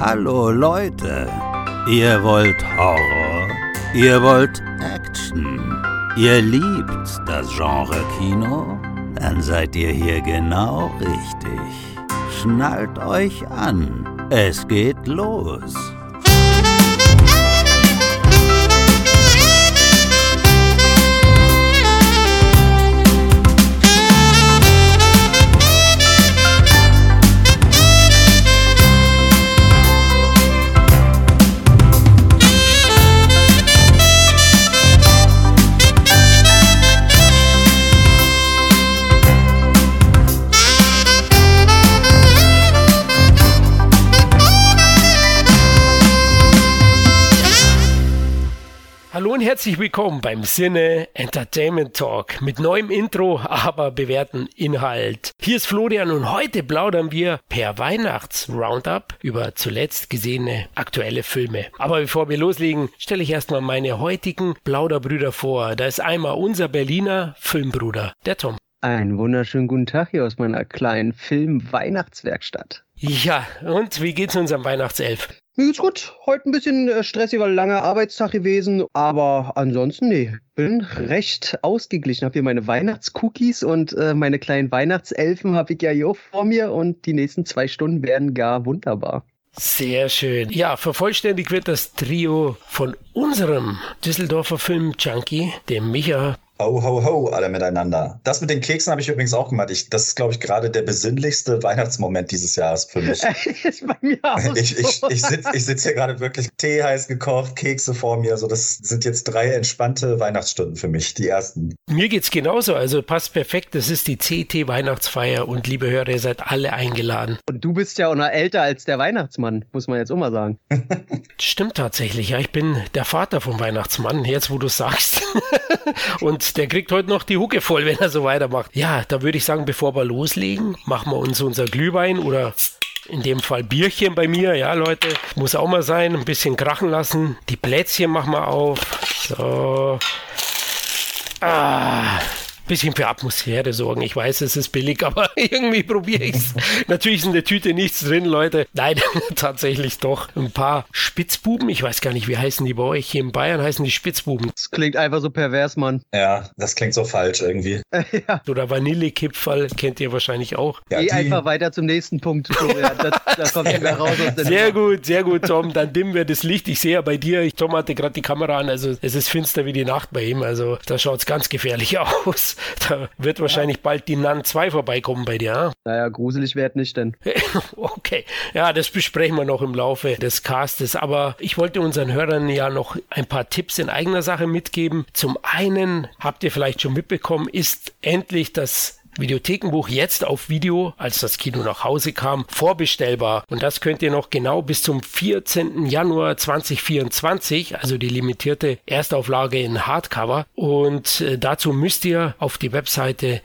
Hallo Leute, ihr wollt Horror, ihr wollt Action, ihr liebt das Genre Kino? Dann seid ihr hier genau richtig. Schnallt euch an, es geht los. Herzlich willkommen beim Sinne Entertainment Talk mit neuem Intro, aber bewährten Inhalt. Hier ist Florian und heute plaudern wir per Weihnachts-Roundup über zuletzt gesehene aktuelle Filme. Aber bevor wir loslegen, stelle ich erstmal meine heutigen Plauderbrüder vor. Da ist einmal unser Berliner Filmbruder, der Tom. Einen wunderschönen guten Tag hier aus meiner kleinen Film-Weihnachtswerkstatt. Ja, und wie geht's unserem Weihnachtself? Mir geht's gut. Heute ein bisschen äh, stressig, weil langer Arbeitstag gewesen. Aber ansonsten, nee, bin recht ausgeglichen. Hab hier meine Weihnachtscookies und äh, meine kleinen Weihnachtselfen habe ich ja hier vor mir. Und die nächsten zwei Stunden werden gar wunderbar. Sehr schön. Ja, vervollständigt wird das Trio von unserem Düsseldorfer Film-Junkie, dem Micha Ho, ho, ho, alle miteinander. Das mit den Keksen habe ich übrigens auch gemacht. Ich, das ist, glaube ich, gerade der besinnlichste Weihnachtsmoment dieses Jahres für mich. ist bei mir auch ich ich, ich sitze ich sitz hier gerade wirklich Tee heiß gekocht, Kekse vor mir. Also das sind jetzt drei entspannte Weihnachtsstunden für mich, die ersten. Mir geht's genauso. Also passt perfekt. Das ist die CT Weihnachtsfeier und liebe Hörer, ihr seid alle eingeladen. Und du bist ja auch noch älter als der Weihnachtsmann, muss man jetzt auch mal sagen. Stimmt tatsächlich. Ja, ich bin der Vater vom Weihnachtsmann, jetzt wo du sagst. und der kriegt heute noch die Hucke voll, wenn er so weitermacht. Ja, da würde ich sagen, bevor wir loslegen, machen wir uns unser Glühwein oder in dem Fall Bierchen bei mir. Ja, Leute, muss auch mal sein. Ein bisschen krachen lassen. Die Plätzchen machen wir auf. So. Ah bisschen für Atmosphäre sorgen. Ich weiß, es ist billig, aber irgendwie probiere ich es. Natürlich ist in der Tüte nichts drin, Leute. Nein, tatsächlich doch. Ein paar Spitzbuben. Ich weiß gar nicht, wie heißen die bei euch? Hier in Bayern heißen die Spitzbuben. Das klingt einfach so pervers, Mann. Ja, das klingt so falsch irgendwie. ja. Oder Vanillekipferl kennt ihr wahrscheinlich auch. Ja, Geh einfach weiter zum nächsten Punkt. da, da kommt wieder raus aus der Sehr Nummer. gut, sehr gut, Tom. Dann dimmen wir das Licht. Ich sehe ja bei dir, Tom hatte gerade die Kamera an, also es ist finster wie die Nacht bei ihm. Also da schaut es ganz gefährlich aus. Da wird wahrscheinlich bald die NAN 2 vorbeikommen bei dir. Ja? Naja, gruselig wird nicht denn. okay, ja, das besprechen wir noch im Laufe des Castes. Aber ich wollte unseren Hörern ja noch ein paar Tipps in eigener Sache mitgeben. Zum einen, habt ihr vielleicht schon mitbekommen, ist endlich das Videothekenbuch jetzt auf Video, als das Kino nach Hause kam, vorbestellbar. Und das könnt ihr noch genau bis zum 14. Januar 2024, also die limitierte Erstauflage in Hardcover. Und äh, dazu müsst ihr auf die Webseite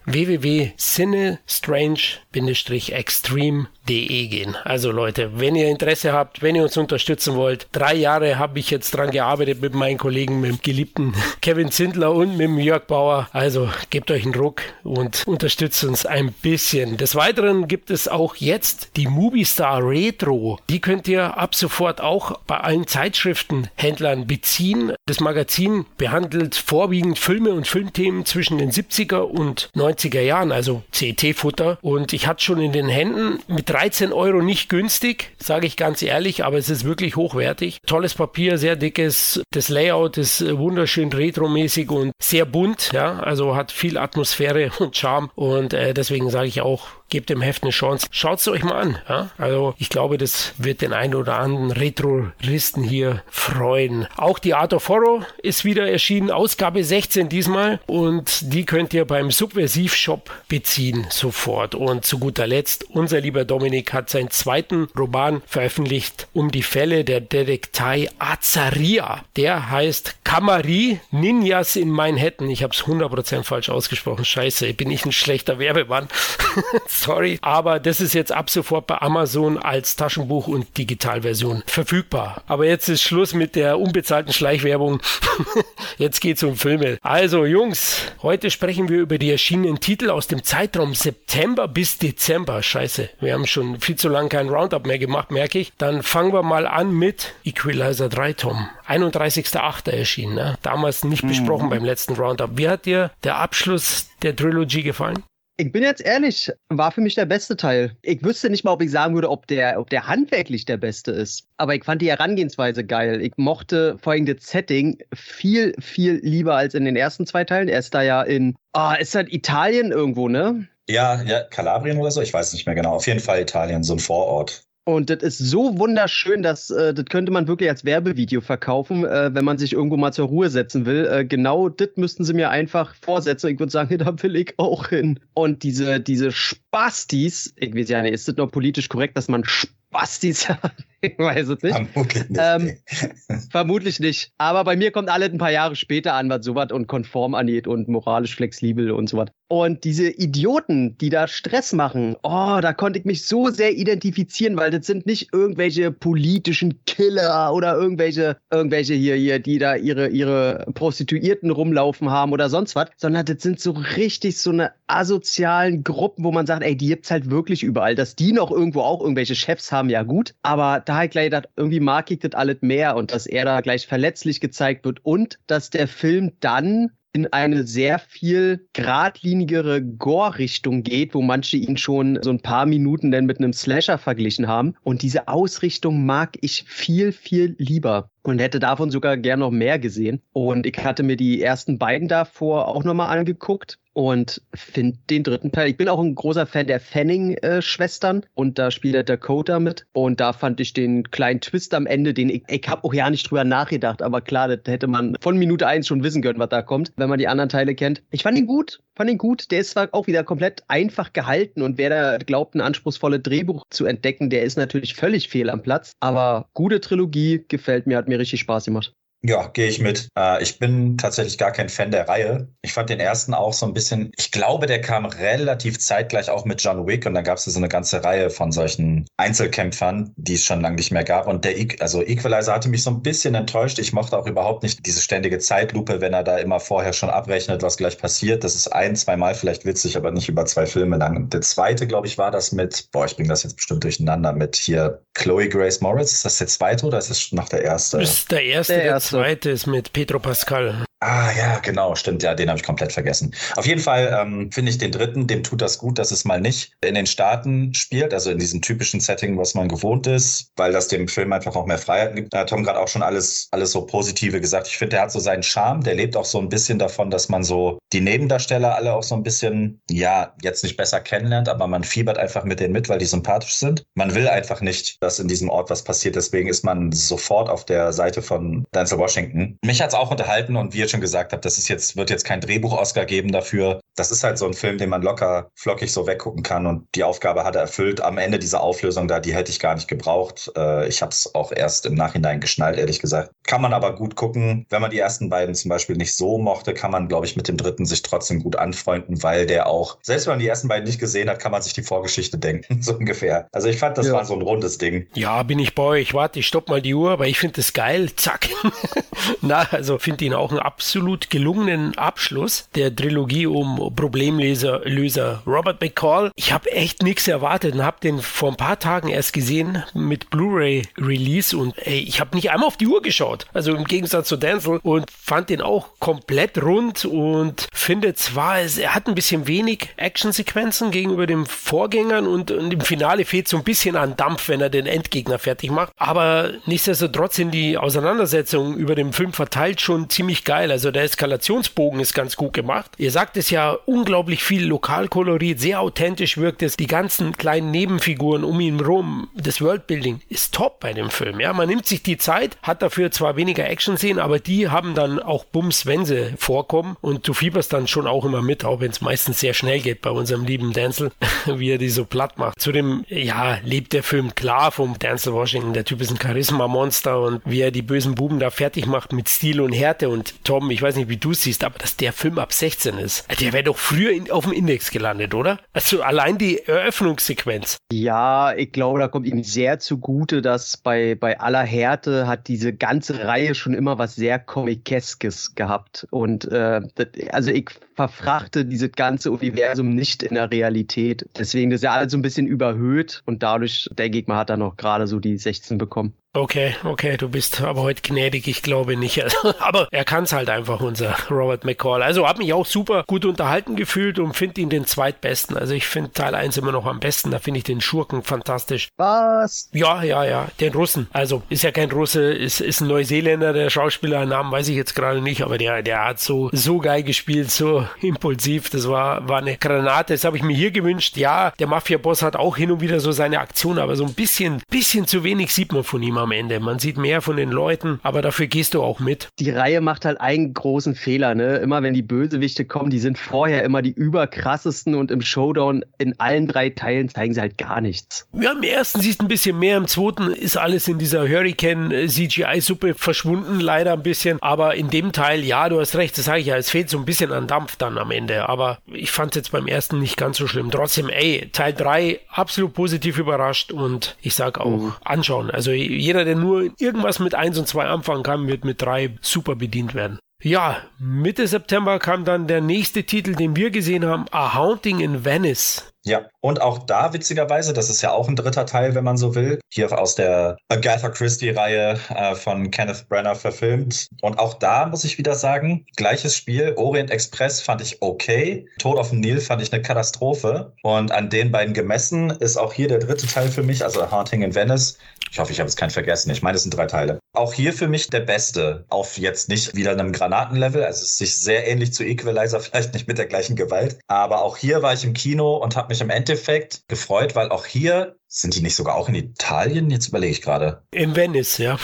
www.cinestrange-extreme.de gehen. Also Leute, wenn ihr Interesse habt, wenn ihr uns unterstützen wollt, drei Jahre habe ich jetzt dran gearbeitet mit meinen Kollegen, mit dem geliebten Kevin Zindler und mit dem Jörg Bauer. Also gebt euch einen Ruck und unterstützt uns ein bisschen. Des Weiteren gibt es auch jetzt die Movistar Retro. Die könnt ihr ab sofort auch bei allen Zeitschriftenhändlern beziehen. Das Magazin behandelt vorwiegend Filme und Filmthemen zwischen den 70er und 90er Jahren, also CT-Futter. Und ich hatte schon in den Händen mit 13 Euro nicht günstig, sage ich ganz ehrlich, aber es ist wirklich hochwertig. Tolles Papier, sehr dickes. Das Layout ist wunderschön retromäßig und sehr bunt, ja, also hat viel Atmosphäre und Charme. Und äh, deswegen sage ich auch, gebt dem Heft eine Chance. Schaut es euch mal an. Ja? Also ich glaube, das wird den einen oder anderen Retroristen hier freuen. Auch die Art of Horror ist wieder erschienen, Ausgabe 16 diesmal und die könnt ihr beim Subversiv-Shop beziehen sofort. Und zu guter Letzt, unser lieber Dominik hat seinen zweiten Roman veröffentlicht um die Fälle der Detektei Azaria. Der heißt Kamari Ninjas in Manhattan. Ich habe es 100% falsch ausgesprochen. Scheiße, bin ich ein schlechter Werbemann. Story. Aber das ist jetzt ab sofort bei Amazon als Taschenbuch und Digitalversion verfügbar. Aber jetzt ist Schluss mit der unbezahlten Schleichwerbung. jetzt geht's um Filme. Also Jungs, heute sprechen wir über die erschienenen Titel aus dem Zeitraum September bis Dezember. Scheiße, wir haben schon viel zu lange kein Roundup mehr gemacht, merke ich. Dann fangen wir mal an mit Equalizer 3, Tom. 31.08. erschienen, ne? damals nicht mhm. besprochen beim letzten Roundup. Wie hat dir der Abschluss der Trilogie gefallen? Ich bin jetzt ehrlich, war für mich der beste Teil. Ich wüsste nicht mal, ob ich sagen würde, ob der, ob der handwerklich der beste ist. Aber ich fand die Herangehensweise geil. Ich mochte das Setting viel, viel lieber als in den ersten zwei Teilen. Er ist da ja in, ah, oh, ist das Italien irgendwo, ne? Ja, ja, Kalabrien oder so, ich weiß nicht mehr genau. Auf jeden Fall Italien, so ein Vorort. Und das ist so wunderschön, dass äh, das könnte man wirklich als Werbevideo verkaufen, äh, wenn man sich irgendwo mal zur Ruhe setzen will. Äh, genau das müssten sie mir einfach vorsetzen. Ich würde sagen, da will ich auch hin. Und diese, diese Spastis, ich weiß ja nicht, ist das noch politisch korrekt, dass man Spastis ich weiß es nicht. Vermutlich nicht. Ähm, vermutlich nicht. Aber bei mir kommt alles ein paar Jahre später an, was sowas und konform angeht und moralisch flexibel und sowas. Und diese Idioten, die da Stress machen, oh, da konnte ich mich so sehr identifizieren, weil das sind nicht irgendwelche politischen Killer oder irgendwelche, irgendwelche hier, hier, die da ihre, ihre Prostituierten rumlaufen haben oder sonst was, sondern das sind so richtig so eine asozialen Gruppen, wo man sagt, ey, die gibt's halt wirklich überall. Dass die noch irgendwo auch irgendwelche Chefs haben, ja gut. Aber da halt gleich, irgendwie mag ich das alles mehr und dass er da gleich verletzlich gezeigt wird und dass der Film dann in eine sehr viel geradlinigere Gore-Richtung geht, wo manche ihn schon so ein paar Minuten dann mit einem Slasher verglichen haben. Und diese Ausrichtung mag ich viel, viel lieber und hätte davon sogar gern noch mehr gesehen. Und ich hatte mir die ersten beiden davor auch nochmal angeguckt und finde den dritten Teil. Ich bin auch ein großer Fan der Fanning-Schwestern und da spielt der Dakota mit. Und da fand ich den kleinen Twist am Ende, den ich, ich habe auch ja nicht drüber nachgedacht, aber klar, das hätte man von Minute eins schon wissen können, was da kommt, wenn man die anderen Teile kennt. Ich fand ihn gut, fand ihn gut. Der ist zwar auch wieder komplett einfach gehalten und wer da glaubt, ein anspruchsvolles Drehbuch zu entdecken, der ist natürlich völlig fehl am Platz. Aber gute Trilogie gefällt mir, hat mir richtig Spaß gemacht. Ja, gehe ich mit. Äh, ich bin tatsächlich gar kein Fan der Reihe. Ich fand den ersten auch so ein bisschen, ich glaube, der kam relativ zeitgleich auch mit John Wick und da gab es so eine ganze Reihe von solchen Einzelkämpfern, die es schon lange nicht mehr gab. Und der, also Equalizer hatte mich so ein bisschen enttäuscht. Ich mochte auch überhaupt nicht diese ständige Zeitlupe, wenn er da immer vorher schon abrechnet, was gleich passiert. Das ist ein, zweimal vielleicht witzig, aber nicht über zwei Filme lang. Und der zweite, glaube ich, war das mit, boah, ich bringe das jetzt bestimmt durcheinander, mit hier Chloe Grace Moritz. Ist das der zweite oder ist es noch der erste? Das ist der erste. Der erste zweite ist mit Pedro Pascal. Ah ja, genau, stimmt, ja, den habe ich komplett vergessen. Auf jeden Fall ähm, finde ich den dritten, dem tut das gut, dass es mal nicht in den Staaten spielt, also in diesem typischen Setting, was man gewohnt ist, weil das dem Film einfach auch mehr Freiheit gibt. Da hat Tom gerade auch schon alles, alles so Positive gesagt. Ich finde, der hat so seinen Charme, der lebt auch so ein bisschen davon, dass man so die Nebendarsteller alle auch so ein bisschen, ja, jetzt nicht besser kennenlernt, aber man fiebert einfach mit denen mit, weil die sympathisch sind. Man will einfach nicht, dass in diesem Ort was passiert, deswegen ist man sofort auf der Seite von Denzel Washington. Mich hat's auch unterhalten und wir schon gesagt habe, das ist jetzt, wird jetzt kein Drehbuch-Oscar geben dafür. Das ist halt so ein Film, den man locker flockig so weggucken kann und die Aufgabe hat er erfüllt. Am Ende dieser Auflösung da, die hätte ich gar nicht gebraucht. Äh, ich habe es auch erst im Nachhinein geschnallt, ehrlich gesagt. Kann man aber gut gucken. Wenn man die ersten beiden zum Beispiel nicht so mochte, kann man, glaube ich, mit dem dritten sich trotzdem gut anfreunden, weil der auch, selbst wenn man die ersten beiden nicht gesehen hat, kann man sich die Vorgeschichte denken, so ungefähr. Also ich fand, das ja. war so ein rundes Ding. Ja, bin ich bei euch. Warte, ich stopp mal die Uhr, aber ich finde das geil. Zack. Na, also finde ihn auch ein absolut gelungenen Abschluss der Trilogie um Problemlöser Löser Robert McCall. Ich habe echt nichts erwartet und habe den vor ein paar Tagen erst gesehen mit Blu-ray Release und ey, ich habe nicht einmal auf die Uhr geschaut. Also im Gegensatz zu Denzel und fand den auch komplett rund und finde zwar, er hat ein bisschen wenig Actionsequenzen gegenüber den Vorgängern und, und im Finale fehlt so ein bisschen an Dampf, wenn er den Endgegner fertig macht. Aber nichtsdestotrotz sind die Auseinandersetzungen über den Film verteilt schon ziemlich geil. Also der Eskalationsbogen ist ganz gut gemacht. Ihr sagt es ja unglaublich viel Lokalkolorit, sehr authentisch wirkt es. Die ganzen kleinen Nebenfiguren um ihn rum, das Worldbuilding ist top bei dem Film. Ja, man nimmt sich die Zeit, hat dafür zwar weniger Action sehen, aber die haben dann auch Bums, wenn sie vorkommen und du fieberst dann schon auch immer mit, auch wenn es meistens sehr schnell geht bei unserem lieben Denzel, wie er die so platt macht. Zudem, ja, lebt der Film klar vom Denzel Washington. Der Typ ist ein Charisma-Monster und wie er die bösen Buben da fertig macht mit Stil und Härte und Tom, ich weiß nicht, wie du siehst, aber dass der Film ab 16 ist, der wäre doch früher in, auf dem Index gelandet, oder? Also allein die Eröffnungssequenz. Ja, ich glaube, da kommt ihm sehr zugute, dass bei, bei aller Härte hat diese ganze Reihe schon immer was sehr Komikeskes gehabt. Und äh, das, also ich verfrachte dieses ganze Universum nicht in der Realität. Deswegen ist ja alles so ein bisschen überhöht und dadurch, denke ich mal, hat er noch gerade so die 16 bekommen. Okay, okay, du bist aber heute gnädig, ich glaube nicht. Also, aber er kann es halt einfach, unser Robert McCall. Also habe mich auch super gut unterhalten gefühlt und finde ihn den zweitbesten. Also ich finde Teil 1 immer noch am besten. Da finde ich den Schurken fantastisch. Was? Ja, ja, ja, den Russen. Also ist ja kein Russe, ist, ist ein Neuseeländer, der Schauspieler, Namen weiß ich jetzt gerade nicht, aber der, der hat so, so geil gespielt, so impulsiv. Das war, war eine Granate. Das habe ich mir hier gewünscht. Ja, der Mafia-Boss hat auch hin und wieder so seine Aktion, aber so ein bisschen, bisschen zu wenig sieht man von ihm am Ende. Man sieht mehr von den Leuten, aber dafür gehst du auch mit. Die Reihe macht halt einen großen Fehler, ne? Immer wenn die Bösewichte kommen, die sind vorher immer die überkrassesten und im Showdown in allen drei Teilen zeigen sie halt gar nichts. Ja, im ersten siehst du ein bisschen mehr, im zweiten ist alles in dieser Hurricane-CGI-Suppe verschwunden, leider ein bisschen. Aber in dem Teil, ja, du hast recht, das sage ich ja, es fehlt so ein bisschen an Dampf dann am Ende. Aber ich fand es jetzt beim ersten nicht ganz so schlimm. Trotzdem, ey, Teil 3 absolut positiv überrascht und ich sag auch, mhm. anschauen. Also jeder, der nur irgendwas mit 1 und 2 anfangen kann, wird mit 3 super bedient werden. Ja, Mitte September kam dann der nächste Titel, den wir gesehen haben, A Haunting in Venice. Ja, und auch da witzigerweise, das ist ja auch ein dritter Teil, wenn man so will, hier aus der Agatha Christie-Reihe äh, von Kenneth Brenner verfilmt. Und auch da muss ich wieder sagen, gleiches Spiel, Orient Express fand ich okay, Tod auf dem Nil fand ich eine Katastrophe. Und an den beiden gemessen ist auch hier der dritte Teil für mich, also Haunting in Venice. Ich hoffe, ich habe es keinen vergessen. Ich meine, es sind drei Teile. Auch hier für mich der beste. Auf jetzt nicht wieder einem Granatenlevel. Also es ist sich sehr ähnlich zu Equalizer, vielleicht nicht mit der gleichen Gewalt. Aber auch hier war ich im Kino und habe mich im Endeffekt gefreut, weil auch hier sind die nicht sogar auch in Italien? Jetzt überlege ich gerade. In Venice, ja.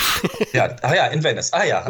ja, ah ja, in Venice. Ah ja,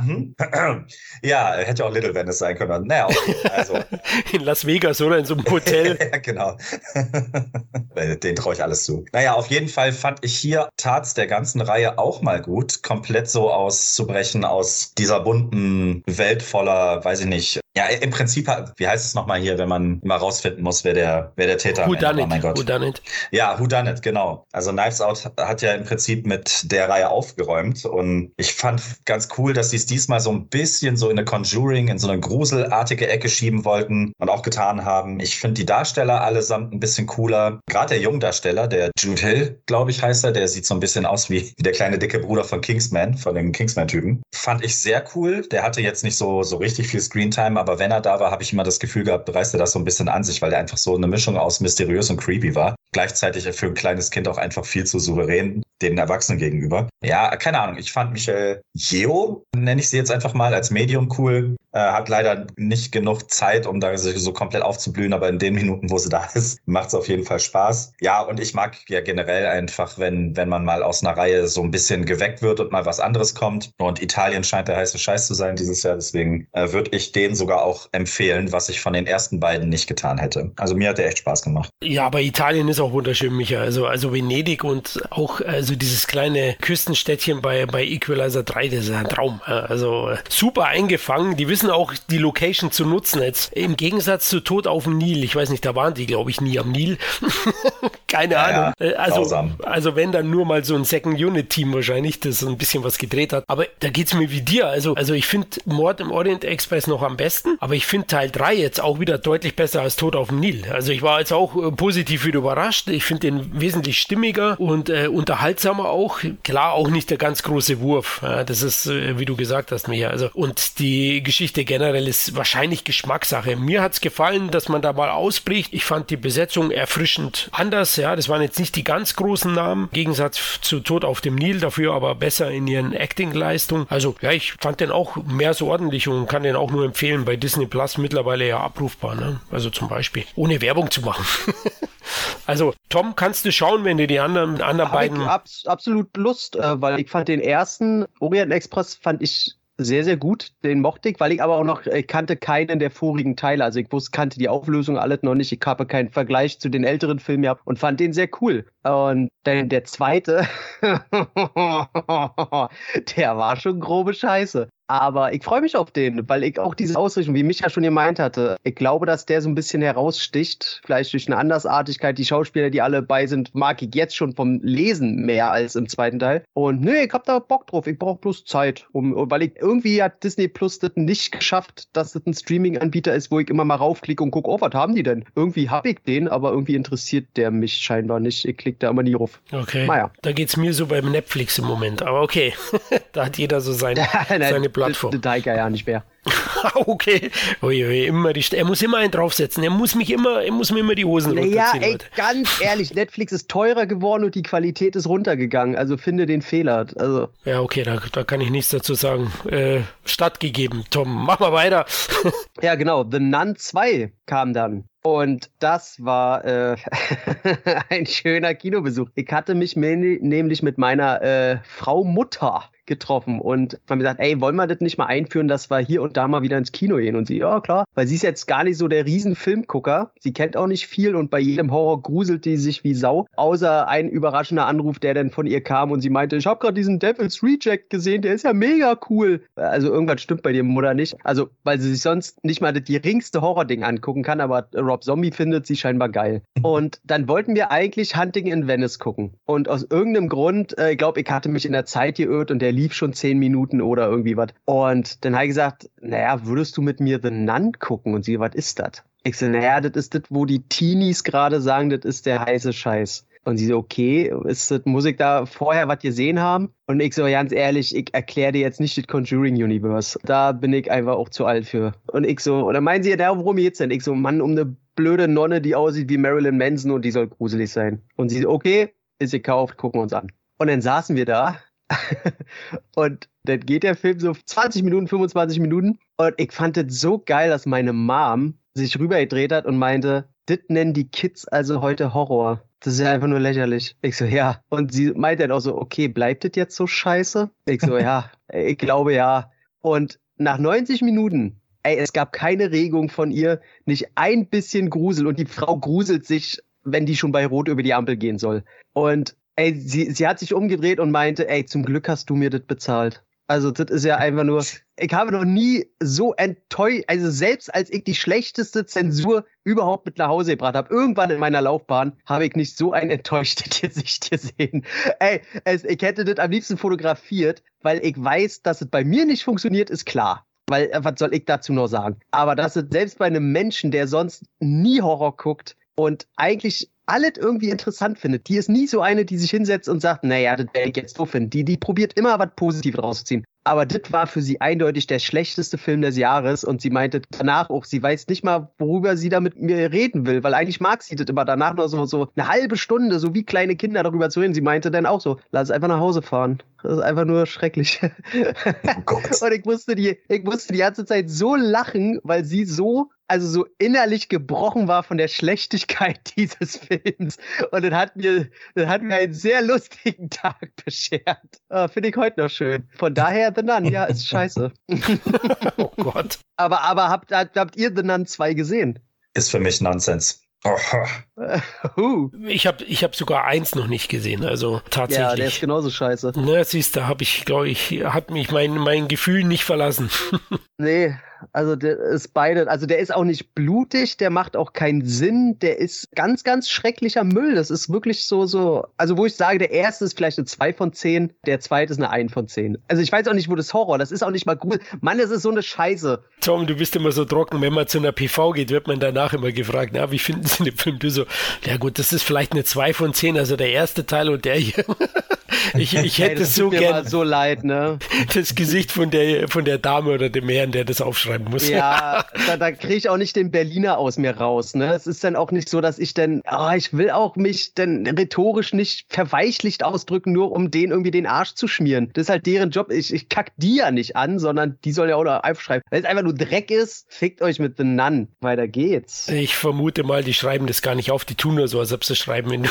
mhm. ja, hätte auch Little Venice sein können. Naja, okay, also. In Las Vegas oder in so einem Hotel. ja, genau. Den traue ich alles zu. Naja, auf jeden Fall fand ich hier Tats der ganzen Reihe auch mal gut, komplett so auszubrechen aus dieser bunten Welt voller, weiß ich nicht, ja, im Prinzip, wie heißt es nochmal hier, wenn man mal rausfinden muss, wer der, wer der Täter ist? Oh mein Gott. Who done it? Ja, Who done it, genau. Also Knives Out hat ja im Prinzip mit der Reihe aufgeräumt und ich fand ganz cool, dass sie es diesmal so ein bisschen so in eine Conjuring, in so eine gruselartige Ecke schieben wollten und auch getan haben. Ich finde die Darsteller allesamt ein bisschen cooler. Gerade der Jungdarsteller, der Jude Hill, glaube ich, heißt er, der sieht so ein bisschen aus wie der kleine dicke Bruder von Kingsman, von dem Kingsman-Typen. Fand ich sehr cool. Der hatte jetzt nicht so, so richtig viel Screentime, aber wenn er da war, habe ich immer das Gefühl gehabt, reißt er das so ein bisschen an sich, weil er einfach so eine Mischung aus mysteriös und creepy war. Gleichzeitig für ein kleines Kind auch einfach viel zu souverän den Erwachsenen gegenüber. Ja, keine Ahnung. Ich fand Michelle Yeo, nenne ich sie jetzt einfach mal, als Medium cool. Äh, hat leider nicht genug Zeit, um da so komplett aufzublühen, aber in den Minuten, wo sie da ist, macht es auf jeden Fall Spaß. Ja, und ich mag ja generell einfach, wenn, wenn man mal aus einer Reihe so ein bisschen geweckt wird und mal was anderes kommt. Und Italien scheint der heiße Scheiß zu sein dieses Jahr. Deswegen äh, würde ich den sogar auch empfehlen, was ich von den ersten beiden nicht getan hätte. Also mir hat der echt Spaß gemacht. Ja, aber Italien ist auch wunderschön, Micha. Also, also Venedig und auch also dieses kleine Küstenstädtchen bei, bei Equalizer 3, das ist ein Traum. Also super eingefangen. Die wissen wissen auch die Location zu nutzen. Jetzt im Gegensatz zu Tod auf dem Nil. Ich weiß nicht, da waren die, glaube ich, nie am Nil. Keine ja, Ahnung. Ja, äh, also, also wenn dann nur mal so ein Second Unit Team wahrscheinlich, das ein bisschen was gedreht hat. Aber da geht es mir wie dir. Also, also ich finde Mord im Orient Express noch am besten, aber ich finde Teil 3 jetzt auch wieder deutlich besser als Tod auf dem Nil. Also ich war jetzt auch äh, positiv wieder überrascht. Ich finde den wesentlich stimmiger und äh, unterhaltsamer auch. Klar, auch nicht der ganz große Wurf. Ja, das ist, äh, wie du gesagt hast, Micha. Also, und die Geschichte Geschichte generell ist wahrscheinlich Geschmackssache. Mir hat es gefallen, dass man da mal ausbricht. Ich fand die Besetzung erfrischend anders. Ja, das waren jetzt nicht die ganz großen Namen. Im Gegensatz zu Tod auf dem Nil, dafür aber besser in ihren Acting-Leistungen. Also ja, ich fand den auch mehr so ordentlich und kann den auch nur empfehlen. Bei Disney Plus mittlerweile ja abrufbar. Ne? Also zum Beispiel, ohne Werbung zu machen. Also, Tom, kannst du schauen, wenn du die anderen, anderen beiden. Ich abs absolut Lust, äh, weil ich fand den ersten Orient Express fand ich sehr, sehr gut. Den mochte ich, weil ich aber auch noch ich kannte keinen der vorigen Teile. Also ich wusste, kannte die Auflösung alles noch nicht. Ich habe keinen Vergleich zu den älteren Filmen gehabt und fand den sehr cool. Und dann der zweite, der war schon grobe Scheiße. Aber ich freue mich auf den, weil ich auch diese Ausrichtung, wie Micha schon gemeint hatte, ich glaube, dass der so ein bisschen heraussticht. Vielleicht durch eine Andersartigkeit. Die Schauspieler, die alle bei sind, mag ich jetzt schon vom Lesen mehr als im zweiten Teil. Und nee, ich hab da Bock drauf. Ich brauche bloß Zeit. Um, weil ich irgendwie hat Disney Plus das nicht geschafft, dass das ein Streaming-Anbieter ist, wo ich immer mal raufklicke und gucke, oh, was haben die denn? Irgendwie hab ich den, aber irgendwie interessiert der mich scheinbar nicht. Ich klicke da immer nie rauf. Okay. Naja. Da geht's mir so beim Netflix im Moment. Aber okay. da hat jeder so seine, seine Plattform. Der Tiger ja nicht mehr. okay. Ui, ui, immer die, er muss immer einen draufsetzen. Er muss mich immer, er muss mir immer die Hosen naja, runterziehen. Ja, ey, ganz ehrlich, Netflix ist teurer geworden und die Qualität ist runtergegangen. Also finde den Fehler. Also. Ja, okay, da, da kann ich nichts dazu sagen. Äh, stattgegeben. Tom, mach mal weiter. ja, genau. The Nun 2 kam dann. Und das war äh, ein schöner Kinobesuch. Ich hatte mich nämlich mit meiner äh, Frau Mutter getroffen und haben gesagt, ey, wollen wir das nicht mal einführen, dass wir hier und da mal wieder ins Kino gehen? Und sie, ja klar, weil sie ist jetzt gar nicht so der riesen Filmgucker. Sie kennt auch nicht viel und bei jedem Horror gruselt die sich wie Sau. Außer ein überraschender Anruf, der dann von ihr kam und sie meinte, ich habe gerade diesen Devil's Reject gesehen, der ist ja mega cool. Also irgendwas stimmt bei dir Mutter nicht. Also, weil sie sich sonst nicht mal das geringste Horror-Ding angucken kann, aber Rob Zombie findet sie scheinbar geil. Und dann wollten wir eigentlich Hunting in Venice gucken. Und aus irgendeinem Grund, äh, ich glaube, ich hatte mich in der Zeit geirrt und der lief schon zehn Minuten oder irgendwie was. Und dann habe ich gesagt, naja, würdest du mit mir The Nun gucken? Und sie, was ist das? Ich so, naja, das ist das, wo die Teenies gerade sagen, das ist der heiße Scheiß. Und sie so, okay, ist das, muss ich da vorher was gesehen haben? Und ich so, ganz ehrlich, ich erkläre dir jetzt nicht das Conjuring Universe. Da bin ich einfach auch zu alt für. Und ich so, dann meinen sie, ja, worum geht's denn? Ich so, Mann, um eine blöde Nonne, die aussieht wie Marilyn Manson und die soll gruselig sein. Und sie so, okay, ist gekauft, gucken wir uns an. Und dann saßen wir da und dann geht der Film so 20 Minuten, 25 Minuten. Und ich fand es so geil, dass meine Mom sich rübergedreht hat und meinte, das nennen die Kids also heute Horror. Das ist ja einfach nur lächerlich. Ich so, ja. Und sie meinte dann auch so, okay, bleibt das jetzt so scheiße? Ich so, ja, ich glaube ja. Und nach 90 Minuten, ey, es gab keine Regung von ihr, nicht ein bisschen Grusel. Und die Frau gruselt sich, wenn die schon bei Rot über die Ampel gehen soll. Und Ey, sie, sie hat sich umgedreht und meinte, ey, zum Glück hast du mir das bezahlt. Also, das ist ja einfach nur. Ich habe noch nie so enttäuscht, also selbst als ich die schlechteste Zensur überhaupt mit nach Hause gebracht habe, irgendwann in meiner Laufbahn, habe ich nicht so ein enttäuschtes Gesicht gesehen. Ey, es, ich hätte das am liebsten fotografiert, weil ich weiß, dass es bei mir nicht funktioniert, ist klar. Weil, äh, was soll ich dazu noch sagen? Aber dass es selbst bei einem Menschen, der sonst nie Horror guckt und eigentlich alles irgendwie interessant findet. Die ist nie so eine, die sich hinsetzt und sagt, naja, das werde ich jetzt doof finden. Die, die probiert immer was Positives rauszuziehen. Aber das war für sie eindeutig der schlechteste Film des Jahres und sie meinte danach auch, sie weiß nicht mal, worüber sie da mit mir reden will, weil eigentlich mag sie das immer danach nur so, so eine halbe Stunde, so wie kleine Kinder darüber zu reden. Sie meinte dann auch so, lass einfach nach Hause fahren. Das ist einfach nur schrecklich. Oh und ich musste die, ich musste die ganze Zeit so lachen, weil sie so also so innerlich gebrochen war von der Schlechtigkeit dieses Films. Und das hat mir, das hat mir einen sehr lustigen Tag beschert. Uh, Finde ich heute noch schön. Von daher The Nun, ja, ist scheiße. oh Gott. Aber, aber habt, habt ihr The Nun 2 gesehen? Ist für mich Nonsens. Uh. Ich habe ich hab sogar eins noch nicht gesehen, also tatsächlich. Ja, der ist genauso scheiße. Na, siehst du, habe ich, glaube ich, hat mich mein, mein Gefühl nicht verlassen. nee, also der ist beide, also der ist auch nicht blutig, der macht auch keinen Sinn, der ist ganz, ganz schrecklicher Müll. Das ist wirklich so, so, also wo ich sage, der erste ist vielleicht eine 2 von 10, der zweite ist eine 1 von 10. Also ich weiß auch nicht, wo das Horror, das ist auch nicht mal gut. Mann, das ist so eine Scheiße. Tom, du bist immer so trocken, wenn man zu einer PV geht, wird man danach immer gefragt, na, wie finden Sie den Film? Du so, ja gut, das ist vielleicht eine 2 von 10, also der erste Teil und der hier. Ich, ich hätte das so tut mir gern mal so leid, ne? das Gesicht von der, von der Dame oder dem Herrn, der das aufschreiben muss. Ja, da, da kriege ich auch nicht den Berliner aus mir raus. Ne? Es ist dann auch nicht so, dass ich dann, oh, ich will auch mich dann rhetorisch nicht verweichlicht ausdrücken, nur um denen irgendwie den Arsch zu schmieren. Das ist halt deren Job. Ich, ich kack die ja nicht an, sondern die sollen ja auch noch aufschreiben. Wenn es einfach nur Dreck ist, fickt euch mit den Nun. Weiter geht's. Ich vermute mal, die schreiben das gar nicht auf. Die tun nur so, als ob sie schreiben, wenn du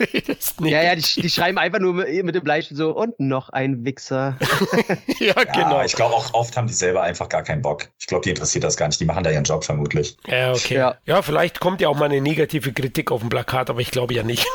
redest. Nee. Ja, ja, die, die schreiben einfach nur mit, mit dem Bleistift so, und noch ein Wichser. ja, Ja, genau. ich glaube auch oft haben die selber einfach gar keinen Bock. Ich glaube, die interessiert das gar nicht. Die machen da ihren Job vermutlich. Ja, okay. Ja. Ja. vielleicht kommt ja auch mal eine negative Kritik auf dem Plakat, aber ich glaube ja nicht.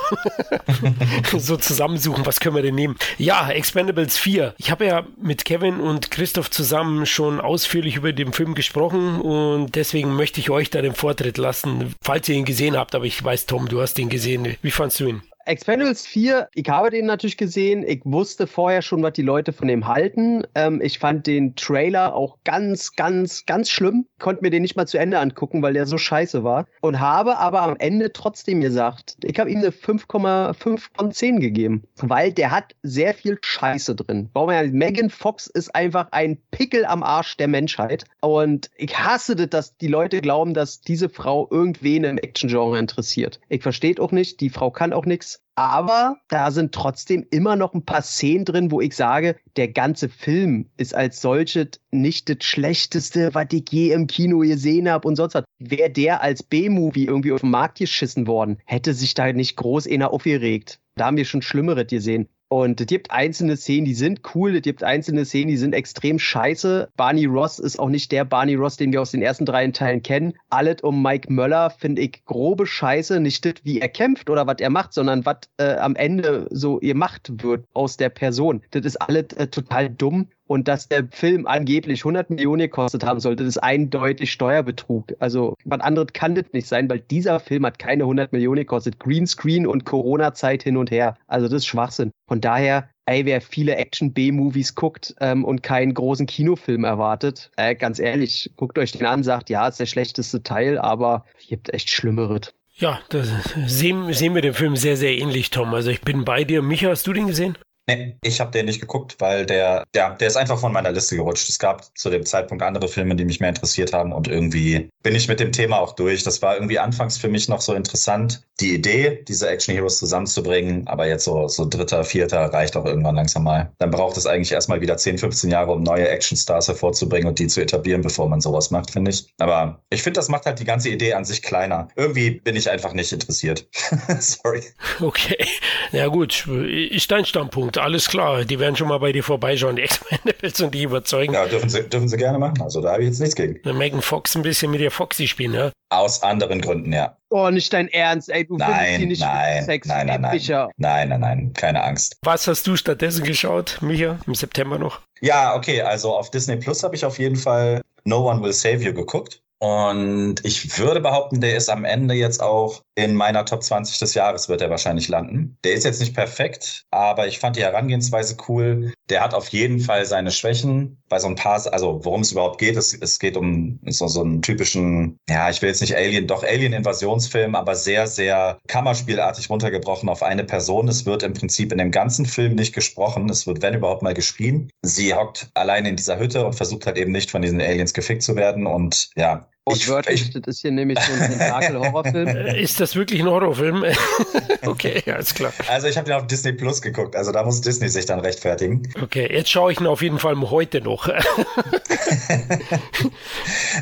so zusammensuchen, was können wir denn nehmen? Ja, Expendables 4. Ich habe ja mit Kevin und Christoph zusammen schon ausführlich über den Film gesprochen und deswegen möchte ich euch da den Vortritt lassen, falls ihr ihn gesehen habt. Aber ich weiß, Tom, du hast ihn gesehen. Wie fandst du ihn? Expendables 4, ich habe den natürlich gesehen. Ich wusste vorher schon, was die Leute von dem halten. Ähm, ich fand den Trailer auch ganz, ganz, ganz schlimm. Konnte mir den nicht mal zu Ende angucken, weil der so scheiße war. Und habe aber am Ende trotzdem gesagt, ich habe ihm eine 5,5 von 10 gegeben. Weil der hat sehr viel Scheiße drin. Megan Fox ist einfach ein Pickel am Arsch der Menschheit. Und ich hasse das, dass die Leute glauben, dass diese Frau irgendwen im Action-Genre interessiert. Ich verstehe auch nicht, die Frau kann auch nichts. Aber da sind trotzdem immer noch ein paar Szenen drin, wo ich sage, der ganze Film ist als solches nicht das Schlechteste, was ich je im Kino gesehen habe und sonst was. Wäre der als B-Movie irgendwie auf den Markt geschissen worden, hätte sich da nicht groß einer aufgeregt. Da haben wir schon Schlimmeres gesehen. Und es gibt einzelne Szenen, die sind cool, es gibt einzelne Szenen, die sind extrem scheiße. Barney Ross ist auch nicht der Barney Ross, den wir aus den ersten drei Teilen kennen. Alles um Mike Möller finde ich grobe Scheiße. Nicht das, wie er kämpft oder was er macht, sondern was äh, am Ende so gemacht wird aus der Person. Das ist alles äh, total dumm. Und dass der Film angeblich 100 Millionen gekostet haben sollte, das ist eindeutig Steuerbetrug. Also was anderes kann das nicht sein, weil dieser Film hat keine 100 Millionen gekostet. Greenscreen und Corona-Zeit hin und her. Also das ist Schwachsinn. Von daher, ey, wer viele Action-B-Movies guckt ähm, und keinen großen Kinofilm erwartet, äh, ganz ehrlich, guckt euch den an, sagt, ja, ist der schlechteste Teil, aber es gibt echt Schlimmeres. Ja, das sehen, sehen wir den Film sehr, sehr ähnlich, Tom. Also ich bin bei dir. Micha, hast du den gesehen? Nee, ich habe den nicht geguckt, weil der, der, der ist einfach von meiner Liste gerutscht. Es gab zu dem Zeitpunkt andere Filme, die mich mehr interessiert haben und irgendwie bin ich mit dem Thema auch durch. Das war irgendwie anfangs für mich noch so interessant, die Idee, diese Action Heroes zusammenzubringen, aber jetzt so, so dritter, vierter reicht auch irgendwann langsam mal. Dann braucht es eigentlich erstmal wieder 10, 15 Jahre, um neue Actionstars hervorzubringen und die zu etablieren, bevor man sowas macht, finde ich. Aber ich finde, das macht halt die ganze Idee an sich kleiner. Irgendwie bin ich einfach nicht interessiert. Sorry. Okay. Ja gut, ist dein Standpunkt. Alles klar. Die werden schon mal bei dir vorbeischauen, die Expendables und die überzeugen. Ja, dürfen sie, dürfen sie gerne machen. Also da habe ich jetzt nichts gegen. Megan Fox ein bisschen mit der Foxy spielen, ja? Aus anderen Gründen, ja. Oh, nicht dein Ernst, ey, du Nein, die nicht nein, sexy, nein, nein, nein. Nein, nein, nein, keine Angst. Was hast du stattdessen geschaut, Micha, im September noch? Ja, okay, also auf Disney Plus habe ich auf jeden Fall No One Will Save You geguckt. Und ich würde behaupten, der ist am Ende jetzt auch in meiner Top 20 des Jahres wird er wahrscheinlich landen. Der ist jetzt nicht perfekt, aber ich fand die Herangehensweise cool. Der hat auf jeden Fall seine Schwächen. Bei so ein paar, also worum es überhaupt geht, es, es geht um so, so einen typischen, ja, ich will jetzt nicht Alien, doch Alien-Invasionsfilm, aber sehr, sehr kammerspielartig runtergebrochen auf eine Person. Es wird im Prinzip in dem ganzen Film nicht gesprochen. Es wird, wenn überhaupt mal geschrien. Sie hockt allein in dieser Hütte und versucht halt eben nicht von diesen Aliens gefickt zu werden. Und ja, Wortwörtlich, ich, das ist hier nämlich so ein Tentakel-Horrorfilm. Äh, Ist das wirklich ein Horrorfilm? okay, alles klar. also ich habe den auf Disney Plus geguckt, also da muss Disney sich dann rechtfertigen. Okay, jetzt schaue ich ihn auf jeden Fall heute noch.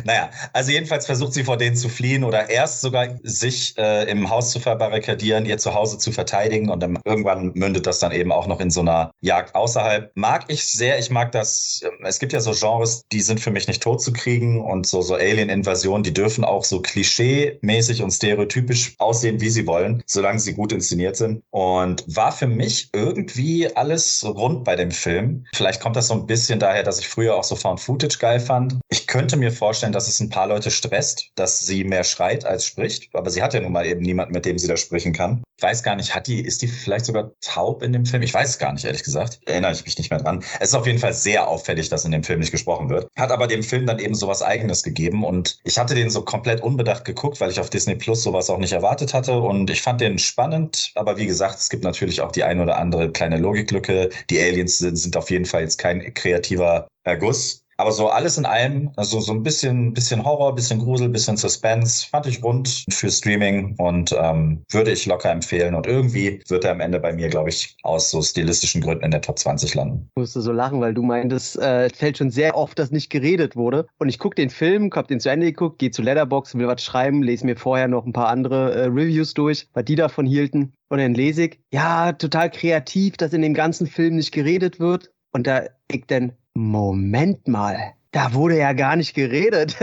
naja, also jedenfalls versucht sie vor denen zu fliehen oder erst sogar sich äh, im Haus zu verbarrikadieren, ihr Zuhause zu verteidigen und dann irgendwann mündet das dann eben auch noch in so einer Jagd außerhalb. Mag ich sehr, ich mag das, es gibt ja so Genres, die sind für mich nicht tot zu kriegen und so, so Alien-Invasionen, die dürfen auch so klischee-mäßig und stereotypisch aussehen, wie sie wollen, solange sie gut inszeniert sind. Und war für mich irgendwie alles rund bei dem Film. Vielleicht kommt das so ein bisschen daher, dass ich früher auch so Found Footage geil fand. Ich könnte mir vorstellen, dass es ein paar Leute stresst, dass sie mehr schreit als spricht. Aber sie hat ja nun mal eben niemanden, mit dem sie da sprechen kann. Ich weiß gar nicht, hat die, ist die vielleicht sogar taub in dem Film? Ich weiß es gar nicht, ehrlich gesagt. Erinnere ich mich nicht mehr dran. Es ist auf jeden Fall sehr auffällig, dass in dem Film nicht gesprochen wird. Hat aber dem Film dann eben sowas Eigenes gegeben. Und ich hatte den so komplett unbedacht geguckt, weil ich auf Disney Plus sowas auch nicht erwartet hatte. Und ich fand den spannend. Aber wie gesagt, es gibt natürlich auch die ein oder andere kleine Logiklücke. Die Aliens sind, sind auf jeden Fall jetzt kein kreativer Erguss. Aber so alles in allem, also so ein bisschen, bisschen Horror, bisschen Grusel, bisschen Suspense, fand ich rund für Streaming und ähm, würde ich locker empfehlen. Und irgendwie wird er am Ende bei mir, glaube ich, aus so stilistischen Gründen in der Top 20 landen. Ich musste so lachen, weil du meintest, äh, es fällt schon sehr oft, dass nicht geredet wurde. Und ich gucke den Film, hab den zu Ende geguckt, gehe zu Letterbox, will was schreiben, lese mir vorher noch ein paar andere äh, Reviews durch, was die davon hielten. Und dann lese ich, ja, total kreativ, dass in dem ganzen Film nicht geredet wird. Und da ich dann, Moment mal, da wurde ja gar nicht geredet.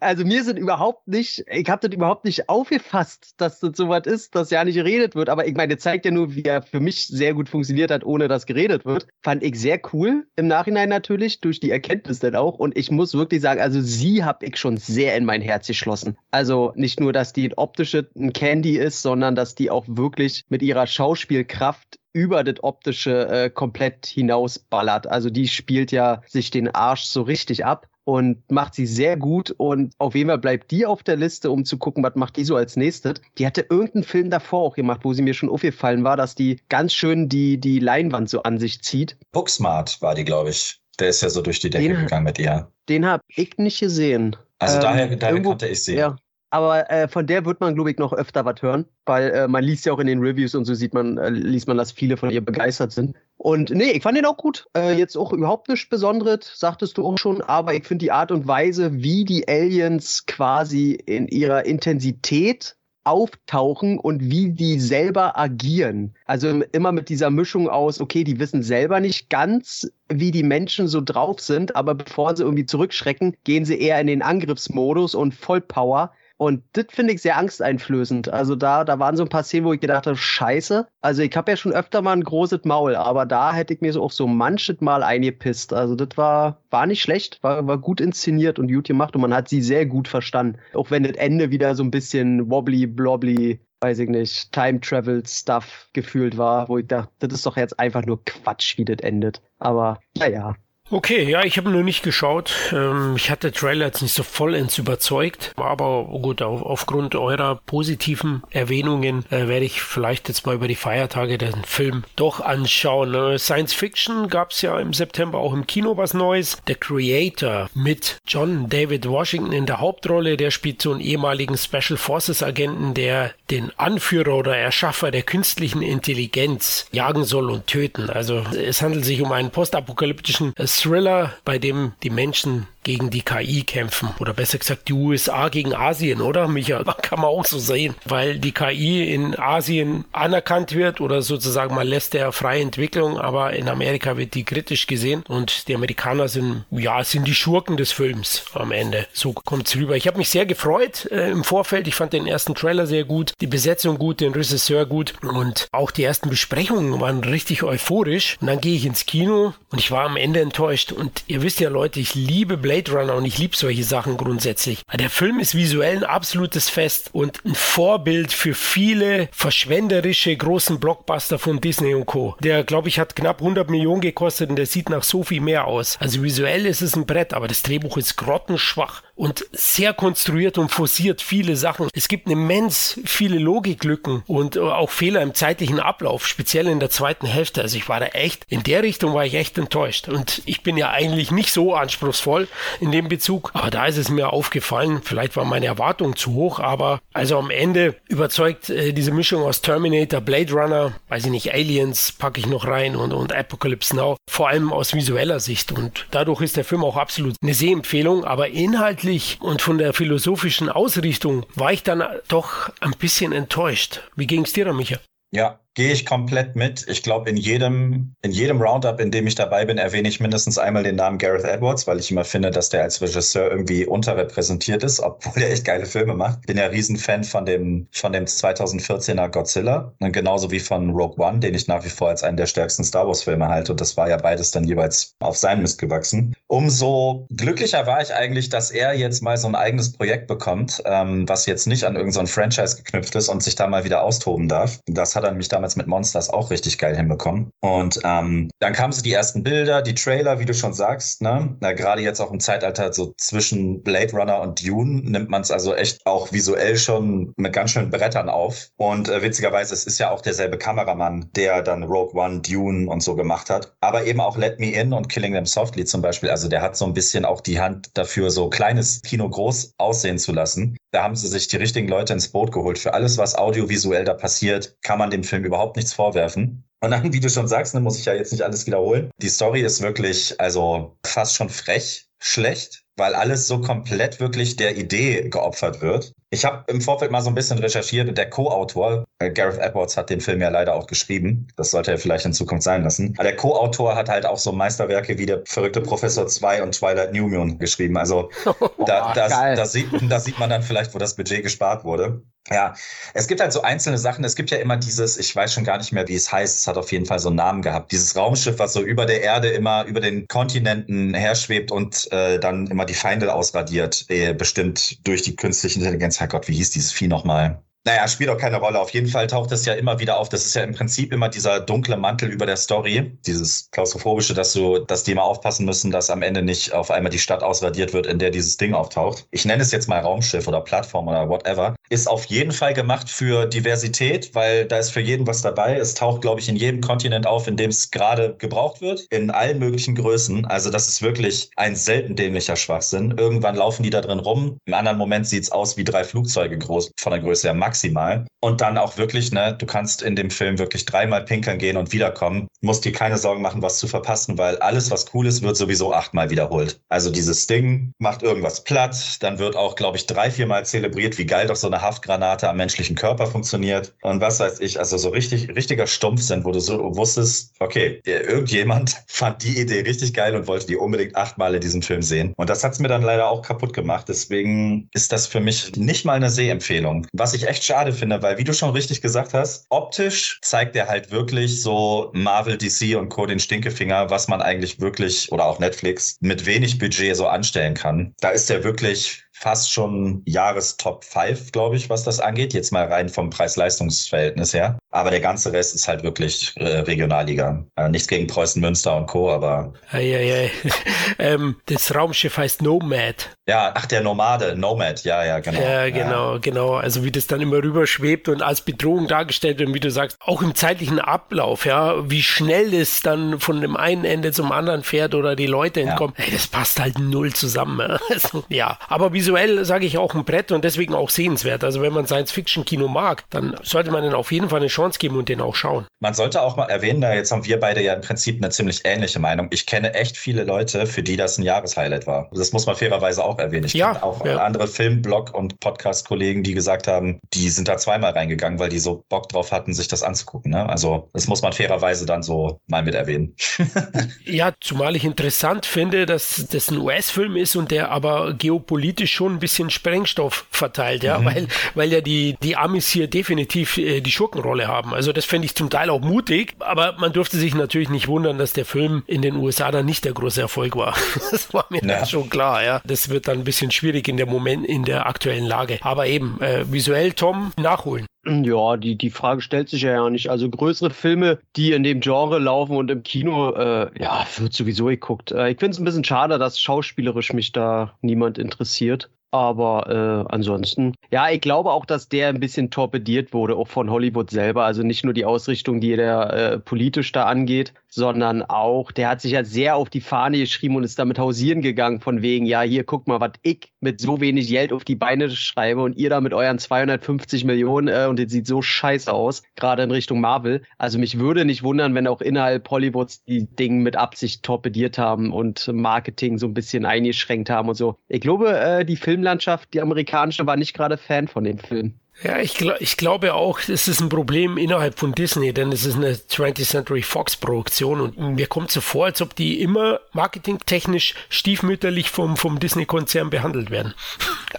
also mir sind überhaupt nicht, ich habe das überhaupt nicht aufgefasst, dass das so was ist, dass ja nicht geredet wird. Aber ich meine, das zeigt ja nur, wie er für mich sehr gut funktioniert hat, ohne dass geredet wird. Fand ich sehr cool im Nachhinein natürlich, durch die Erkenntnis dann auch. Und ich muss wirklich sagen, also sie habe ich schon sehr in mein Herz geschlossen. Also nicht nur, dass die optische ein Candy ist, sondern dass die auch wirklich mit ihrer Schauspielkraft über das Optische äh, komplett hinausballert. Also die spielt ja sich den Arsch so richtig ab und macht sie sehr gut. Und auf jeden Fall bleibt die auf der Liste, um zu gucken, was macht die so als nächstes. Die hatte irgendeinen Film davor auch gemacht, wo sie mir schon aufgefallen war, dass die ganz schön die, die Leinwand so an sich zieht. Booksmart war die, glaube ich. Der ist ja so durch die Decke den, gegangen mit ihr. Den habe ich nicht gesehen. Also ähm, daher, daher irgendwo, kannte ich sie. Ja, aber äh, von der wird man, glaube ich, noch öfter was hören, weil äh, man liest ja auch in den Reviews und so sieht man, äh, liest man, dass viele von ihr begeistert sind. Und nee, ich fand den auch gut. Äh, jetzt auch überhaupt nichts Besonderes, sagtest du auch schon, aber ich finde die Art und Weise, wie die Aliens quasi in ihrer Intensität auftauchen und wie die selber agieren. Also immer mit dieser Mischung aus, okay, die wissen selber nicht ganz, wie die Menschen so drauf sind, aber bevor sie irgendwie zurückschrecken, gehen sie eher in den Angriffsmodus und Vollpower. Und das finde ich sehr angsteinflößend. Also da, da waren so ein paar Szenen, wo ich gedacht habe, scheiße. Also ich habe ja schon öfter mal ein großes Maul, aber da hätte ich mir so auch so manches Mal eingepisst. Also das war, war nicht schlecht, war, war gut inszeniert und gut gemacht und man hat sie sehr gut verstanden. Auch wenn das Ende wieder so ein bisschen wobbly, blobly weiß ich nicht, Time Travel Stuff gefühlt war, wo ich dachte, das ist doch jetzt einfach nur Quatsch, wie das endet. Aber naja, Okay, ja, ich habe nur nicht geschaut. Ähm, ich hatte Trailer jetzt nicht so vollends überzeugt, aber gut, auf, aufgrund eurer positiven Erwähnungen äh, werde ich vielleicht jetzt mal über die Feiertage den Film doch anschauen. Äh, Science Fiction gab es ja im September auch im Kino was Neues. The Creator mit John David Washington in der Hauptrolle, der spielt so einen ehemaligen Special Forces Agenten, der den Anführer oder Erschaffer der künstlichen Intelligenz jagen soll und töten. Also es handelt sich um einen postapokalyptischen äh, Thriller, bei dem die Menschen gegen die KI kämpfen. Oder besser gesagt, die USA gegen Asien, oder? Micha, kann man auch so sehen. Weil die KI in Asien anerkannt wird oder sozusagen man lässt der freie Entwicklung, aber in Amerika wird die kritisch gesehen und die Amerikaner sind, ja, sind die Schurken des Films am Ende. So kommt es rüber. Ich habe mich sehr gefreut äh, im Vorfeld. Ich fand den ersten Trailer sehr gut, die Besetzung gut, den Regisseur gut und auch die ersten Besprechungen waren richtig euphorisch. Und dann gehe ich ins Kino und ich war am Ende enttäuscht. Und ihr wisst ja, Leute, ich liebe Blade Runner und ich liebe solche Sachen grundsätzlich. Der Film ist visuell ein absolutes Fest und ein Vorbild für viele verschwenderische großen Blockbuster von Disney und Co. Der, glaube ich, hat knapp 100 Millionen gekostet und der sieht nach so viel mehr aus. Also visuell ist es ein Brett, aber das Drehbuch ist grottenschwach und sehr konstruiert und forciert viele Sachen. Es gibt immens viele Logiklücken und äh, auch Fehler im zeitlichen Ablauf, speziell in der zweiten Hälfte. Also ich war da echt, in der Richtung war ich echt enttäuscht. Und ich bin ja eigentlich nicht so anspruchsvoll in dem Bezug, aber da ist es mir aufgefallen, vielleicht war meine Erwartung zu hoch, aber also am Ende überzeugt äh, diese Mischung aus Terminator, Blade Runner, weiß ich nicht, Aliens packe ich noch rein und, und Apocalypse Now, vor allem aus visueller Sicht. Und dadurch ist der Film auch absolut eine Sehempfehlung, aber inhaltlich und von der philosophischen Ausrichtung war ich dann doch ein bisschen enttäuscht. Wie ging es dir da, Micha? Ja, gehe ich komplett mit. Ich glaube, in jedem, in jedem Roundup, in dem ich dabei bin, erwähne ich mindestens einmal den Namen Gareth Edwards, weil ich immer finde, dass der als Regisseur irgendwie unterrepräsentiert ist, obwohl er echt geile Filme macht. Bin ja Riesenfan von dem, von dem 2014er Godzilla, und genauso wie von Rogue One, den ich nach wie vor als einen der stärksten Star Wars Filme halte. Und das war ja beides dann jeweils auf sein Mist gewachsen. Umso glücklicher war ich eigentlich, dass er jetzt mal so ein eigenes Projekt bekommt, ähm, was jetzt nicht an irgendein Franchise geknüpft ist und sich da mal wieder austoben darf. Das hat er mich damals mit Monsters auch richtig geil hinbekommen. Und ähm, dann kamen so die ersten Bilder, die Trailer, wie du schon sagst. Ne? Na, Gerade jetzt auch im Zeitalter so zwischen Blade Runner und Dune nimmt man es also echt auch visuell schon mit ganz schönen Brettern auf. Und äh, witzigerweise, es ist ja auch derselbe Kameramann, der dann Rogue One, Dune und so gemacht hat. Aber eben auch Let Me In und Killing Them Softly zum Beispiel. Also der hat so ein bisschen auch die Hand dafür, so kleines Kino groß aussehen zu lassen. Da haben sie sich die richtigen Leute ins Boot geholt. Für alles, was audiovisuell da passiert, kann man dem Film überhaupt nichts vorwerfen. Und dann, wie du schon sagst, ne, muss ich ja jetzt nicht alles wiederholen. Die Story ist wirklich, also fast schon frech, schlecht, weil alles so komplett wirklich der Idee geopfert wird. Ich habe im Vorfeld mal so ein bisschen recherchiert und der Co-Autor, äh, Gareth Edwards, hat den Film ja leider auch geschrieben. Das sollte er vielleicht in Zukunft sein lassen. Aber der Co-Autor hat halt auch so Meisterwerke wie der verrückte Professor 2 und Twilight New Moon geschrieben. Also da, da, da, sieht, da sieht man dann vielleicht, wo das Budget gespart wurde. Ja, es gibt halt so einzelne Sachen. Es gibt ja immer dieses, ich weiß schon gar nicht mehr, wie es heißt. Es hat auf jeden Fall so einen Namen gehabt. Dieses Raumschiff, was so über der Erde immer über den Kontinenten herschwebt und äh, dann immer die Feinde ausradiert, äh, bestimmt durch die künstliche Intelligenz. Herrgott, wie hieß dieses Vieh nochmal? Naja, spielt auch keine Rolle. Auf jeden Fall taucht es ja immer wieder auf. Das ist ja im Prinzip immer dieser dunkle Mantel über der Story. Dieses klaustrophobische, dass du, dass die immer aufpassen müssen, dass am Ende nicht auf einmal die Stadt ausradiert wird, in der dieses Ding auftaucht. Ich nenne es jetzt mal Raumschiff oder Plattform oder whatever. Ist auf jeden Fall gemacht für Diversität, weil da ist für jeden was dabei. Es taucht, glaube ich, in jedem Kontinent auf, in dem es gerade gebraucht wird. In allen möglichen Größen. Also das ist wirklich ein selten dämlicher Schwachsinn. Irgendwann laufen die da drin rum. Im anderen Moment sieht es aus wie drei Flugzeuge groß von der Größe her max maximal. Und dann auch wirklich, ne, du kannst in dem Film wirklich dreimal pinkeln gehen und wiederkommen. Musst dir keine Sorgen machen, was zu verpassen, weil alles, was cool ist, wird sowieso achtmal wiederholt. Also dieses Ding macht irgendwas platt. Dann wird auch, glaube ich, drei, viermal zelebriert, wie geil doch so eine Haftgranate am menschlichen Körper funktioniert. Und was weiß ich, also so richtig, richtiger Stumpfsinn, wo du so wusstest, okay, irgendjemand fand die Idee richtig geil und wollte die unbedingt achtmal in diesem Film sehen. Und das hat es mir dann leider auch kaputt gemacht. Deswegen ist das für mich nicht mal eine Sehempfehlung. Was ich echt schade finde, weil wie du schon richtig gesagt hast, optisch zeigt er halt wirklich so Marvel, DC und Co. den Stinkefinger, was man eigentlich wirklich oder auch Netflix mit wenig Budget so anstellen kann. Da ist er wirklich fast schon Jahrestop 5, glaube ich, was das angeht. Jetzt mal rein vom Preis-Leistungs-Verhältnis her. Aber der ganze Rest ist halt wirklich äh, Regionalliga. Äh, nichts gegen Preußen Münster und Co., aber. Eieiei. ähm, das Raumschiff heißt Nomad. Ja, ach, der Nomade, Nomad, ja, ja, genau. Ja, genau, ja. genau. Also wie das dann immer rüberschwebt und als Bedrohung dargestellt wird, und wie du sagst, auch im zeitlichen Ablauf, ja, wie schnell es dann von dem einen Ende zum anderen fährt oder die Leute entkommen, ja. hey, das passt halt null zusammen. Also, ja, aber visuell sage ich auch ein Brett und deswegen auch sehenswert. Also wenn man Science-Fiction-Kino mag, dann sollte man den auf jeden Fall eine Chance geben und den auch schauen. Man sollte auch mal erwähnen, da jetzt haben wir beide ja im Prinzip eine ziemlich ähnliche Meinung. Ich kenne echt viele Leute, für die das ein Jahreshighlight war. Das muss man fairerweise auch erwähnen. Ich ja, kenne auch ja. andere Filmblog- und Podcast-Kollegen, die gesagt haben, die sind da zweimal reingegangen, weil die so Bock drauf hatten, sich das anzugucken. Ne? Also das muss man fairerweise dann so mal mit erwähnen. ja, zumal ich interessant finde, dass das ein US-Film ist und der aber geopolitisch schon ein bisschen Sprengstoff verteilt, ja, mhm. weil, weil ja die, die Amis hier definitiv äh, die Schurkenrolle haben. Also das fände ich zum Teil auch mutig, aber man durfte sich natürlich nicht wundern, dass der Film in den USA dann nicht der große Erfolg war. das war mir ja. schon klar, ja. Das wird dann ein bisschen schwierig in der Moment, in der aktuellen Lage. Aber eben, äh, visuell, Tom, nachholen. Ja, die, die Frage stellt sich ja nicht. Also größere Filme, die in dem Genre laufen und im Kino, äh, ja, wird sowieso geguckt. Äh, ich finde es ein bisschen schade, dass schauspielerisch mich da niemand interessiert. Aber äh, ansonsten, ja, ich glaube auch, dass der ein bisschen torpediert wurde, auch von Hollywood selber. Also nicht nur die Ausrichtung, die der äh, politisch da angeht, sondern auch, der hat sich ja sehr auf die Fahne geschrieben und ist damit hausieren gegangen, von wegen, ja, hier, guck mal, was ich mit so wenig Geld auf die Beine schreibe und ihr da mit euren 250 Millionen äh, und es sieht so scheiße aus, gerade in Richtung Marvel. Also mich würde nicht wundern, wenn auch innerhalb Hollywoods die Dinge mit Absicht torpediert haben und Marketing so ein bisschen eingeschränkt haben und so. Ich glaube, äh, die Filmlandschaft, die amerikanische, war nicht gerade Fan von dem Film. Ja, ich, gl ich glaube auch, es ist ein Problem innerhalb von Disney, denn es ist eine 20th Century Fox Produktion und mir kommt so vor, als ob die immer marketingtechnisch stiefmütterlich vom, vom Disney-Konzern behandelt werden.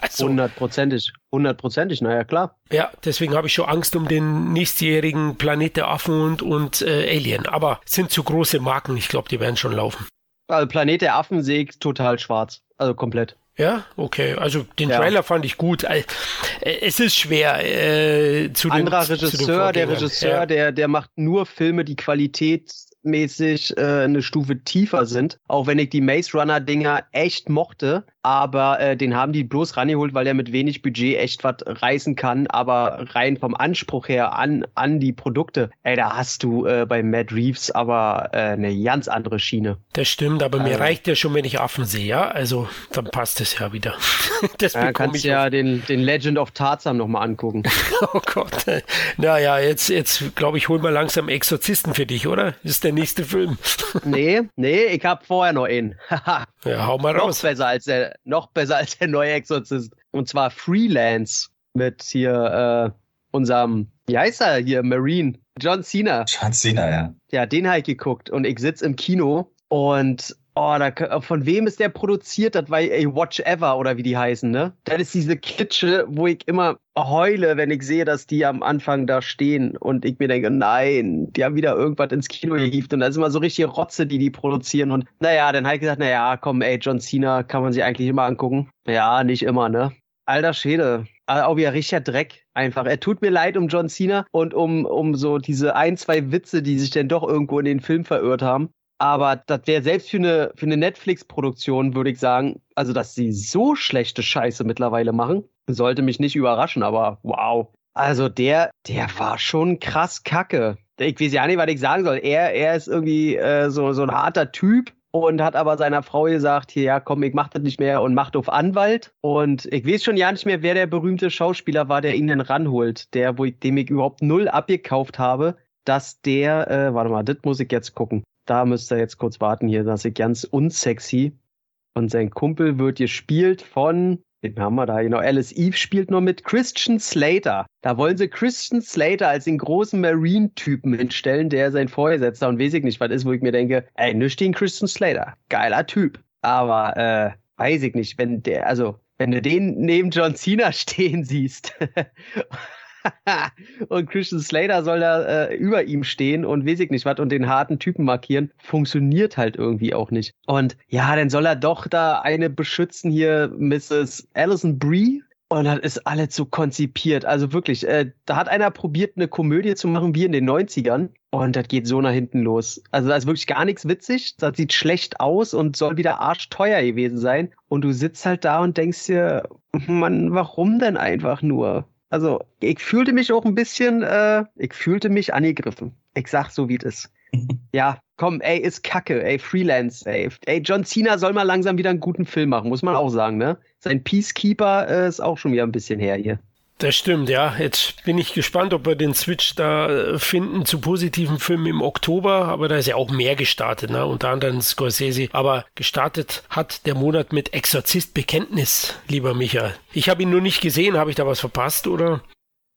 Also, Hundertprozentig, hundertprozentig, naja, klar. Ja, deswegen habe ich schon Angst um den nächstjährigen Planet der Affen und, und äh, Alien. Aber sind zu große Marken, ich glaube, die werden schon laufen. Also Planet der Affen sehe ich total schwarz. Also komplett. Ja, okay. Also den ja. Trailer fand ich gut. Äh, es ist schwer äh, zu Anderer den, Regisseur, der Regisseur, ja. der, der macht nur Filme, die Qualität mäßig äh, eine Stufe tiefer sind. Auch wenn ich die Maze Runner Dinger echt mochte, aber äh, den haben die bloß rangeholt, weil er mit wenig Budget echt was reißen kann. Aber rein vom Anspruch her an, an die Produkte, ey, da hast du äh, bei Matt Reeves aber äh, eine ganz andere Schiene. Das stimmt, aber mir also reicht ja schon, wenn ich Affen sehe, ja? Also dann passt es ja wieder. das ja, kannst ja den, den Legend of Tarzan nochmal angucken. oh Gott. Naja, jetzt, jetzt glaube ich, hol mal langsam Exorzisten für dich, oder? Ist der nächste Film. nee, nee, ich habe vorher noch einen. Ja, hau mal raus. Noch besser als der noch besser als der neue Exorzist. Und zwar Freelance mit hier äh, unserem, wie heißt er hier, Marine, John Cena. John Cena, ja. Ja, den habe ich geguckt und ich sitze im Kino und Oh, da, von wem ist der produziert? Das war ey, Watch Ever oder wie die heißen, ne? Das ist diese Klitsche, wo ich immer heule, wenn ich sehe, dass die am Anfang da stehen und ich mir denke, nein, die haben wieder irgendwas ins Kino gehievt und da ist immer so richtige Rotze, die die produzieren und naja, dann habe ich gesagt, naja, komm, ey, John Cena kann man sich eigentlich immer angucken. Ja, nicht immer, ne? Alter Schäde. Auch wieder richtiger Dreck einfach. Er tut mir leid um John Cena und um, um so diese ein, zwei Witze, die sich dann doch irgendwo in den Film verirrt haben. Aber das wäre selbst für eine, für eine Netflix-Produktion, würde ich sagen, also dass sie so schlechte Scheiße mittlerweile machen, sollte mich nicht überraschen, aber wow. Also der, der war schon krass kacke. Ich weiß ja nicht, was ich sagen soll. Er, er ist irgendwie äh, so, so ein harter Typ und hat aber seiner Frau gesagt, hier, ja, komm, ich mach das nicht mehr und macht auf Anwalt. Und ich weiß schon ja nicht mehr, wer der berühmte Schauspieler war, der ihn dann ranholt. Der, wo ich, dem ich überhaupt null abgekauft habe, dass der, äh, warte mal, das muss ich jetzt gucken da müsst ihr jetzt kurz warten hier, dass ich ganz unsexy. Und sein Kumpel wird gespielt von, den haben wir da, genau, Alice Eve spielt nur mit Christian Slater. Da wollen sie Christian Slater als den großen Marine-Typen hinstellen, der sein Vorgesetzter und weiß ich nicht, was ist, wo ich mir denke, ey, nisch den Christian Slater. Geiler Typ. Aber, äh, weiß ich nicht, wenn der, also, wenn du den neben John Cena stehen siehst und Christian Slater soll da äh, über ihm stehen und weiß ich nicht was und den harten Typen markieren. Funktioniert halt irgendwie auch nicht. Und ja, dann soll er doch da eine beschützen hier, Mrs. Alison Brie. Und das ist alles so konzipiert. Also wirklich, äh, da hat einer probiert, eine Komödie zu machen wie in den 90ern. Und das geht so nach hinten los. Also da ist wirklich gar nichts witzig. Das sieht schlecht aus und soll wieder arschteuer gewesen sein. Und du sitzt halt da und denkst dir, Mann, warum denn einfach nur? Also, ich fühlte mich auch ein bisschen, äh, ich fühlte mich angegriffen. Ich sag so, wie es ist. ja, komm, ey, ist kacke, ey, Freelance, ey. Ey, John Cena soll mal langsam wieder einen guten Film machen, muss man auch sagen, ne? Sein Peacekeeper äh, ist auch schon wieder ein bisschen her hier. Das stimmt, ja. Jetzt bin ich gespannt, ob wir den Switch da äh, finden zu positiven Filmen im Oktober, aber da ist ja auch mehr gestartet, ne? Unter anderem Scorsese. Aber gestartet hat der Monat mit Exorzist Bekenntnis, lieber Micha. Ich habe ihn nur nicht gesehen, habe ich da was verpasst, oder?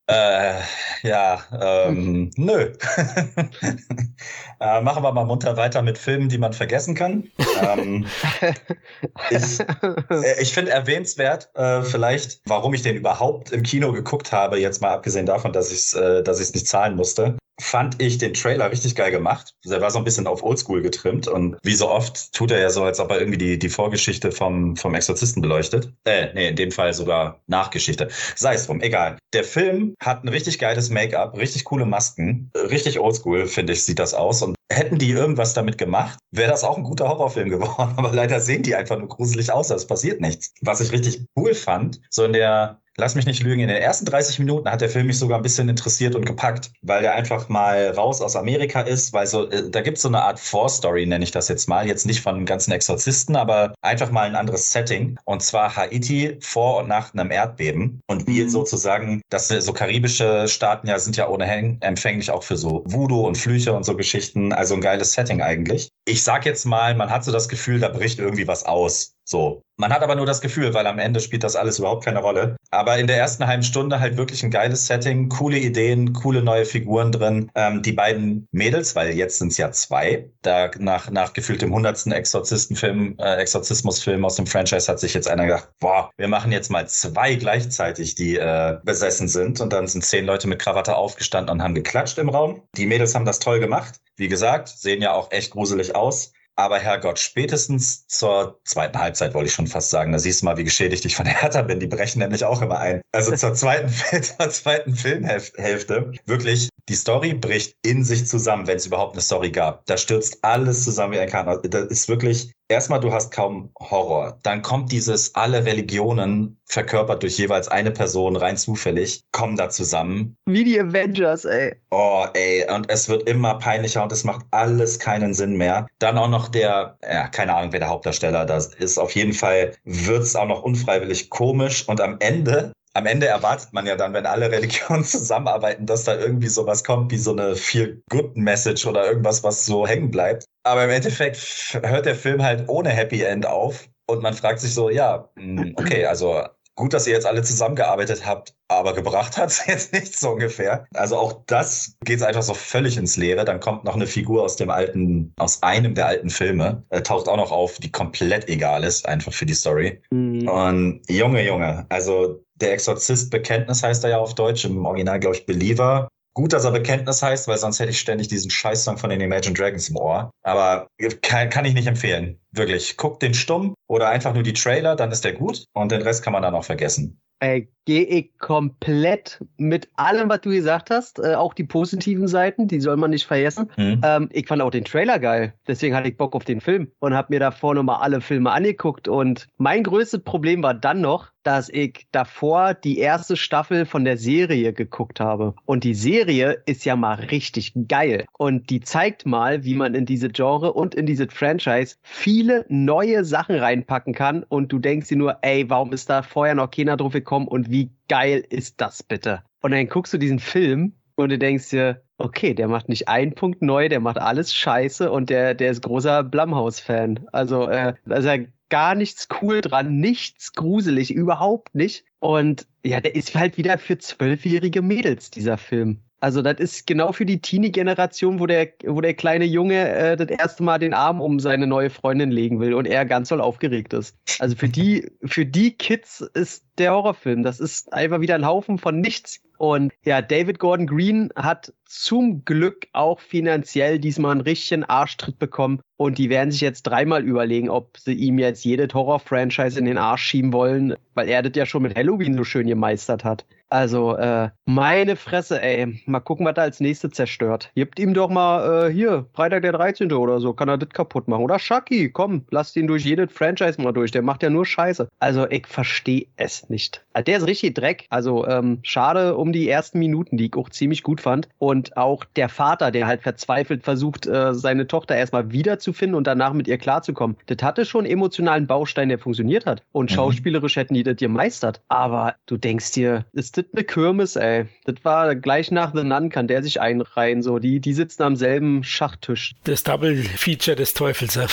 Äh, ja, ähm, nö. äh, machen wir mal munter weiter mit Filmen, die man vergessen kann. Ähm, ich, äh, ich finde erwähnenswert, äh, vielleicht, warum ich den überhaupt im Kino geguckt habe, jetzt mal abgesehen davon, dass ich es äh, dass ich's nicht zahlen musste fand ich den Trailer richtig geil gemacht. Der war so ein bisschen auf Oldschool getrimmt und wie so oft tut er ja so, als ob er irgendwie die, die Vorgeschichte vom, vom Exorzisten beleuchtet. Äh, nee, in dem Fall sogar Nachgeschichte. Sei es drum, egal. Der Film hat ein richtig geiles Make-up, richtig coole Masken, richtig oldschool, finde ich, sieht das aus und hätten die irgendwas damit gemacht, wäre das auch ein guter Horrorfilm geworden. Aber leider sehen die einfach nur gruselig aus, es passiert nichts. Was ich richtig cool fand, so in der lass mich nicht lügen, in den ersten 30 Minuten hat der Film mich sogar ein bisschen interessiert und gepackt, weil der einfach mal raus aus Amerika ist, weil so, äh, da gibt es so eine Art Vorstory, nenne ich das jetzt mal, jetzt nicht von ganzen Exorzisten, aber einfach mal ein anderes Setting und zwar Haiti vor und nach einem Erdbeben und wie mhm. sozusagen, dass so karibische Staaten ja sind ja ohnehin empfänglich auch für so Voodoo und Flüche und so Geschichten, also ein geiles Setting eigentlich. Ich sag jetzt mal, man hat so das Gefühl, da bricht irgendwie was aus So. Man hat aber nur das Gefühl, weil am Ende spielt das alles überhaupt keine Rolle. Aber in der ersten halben Stunde halt wirklich ein geiles Setting, coole Ideen, coole neue Figuren drin. Ähm, die beiden Mädels, weil jetzt sind es ja zwei, da nach, nach gefühlt dem hundertsten Exorzistenfilm, äh, Exorzismusfilm aus dem Franchise hat sich jetzt einer gedacht, boah, wir machen jetzt mal zwei gleichzeitig, die äh, besessen sind. Und dann sind zehn Leute mit Krawatte aufgestanden und haben geklatscht im Raum. Die Mädels haben das toll gemacht. Wie gesagt, sehen ja auch echt gruselig aus. Aber Herrgott, spätestens zur zweiten Halbzeit wollte ich schon fast sagen. Da siehst du mal, wie geschädigt ich von der Hertha bin. Die brechen nämlich auch immer ein. Also zur zweiten, zur zweiten Filmhälfte. Wirklich, die Story bricht in sich zusammen, wenn es überhaupt eine Story gab. Da stürzt alles zusammen wie ein Kahn. Das ist wirklich erstmal, du hast kaum Horror. Dann kommt dieses, alle Religionen verkörpert durch jeweils eine Person rein zufällig, kommen da zusammen. Wie die Avengers, ey. Oh, ey. Und es wird immer peinlicher und es macht alles keinen Sinn mehr. Dann auch noch der, ja, keine Ahnung, wer der Hauptdarsteller das ist. Auf jeden Fall wird es auch noch unfreiwillig komisch und am Ende am Ende erwartet man ja dann, wenn alle Religionen zusammenarbeiten, dass da irgendwie sowas kommt wie so eine Feel-Good-Message oder irgendwas, was so hängen bleibt. Aber im Endeffekt hört der Film halt ohne Happy End auf und man fragt sich so, ja, hm, okay, also gut, dass ihr jetzt alle zusammengearbeitet habt, aber gebracht hat es jetzt nicht so ungefähr. Also auch das geht einfach so völlig ins Leere. Dann kommt noch eine Figur aus dem alten, aus einem der alten Filme, äh, taucht auch noch auf, die komplett egal ist, einfach für die Story. Mhm. Und Junge, Junge, also der Exorzist Bekenntnis heißt er ja auf Deutsch, im Original glaube ich Believer. Gut, dass er Bekenntnis heißt, weil sonst hätte ich ständig diesen Scheißsong von den Imagine Dragons im Ohr. Aber kann, kann ich nicht empfehlen. Wirklich. Guckt den stumm oder einfach nur die Trailer, dann ist der gut und den Rest kann man dann auch vergessen. Ey, gehe ich komplett mit allem, was du gesagt hast, äh, auch die positiven Seiten, die soll man nicht vergessen. Mhm. Ähm, ich fand auch den Trailer geil, deswegen hatte ich Bock auf den Film und habe mir davor nochmal alle Filme angeguckt. Und mein größtes Problem war dann noch, dass ich davor die erste Staffel von der Serie geguckt habe. Und die Serie ist ja mal richtig geil. Und die zeigt mal, wie man in diese Genre und in diese Franchise viele neue Sachen reinpacken kann. Und du denkst dir nur, ey, warum ist da vorher noch keiner drauf gekommen und wie geil ist das bitte? Und dann guckst du diesen Film und du denkst dir, okay, der macht nicht einen Punkt neu, der macht alles scheiße und der, der ist großer Blumhouse-Fan. Also, äh, da ist ja gar nichts cool dran, nichts gruselig, überhaupt nicht. Und ja, der ist halt wieder für zwölfjährige Mädels, dieser Film. Also das ist genau für die Teenie-Generation, wo der, wo der kleine Junge äh, das erste Mal den Arm um seine neue Freundin legen will und er ganz doll aufgeregt ist. Also für die, für die Kids ist der Horrorfilm. Das ist einfach wieder ein Haufen von nichts. Und ja, David Gordon Green hat zum Glück auch finanziell diesmal einen richtigen Arschtritt bekommen. Und die werden sich jetzt dreimal überlegen, ob sie ihm jetzt jede Horror-Franchise in den Arsch schieben wollen, weil er das ja schon mit Halloween so schön gemeistert hat. Also, äh, meine Fresse, ey. Mal gucken, was er als nächstes zerstört. Gebt ihm doch mal, äh, hier, Freitag der 13. oder so, kann er das kaputt machen. Oder Chucky, komm, lasst ihn durch jedes Franchise mal durch. Der macht ja nur Scheiße. Also, ich verstehe es nicht. Also, der ist richtig Dreck. Also, ähm, schade um die ersten Minuten, die ich auch ziemlich gut fand. Und auch der Vater, der halt verzweifelt versucht, äh, seine Tochter erstmal wiederzufinden und danach mit ihr klarzukommen. Das hatte schon emotionalen Baustein, der funktioniert hat. Und mhm. schauspielerisch hätten die das gemeistert. Aber du denkst dir, ist das eine Kirmes, ey. Das war gleich nach The Nun, kann der sich einreihen. So, die, die sitzen am selben Schachtisch. Das Double Feature des Teufels, ja.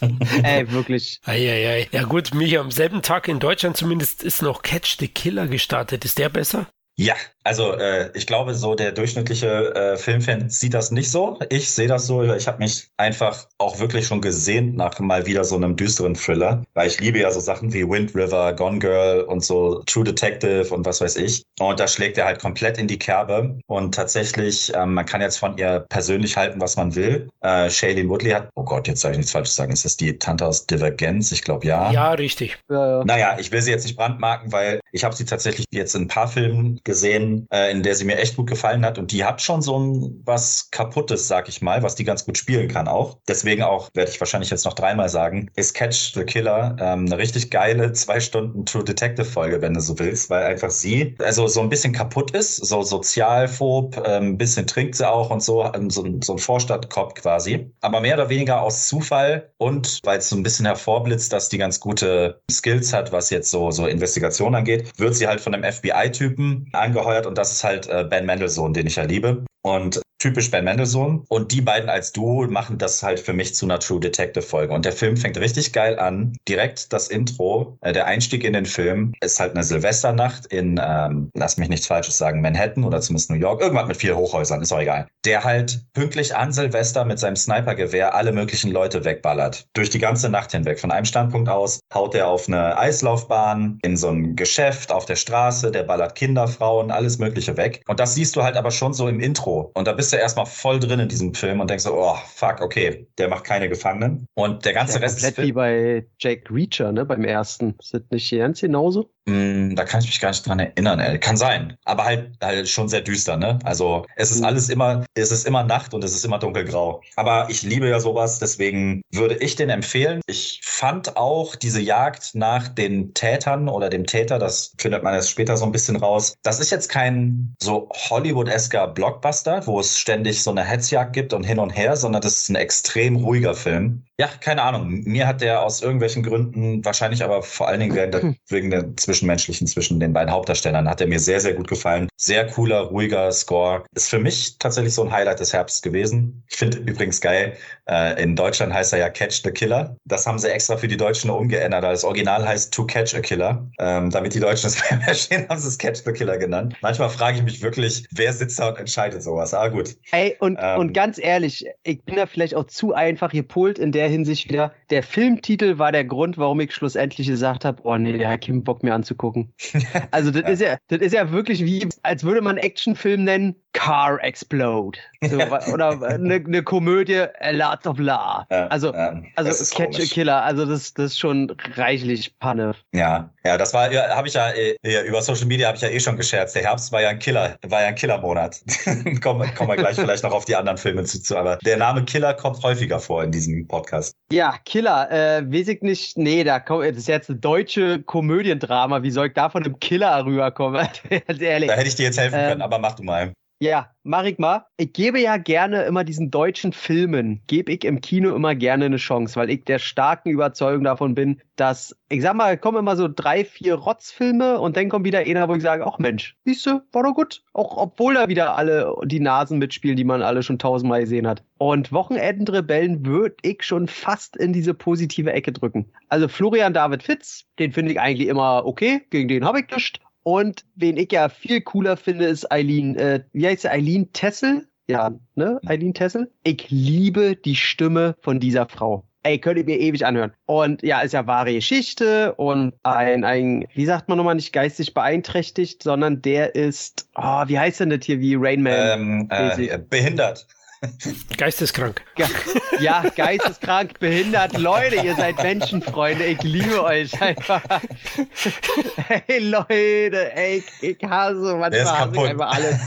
ey, wirklich. Eieiei. Ja gut, mich am selben Tag in Deutschland zumindest ist noch Catch the Killer gestartet. Ist der besser? Ja, also äh, ich glaube, so der durchschnittliche äh, Filmfan sieht das nicht so. Ich sehe das so. Ich habe mich einfach auch wirklich schon gesehnt nach mal wieder so einem düsteren Thriller, weil ich liebe ja so Sachen wie Wind River, Gone Girl und so True Detective und was weiß ich. Und da schlägt er halt komplett in die Kerbe. Und tatsächlich, ähm, man kann jetzt von ihr persönlich halten, was man will. Äh, Shailene Woodley hat, oh Gott, jetzt soll ich nichts Falsches sagen. Ist das die Tante aus Divergence? Ich glaube ja. Ja, richtig. Ja, ja. Naja, ich will sie jetzt nicht brandmarken, weil ich habe sie tatsächlich jetzt in ein paar Filmen gesehen, äh, in der sie mir echt gut gefallen hat. Und die hat schon so ein was Kaputtes, sag ich mal, was die ganz gut spielen kann auch. Deswegen auch, werde ich wahrscheinlich jetzt noch dreimal sagen, ist Catch the Killer ähm, eine richtig geile zwei Stunden True Detective Folge, wenn du so willst, weil einfach sie also so ein bisschen kaputt ist, so sozialphob, ähm, ein bisschen trinkt sie auch und so, ähm, so, so ein Vorstadtkopf quasi. Aber mehr oder weniger aus Zufall und weil es so ein bisschen hervorblitzt, dass die ganz gute Skills hat, was jetzt so, so Investigation angeht, wird sie halt von einem FBI-Typen angeheuert und das ist halt äh, Ben Mendelssohn, den ich ja liebe. Und typisch Ben Mendelssohn. Und die beiden als Duo machen das halt für mich zu einer True Detective Folge. Und der Film fängt richtig geil an. Direkt das Intro, äh, der Einstieg in den Film ist halt eine Silvesternacht in, ähm, lass mich nichts Falsches sagen, Manhattan oder zumindest New York. Irgendwas mit vier Hochhäusern, ist auch egal. Der halt pünktlich an Silvester mit seinem Snipergewehr alle möglichen Leute wegballert. Durch die ganze Nacht hinweg. Von einem Standpunkt aus haut er auf eine Eislaufbahn, in so ein Geschäft, auf der Straße, der ballert Kinder, Frauen, alles Mögliche weg. Und das siehst du halt aber schon so im Intro. Und da bist du erstmal voll drin in diesem Film und denkst so, oh, fuck, okay, der macht keine Gefangenen. Und der ganze ja, Rest komplett wie bei Jack Reacher, ne, beim ersten. Ist das nicht ganz genauso? Mm, da kann ich mich gar nicht dran erinnern, ey. Kann sein. Aber halt, halt schon sehr düster, ne? Also es ist Mhm. alles immer, es ist immer Nacht und es ist immer dunkelgrau. Aber ich liebe ja sowas, deswegen würde ich den empfehlen. Ich fand auch diese Jagd nach den Tätern oder dem Täter, das findet man erst später so ein bisschen raus. Das ist jetzt kein so Hollywood-esker Blockbuster, wo es ständig so eine Hetzjagd gibt und hin und her, sondern das ist ein extrem ruhiger Film. Ja, keine Ahnung. Mir hat der aus irgendwelchen Gründen, wahrscheinlich aber vor allen Dingen wegen der, wegen der Zwischenmenschlichen zwischen den beiden Hauptdarstellern, hat er mir sehr, sehr gut gefallen. Sehr cooler, ruhiger Score. Ist für mich tatsächlich so ein Highlight des Herbsts gewesen. Ich finde übrigens geil, in Deutschland heißt er ja Catch the Killer. Das haben sie extra für die Deutschen umgeändert. Das Original heißt To Catch a Killer. Ähm, damit die Deutschen es mehr verstehen, haben sie es Catch the Killer genannt. Manchmal frage ich mich wirklich, wer sitzt da und entscheidet sowas. Ah, gut. Ey, und, Ähm. und ganz ehrlich, ich bin da vielleicht auch zu einfach gepolt in der Hinsicht wieder. Der Filmtitel war der Grund, warum ich schlussendlich gesagt habe, oh nee, der hat keinen Bock mehr anzugucken. Also das ist ja, das ist ja wirklich wie, als würde man Actionfilm nennen, Car Explode. So, oder eine, eine Komödie, A Lot of La. Ja, Also, ähm, also Catch komisch. a Killer, also das, das ist schon reichlich Panne. Ja, ja, das war, ja, habe ich ja, äh, ja, über Social Media habe ich ja eh schon gescherzt. Der Herbst war ja ein Killer, war ja ein Killermonat. kommen, kommen wir gleich vielleicht noch auf die anderen Filme zu, zu, aber der Name Killer kommt häufiger vor in diesem Podcast. Ja, Killer, äh, weiß ich nicht, nee, da kommt, das ist jetzt ein deutsche Komödiendrama, wie soll ich da von einem Killer rüberkommen? Ganz ehrlich. Da hätte ich dir jetzt helfen Ähm, können, aber mach du mal. Ja, mach ich mal. Ich gebe ja gerne immer diesen deutschen Filmen, gebe ich im Kino immer gerne eine Chance, weil ich der starken Überzeugung davon bin, dass, ich sag mal, kommen immer so drei, vier Rotzfilme und dann kommt wieder einer, wo ich sage, ach Mensch, siehste, war doch gut. Auch obwohl da wieder alle die Nasen mitspielen, die man alle schon tausendmal gesehen hat. Und Wochenendrebellen würde ich schon fast in diese positive Ecke drücken. Also Florian David Fitz, den finde ich eigentlich immer okay, gegen den habe ich nichts. Und wen ich ja viel cooler finde, ist Eileen, äh, wie heißt sie, Eileen Tessel? Ja, ne? Eileen Tessel? Ich liebe die Stimme von dieser Frau. Ey, könnt ihr mir ewig anhören. Und ja, ist ja wahre Geschichte und ein, ein, wie sagt man nochmal, nicht geistig beeinträchtigt, sondern der ist, oh, wie heißt denn das hier, wie Rain Man? Ähm, äh, behindert. Geisteskrank. Ge ja, geisteskrank, behindert. Leute, ihr seid Menschenfreunde. Ich liebe euch einfach. Hey Leute, ey, ich, ich hasse, Der manchmal ich kaputt. einfach alles.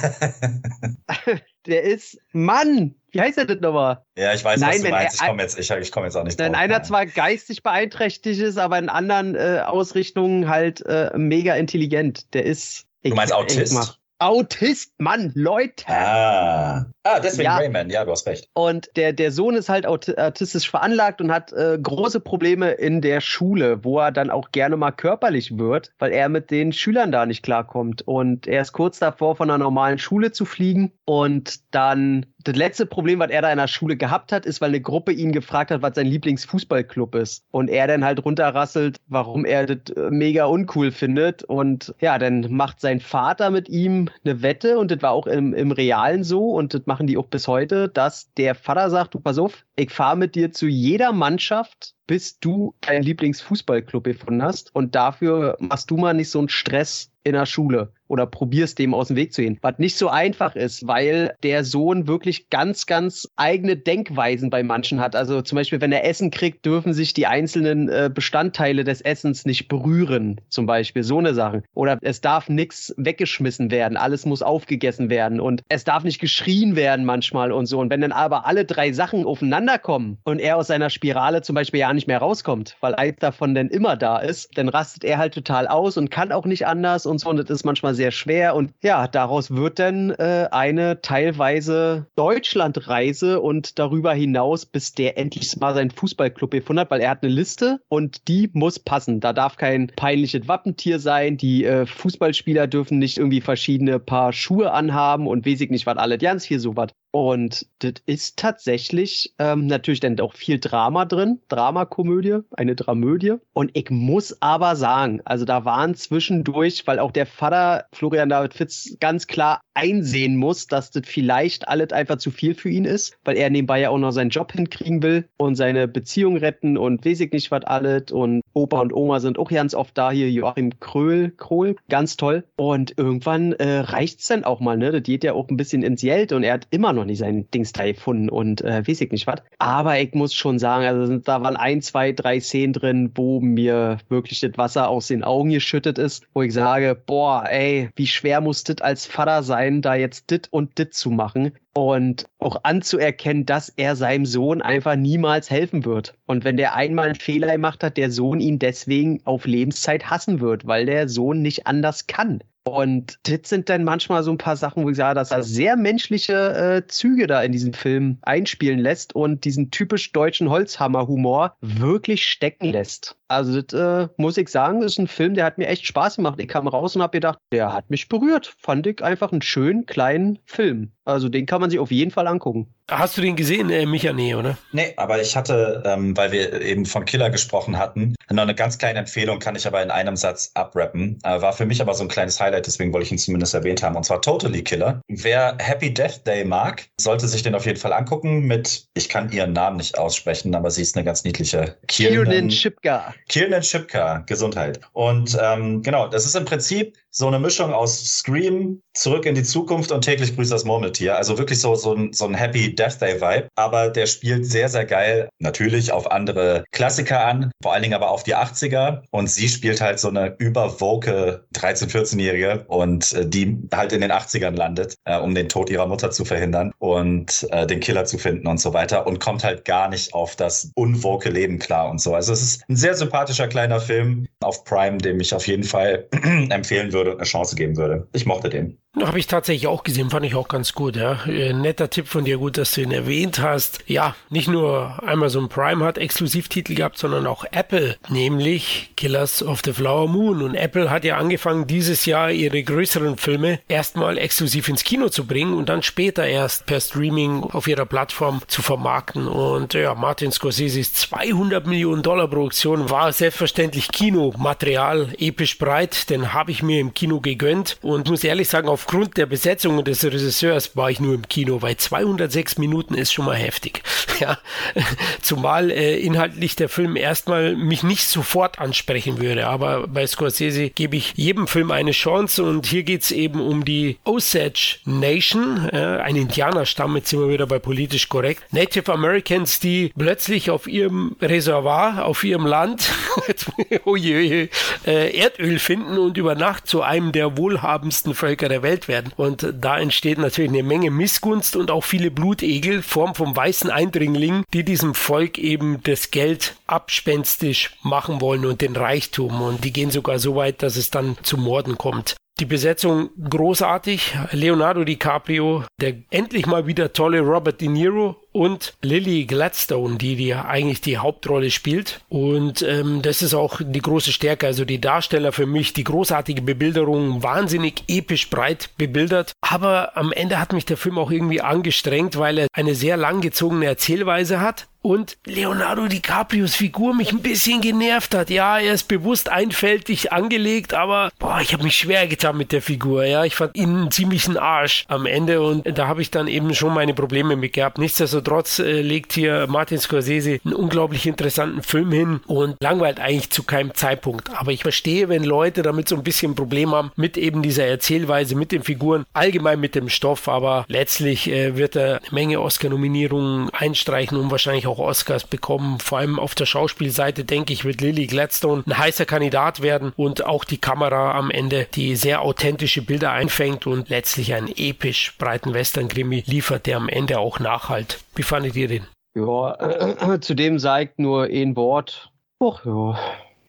Der ist, Mann, wie heißt er denn nochmal? ja, ich weiß, Nein, was du wenn meinst. Ich komme jetzt, ich, ich komm jetzt auch nicht Wenn einer zwar geistig beeinträchtigt ist, aber in anderen äh, Ausrichtungen halt äh, mega intelligent. Der ist. Du meinst ich- Autist? Autist, Mann, Leute. Ah, ah deswegen Ja. Rayman. Ja, du hast recht. Und der, der Sohn ist halt aut autistisch veranlagt und hat äh, große Probleme in der Schule, wo er dann auch gerne mal körperlich wird, weil er mit den Schülern da nicht klarkommt. Und er ist kurz davor, von einer normalen Schule zu fliegen. Und dann das letzte Problem, was er da in der Schule gehabt hat, ist, weil eine Gruppe ihn gefragt hat, was sein Lieblingsfußballclub ist. Und er dann halt runterrasselt, warum er das äh, mega uncool findet. Und ja, dann macht sein Vater mit ihm eine Wette und das war auch im, im Realen so und das machen die auch bis heute, dass der Vater sagt, du pass auf, ich fahre mit dir zu jeder Mannschaft, bis du deinen Lieblingsfußballclub gefunden hast und dafür machst du mal nicht so einen Stress in der Schule oder probierst dem aus dem Weg zu gehen. Was nicht so einfach ist, weil der Sohn wirklich ganz, ganz eigene Denkweisen bei manchen hat. Also zum Beispiel, wenn er Essen kriegt, dürfen sich die einzelnen äh, Bestandteile des Essens nicht berühren. Zum Beispiel so eine Sache. Oder es darf nichts weggeschmissen werden. Alles muss aufgegessen werden. Und es darf nicht geschrien werden manchmal und so. Und wenn dann aber alle drei Sachen aufeinander kommen und er aus seiner Spirale zum Beispiel ja nicht mehr rauskommt, weil eins davon dann immer da ist, dann rastet er halt total aus und kann auch nicht anders und so. Und das ist manchmal sehr schwer. Und ja, daraus wird dann äh, eine teilweise Deutschlandreise und darüber hinaus, bis der endlich mal seinen Fußballclub gefunden hat, weil er hat eine Liste und die muss passen. Da darf kein peinliches Wappentier sein. Die äh, Fußballspieler dürfen nicht irgendwie verschiedene Paar Schuhe anhaben und weiß ich nicht, was alles. Ganz viel sowas. Und das ist tatsächlich ähm, natürlich dann auch viel Drama drin, Dramakomödie, eine Dramödie. Und ich muss aber sagen, also da waren zwischendurch, weil auch der Vater Florian David Fitz ganz klar einsehen muss, dass das vielleicht alles einfach zu viel für ihn ist, weil er nebenbei ja auch noch seinen Job hinkriegen will und seine Beziehung retten und weiß ich nicht was alles. Und Opa und Oma sind auch ganz oft da hier, Joachim Kröhl, Krohl, ganz toll. Und irgendwann äh, reicht's dann auch mal, ne? Das geht ja auch ein bisschen ins Geld und er hat immer noch nicht sein Dings da gefunden und äh, weiß ich nicht was. Aber ich muss schon sagen, also da waren ein, zwei, drei Szenen drin, wo mir wirklich das Wasser aus den Augen geschüttet ist, wo ich sage, boah, ey, wie schwer muss das als Vater sein, da jetzt dit und dit zu machen und auch anzuerkennen, dass er seinem Sohn einfach niemals helfen wird. Und wenn der einmal einen Fehler gemacht hat, der Sohn ihn deswegen auf Lebenszeit hassen wird, weil der Sohn nicht anders kann. Und das sind dann manchmal so ein paar Sachen, wo ich sage, dass er sehr menschliche äh, Züge da in diesem Film einspielen lässt und diesen typisch deutschen Holzhammer-Humor wirklich stecken lässt. Also das äh, muss ich sagen, ist ein Film, der hat mir echt Spaß gemacht. Ich kam raus und habe gedacht, der hat mich berührt. Fand ich einfach einen schönen kleinen Film. Also den kann man sich auf jeden Fall angucken. Hast du den gesehen, äh, Micha? Nee, oder? Nee, aber ich hatte, ähm, weil wir eben von Killer gesprochen hatten, noch eine ganz kleine Empfehlung, kann ich aber in einem Satz abrappen. Äh, war für mich aber so ein kleines Highlight, deswegen wollte ich ihn zumindest erwähnt haben. Und zwar Totally Killer. Wer Happy Death Day mag, sollte sich den auf jeden Fall angucken mit, ich kann ihren Namen nicht aussprechen, aber sie ist eine ganz niedliche Kiernan Shipka. Kiernan Shipka, Gesundheit. Und ähm, genau, das ist im Prinzip so eine Mischung aus Scream, Zurück in die Zukunft und täglich grüßt das Murmeltier. Also wirklich so, so, ein, so ein Happy Death Day Vibe. Aber der spielt sehr, sehr geil natürlich auf andere Klassiker an, vor allen Dingen aber auf die 80er. Und sie spielt halt so eine überwoke 13-, 14-Jährige und äh, die halt in den 80ern landet, äh, um den Tod ihrer Mutter zu verhindern und äh, den Killer zu finden und so weiter und kommt halt gar nicht auf das unwoke Leben klar und so. Also es ist ein sehr sympathischer kleiner Film auf Prime, dem ich auf jeden Fall empfehlen würde und eine Chance geben würde. Ich mochte den. Habe ich tatsächlich auch gesehen, fand ich auch ganz gut. Ja. Äh, netter Tipp von dir, gut, dass du ihn erwähnt hast. Ja, nicht nur Amazon Prime hat Exklusivtitel gehabt, sondern auch Apple, nämlich Killers of the Flower Moon. Und Apple hat ja angefangen, dieses Jahr ihre größeren Filme erstmal exklusiv ins Kino zu bringen und dann später erst per Streaming auf ihrer Plattform zu vermarkten. Und ja, Martin Scorsese's 200 Millionen Dollar Produktion war selbstverständlich Kinomaterial, episch breit. Den habe ich mir im Kino gegönnt und muss ehrlich sagen, auf aufgrund der Besetzung des Regisseurs war ich nur im Kino, weil 206 Minuten ist schon mal heftig. Ja, zumal äh, inhaltlich der Film erstmal mich nicht sofort ansprechen würde, aber bei Scorsese gebe ich jedem Film eine Chance und hier geht es eben um die Osage Nation, äh, ein Indianerstamm, jetzt sind wir wieder bei politisch korrekt, Native Americans, die plötzlich auf ihrem Reservoir, auf ihrem Land, oh je, äh, Erdöl finden und über Nacht zu einem der wohlhabendsten Völker der Welt werden. Und da entsteht natürlich eine Menge Missgunst und auch viele Blutegel, Form vom weißen Eindringling, die diesem Volk eben das Geld abspenstisch machen wollen und den Reichtum. Und die gehen sogar so weit, dass es dann zu Morden kommt. Die Besetzung großartig. Leonardo DiCaprio, der endlich mal wieder tolle Robert De Niro und Lily Gladstone, die, die eigentlich die Hauptrolle spielt. Und ähm, das ist auch die große Stärke. Also die Darsteller für mich, die großartige Bebilderung, wahnsinnig episch breit bebildert. Aber am Ende hat mich der Film auch irgendwie angestrengt, weil er eine sehr langgezogene Erzählweise hat und Leonardo DiCaprios Figur mich ein bisschen genervt hat. Ja, er ist bewusst einfältig angelegt, aber boah, ich habe mich schwer getan mit der Figur. Ja, ich fand ihn einen ziemlichen Arsch am Ende und da habe ich dann eben schon meine Probleme mit gehabt. Nichtsdestotrotz äh, legt hier Martin Scorsese einen unglaublich interessanten Film hin und langweilt eigentlich zu keinem Zeitpunkt. Aber ich verstehe, wenn Leute damit so ein bisschen ein Problem haben mit eben dieser Erzählweise, mit den Figuren, allgemein mit dem Stoff. Aber letztlich äh, wird er eine Menge Oscar-Nominierungen einstreichen und wahrscheinlich auch auch Oscars bekommen. Vor allem auf der Schauspielseite, denke ich, wird Lily Gladstone ein heißer Kandidat werden und auch die Kamera am Ende, die sehr authentische Bilder einfängt und letztlich einen episch breiten Western-Krimi liefert, der am Ende auch nachhalt. Wie fandet ihr den? Ja, äh, zudem sagt nur ein Wort. Och ja,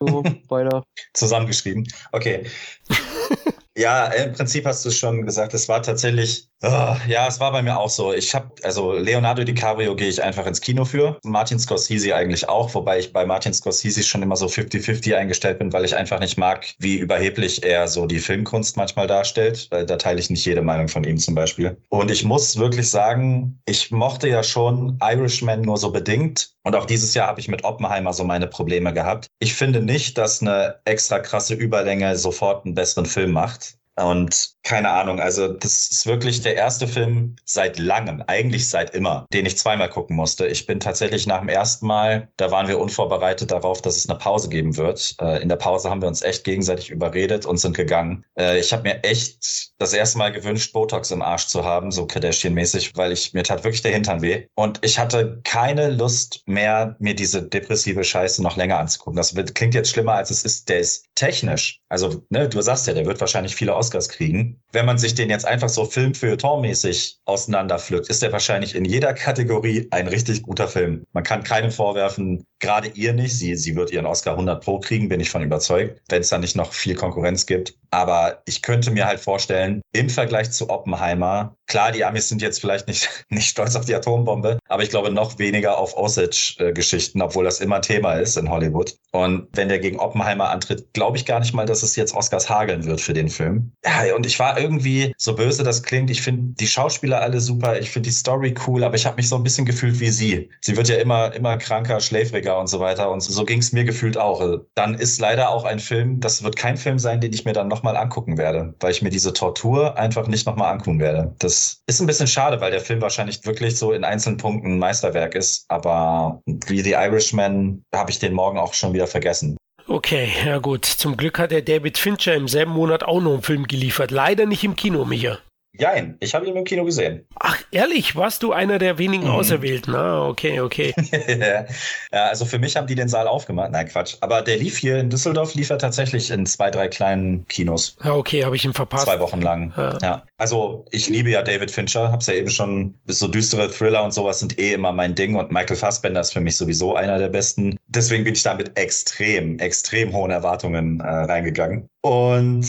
so weiter. Zusammengeschrieben. Okay. Ja, im Prinzip hast du schon gesagt. Es war tatsächlich, oh, ja, es war bei mir auch so. Ich habe, also Leonardo DiCaprio gehe ich einfach ins Kino für. Martin Scorsese eigentlich auch, wobei ich bei Martin Scorsese schon immer so 50-50 eingestellt bin, weil ich einfach nicht mag, wie überheblich er so die Filmkunst manchmal darstellt. Weil da teile ich nicht jede Meinung von ihm zum Beispiel. Und ich muss wirklich sagen, ich mochte ja schon Irishman nur so bedingt. Und auch dieses Jahr habe ich mit Oppenheimer so meine Probleme gehabt. Ich finde nicht, dass eine extra krasse Überlänge sofort einen besseren Film macht. Und keine Ahnung, also das ist wirklich der erste Film seit langem, eigentlich seit immer, den ich zweimal gucken musste. Ich bin tatsächlich nach dem ersten Mal, da waren wir unvorbereitet darauf, dass es eine Pause geben wird. Äh, in der Pause haben wir uns echt gegenseitig überredet und sind gegangen. Äh, ich habe mir echt das erste Mal gewünscht, Botox im Arsch zu haben, so Kardashian-mäßig, weil ich mir tat wirklich der Hintern weh. Und ich hatte keine Lust mehr, mir diese depressive Scheiße noch länger anzugucken. Das klingt jetzt schlimmer, als es ist. Der ist technisch. Also, ne, du sagst ja, der wird wahrscheinlich viele Oscars kriegen. Wenn man sich den jetzt einfach so Film-Feuilleton-mäßig auseinanderpflückt, ist der wahrscheinlich in jeder Kategorie ein richtig guter Film. Man kann keinem vorwerfen, gerade ihr nicht. Sie, sie wird ihren Oscar 100 Pro kriegen, bin ich von überzeugt, wenn es da nicht noch viel Konkurrenz gibt. Aber ich könnte mir halt vorstellen, im Vergleich zu Oppenheimer, klar, die Amis sind jetzt vielleicht nicht, nicht stolz auf die Atombombe, aber ich glaube noch weniger auf Osage-Geschichten, obwohl das immer Thema ist in Hollywood. Und wenn der gegen Oppenheimer antritt, glaube ich gar nicht mal, dass es jetzt Oscars hageln wird für den Film. Ja, und ich war irgendwie, so böse das klingt, ich finde die Schauspieler alle super, ich finde die Story cool, aber ich habe mich so ein bisschen gefühlt wie sie. Sie wird ja immer, immer kranker, schläfriger und so weiter. Und so ging es mir gefühlt auch. Dann ist leider auch ein Film, das wird kein Film sein, den ich mir dann nochmal angucken werde, weil ich mir diese Tortur einfach nicht nochmal angucken werde. Das ist ein bisschen schade, weil der Film wahrscheinlich wirklich so in einzelnen Punkten ein Meisterwerk ist. Aber wie The Irishman habe ich den morgen auch schon wieder vergessen. Okay, ja gut. Zum Glück hat der David Fincher im selben Monat auch noch einen Film geliefert. Leider nicht im Kino, Micha. Jein, ich habe ihn im Kino gesehen. Ach, ehrlich, warst du einer der wenigen mhm. Auserwählten? Ah, okay, okay. ja, also für mich haben die den Saal aufgemacht. Nein, Quatsch. Aber der lief hier in Düsseldorf, lief er tatsächlich in zwei, drei kleinen Kinos. Ja, okay, habe ich ihn verpasst. Zwei Wochen lang. Ja. ja. Also ich liebe ja David Fincher, hab's ja eben schon, so düstere Thriller und sowas sind eh immer mein Ding und Michael Fassbender ist für mich sowieso einer der besten. Deswegen bin ich da mit extrem, extrem hohen Erwartungen äh, reingegangen. Und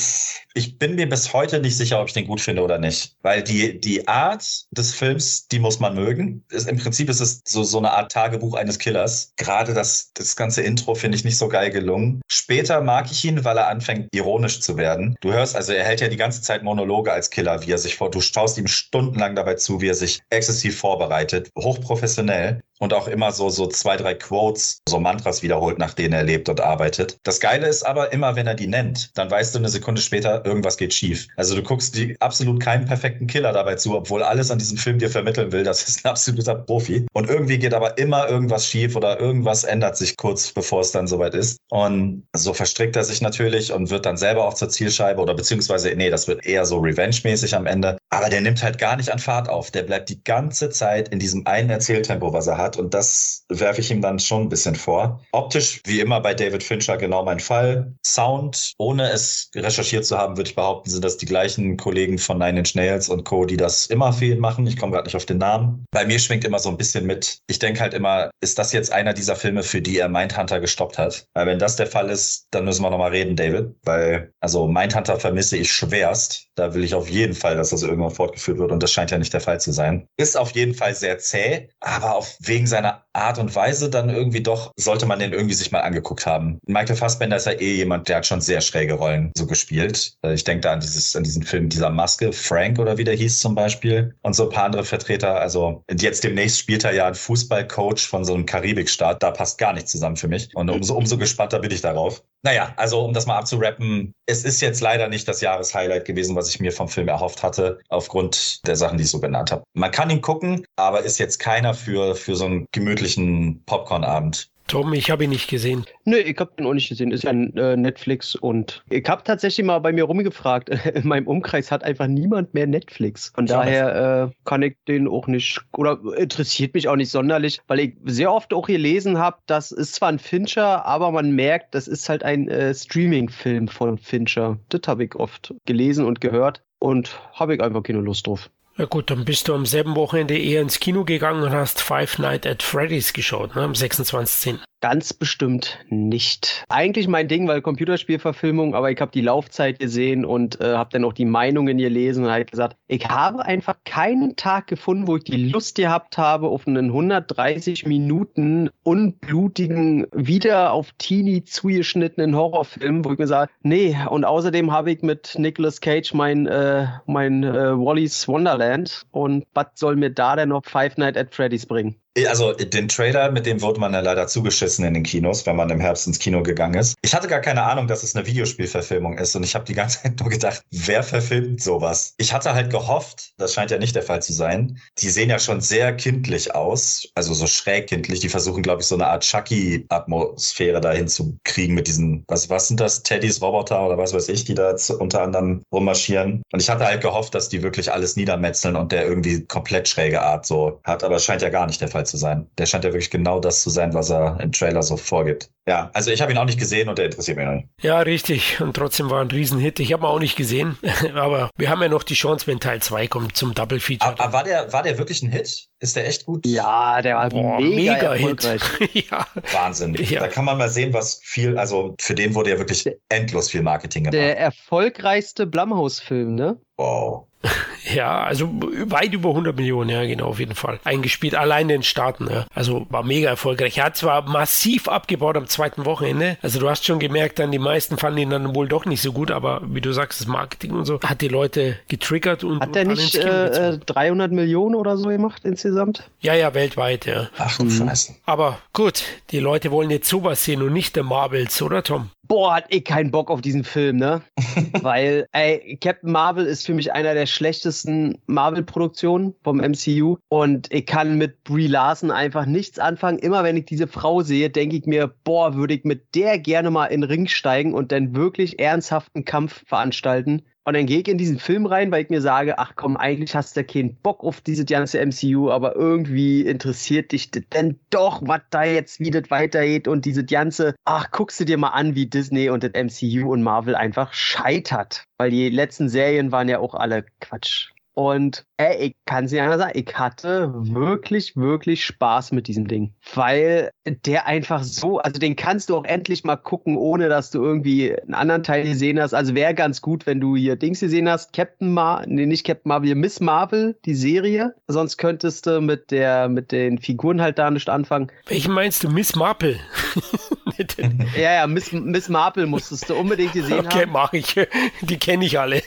ich bin mir bis heute nicht sicher, ob ich den gut finde oder nicht. Weil die, die Art des Films, die muss man mögen. Ist, Im Prinzip ist es so, so eine Art Tagebuch eines Killers. Gerade das, das ganze Intro finde ich nicht so geil gelungen. Später mag ich ihn, weil er anfängt, ironisch zu werden. Du hörst, also er hält ja die ganze Zeit Monologe als Killer, wie er sich vor, du schaust ihm stundenlang dabei zu, wie er sich exzessiv vorbereitet. Hochprofessionell und auch immer so, so zwei, drei Quotes, so Mantras wiederholt, nach denen er lebt und arbeitet. Das Geile ist aber immer, wenn er die nennt, dann weißt du eine Sekunde später, irgendwas geht schief. Also du guckst die absolut keinen perfekten Killer dabei zu, obwohl alles an diesem Film dir vermitteln will, das ist ein absoluter Profi. Und irgendwie geht aber immer irgendwas schief oder irgendwas ändert sich kurz, bevor es dann soweit ist. Und so verstrickt er sich natürlich und wird dann selber auch zur Zielscheibe oder beziehungsweise, nee, das wird eher so Revenge-mäßig am Ende. Aber der nimmt halt gar nicht an Fahrt auf. Der bleibt die ganze Zeit in diesem einen Erzähltempo, was er hat. Und das werfe ich ihm dann schon ein bisschen vor. Optisch, wie immer bei David Fincher, genau mein Fall. Sound, ohne es recherchiert zu haben, würde ich behaupten, sind das die gleichen Kollegen von Nine Inch Nails und Co., die das immer viel machen. Ich komme gerade nicht auf den Namen. Bei mir schwingt immer so ein bisschen mit. Ich denke halt immer, ist das jetzt einer dieser Filme, für die er Mindhunter gestoppt hat? Weil wenn das der Fall ist, dann müssen wir nochmal reden, David. Weil, also Mindhunter vermisse ich schwerst. Da will ich auf jeden Fall, dass das irgendwann fortgeführt wird und das scheint ja nicht der Fall zu sein. Ist auf jeden Fall sehr zäh, aber auch wegen seiner Art und Weise dann irgendwie doch, sollte man den irgendwie sich mal angeguckt haben. Michael Fassbender ist ja eh jemand, der hat schon sehr schräge Rollen so gespielt. Äh, ich denke da an dieses, an diesen Film dieser Maske, Frank oder wie der hieß zum Beispiel und so ein paar andere Vertreter. Also jetzt demnächst spielt er ja einen Fußballcoach von so einem Karibikstaat. Da passt gar nichts zusammen für mich. Und umso, umso gespannter bin ich darauf. Naja, also um das mal abzurappen, es ist jetzt leider nicht das Jahreshighlight gewesen, was ich mir vom Film erhofft hatte, aufgrund der Sachen, die ich so genannt habe. Man kann ihn gucken, aber ist jetzt keiner für, für so einen gemütlichen Popcorn-Abend. Tom, ich habe ihn nicht gesehen. Nö, ich habe ihn auch nicht gesehen. Ist ja äh, Netflix und ich habe tatsächlich mal bei mir rumgefragt. In meinem Umkreis hat einfach niemand mehr Netflix. Von daher äh, kann ich den auch nicht oder interessiert mich auch nicht sonderlich, weil ich sehr oft auch gelesen habe, das ist zwar ein Fincher, aber man merkt, das ist halt ein äh, Streaming-Film von Fincher. Das habe ich oft gelesen und gehört und habe ich einfach keine Lust drauf. Ja gut, dann bist du am selben Wochenende eher ins Kino gegangen und hast Five Nights at Freddy's geschaut, ne, am 26.10. Ganz bestimmt nicht. Eigentlich mein Ding, weil Computerspielverfilmung, aber ich habe die Laufzeit gesehen und äh, habe dann auch die Meinungen gelesen und halt gesagt, ich habe einfach keinen Tag gefunden, wo ich die Lust gehabt habe auf einen 130 Minuten unblutigen, wieder auf Teenie zugeschnittenen Horrorfilm, wo ich mir sage, nee, und außerdem habe ich mit Nicolas Cage mein, äh, mein äh, Wally's Wonderland und was soll mir da denn noch Five Nights at Freddy's bringen? Also den Trailer, mit dem wurde man ja leider zugeschissen in den Kinos, wenn man im Herbst ins Kino gegangen ist. Ich hatte gar keine Ahnung, dass es eine Videospielverfilmung ist und ich habe die ganze Zeit nur gedacht, wer verfilmt sowas? Ich hatte halt gehofft, das scheint ja nicht der Fall zu sein. Die sehen ja schon sehr kindlich aus, also so schräg kindlich. Die versuchen, glaube ich, so eine Art Chucky-Atmosphäre dahin zu kriegen mit diesen, was, was sind das, Teddys Roboter oder was weiß ich, die da unter anderem rummarschieren. Und ich hatte halt gehofft, dass die wirklich alles niedermetzeln und der irgendwie komplett schräge Art so hat, aber es scheint ja gar nicht der Fall zu sein. Der scheint ja wirklich genau das zu sein, was er im Trailer so vorgibt. Ja, also ich habe ihn auch nicht gesehen und der interessiert mich noch nicht. Ja, richtig. Und trotzdem war ein Riesenhit. Ich habe ihn auch nicht gesehen, aber wir haben ja noch die Chance, wenn Teil 2 kommt zum Double Feature. Aber, aber war, der, war der wirklich ein Hit? Ist der echt gut? Ja, der war Boah, mega, mega erfolgreich. ja. Wahnsinn. Ja. Da kann man mal sehen, was viel, also für den wurde ja wirklich endlos viel Marketing gemacht. Der erfolgreichste Blumhouse-Film, ne? Wow. Ja, also weit über 100 Millionen, ja, genau, auf jeden Fall. Eingespielt, allein in den Staaten, ja. Also war mega erfolgreich. Er hat zwar massiv abgebaut am zweiten Wochenende. Also du hast schon gemerkt, dann die meisten fanden ihn dann wohl doch nicht so gut, aber wie du sagst, das Marketing und so hat die Leute getriggert und. Hat der nicht äh, 300 Millionen oder so gemacht insgesamt? Ja, ja, weltweit, ja. Ach du Scheiße. Aber gut, die Leute wollen jetzt sowas sehen und nicht der Marvels, oder Tom? Boah, hat eh keinen Bock auf diesen Film, ne? Weil, ey, Captain Marvel ist für mich einer der schlechtesten Marvel-Produktionen vom MCU. Und ich kann mit Brie Larson einfach nichts anfangen. Immer wenn ich diese Frau sehe, denke ich mir, boah, würde ich mit der gerne mal in den Ring steigen und dann wirklich ernsthaften Kampf veranstalten. Und dann gehe ich in diesen Film rein, weil ich mir sage, ach komm, eigentlich hast du ja keinen Bock auf diese ganze MCU, aber irgendwie interessiert dich denn doch, was da jetzt wie das weitergeht und diese ganze, ach, guckst du dir mal an, wie Disney und das MCU und Marvel einfach scheitert. Weil die letzten Serien waren ja auch alle Quatsch. Und ey, ich kann sie ja sagen, ich hatte wirklich, wirklich Spaß mit diesem Ding. Weil der einfach so, also den kannst du auch endlich mal gucken, ohne dass du irgendwie einen anderen Teil gesehen hast. Also wäre ganz gut, wenn du hier Dings gesehen hast, Captain Marvel, nee, nicht Captain Marvel, Miss Marvel, die Serie. Sonst könntest du mit der, mit den Figuren halt da nicht anfangen. Welchen meinst du, Miss Marple? ja, ja, Miss, Miss Marple musstest du unbedingt gesehen okay, haben. Okay, mach ich. Die kenne ich alle.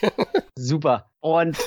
Super. Und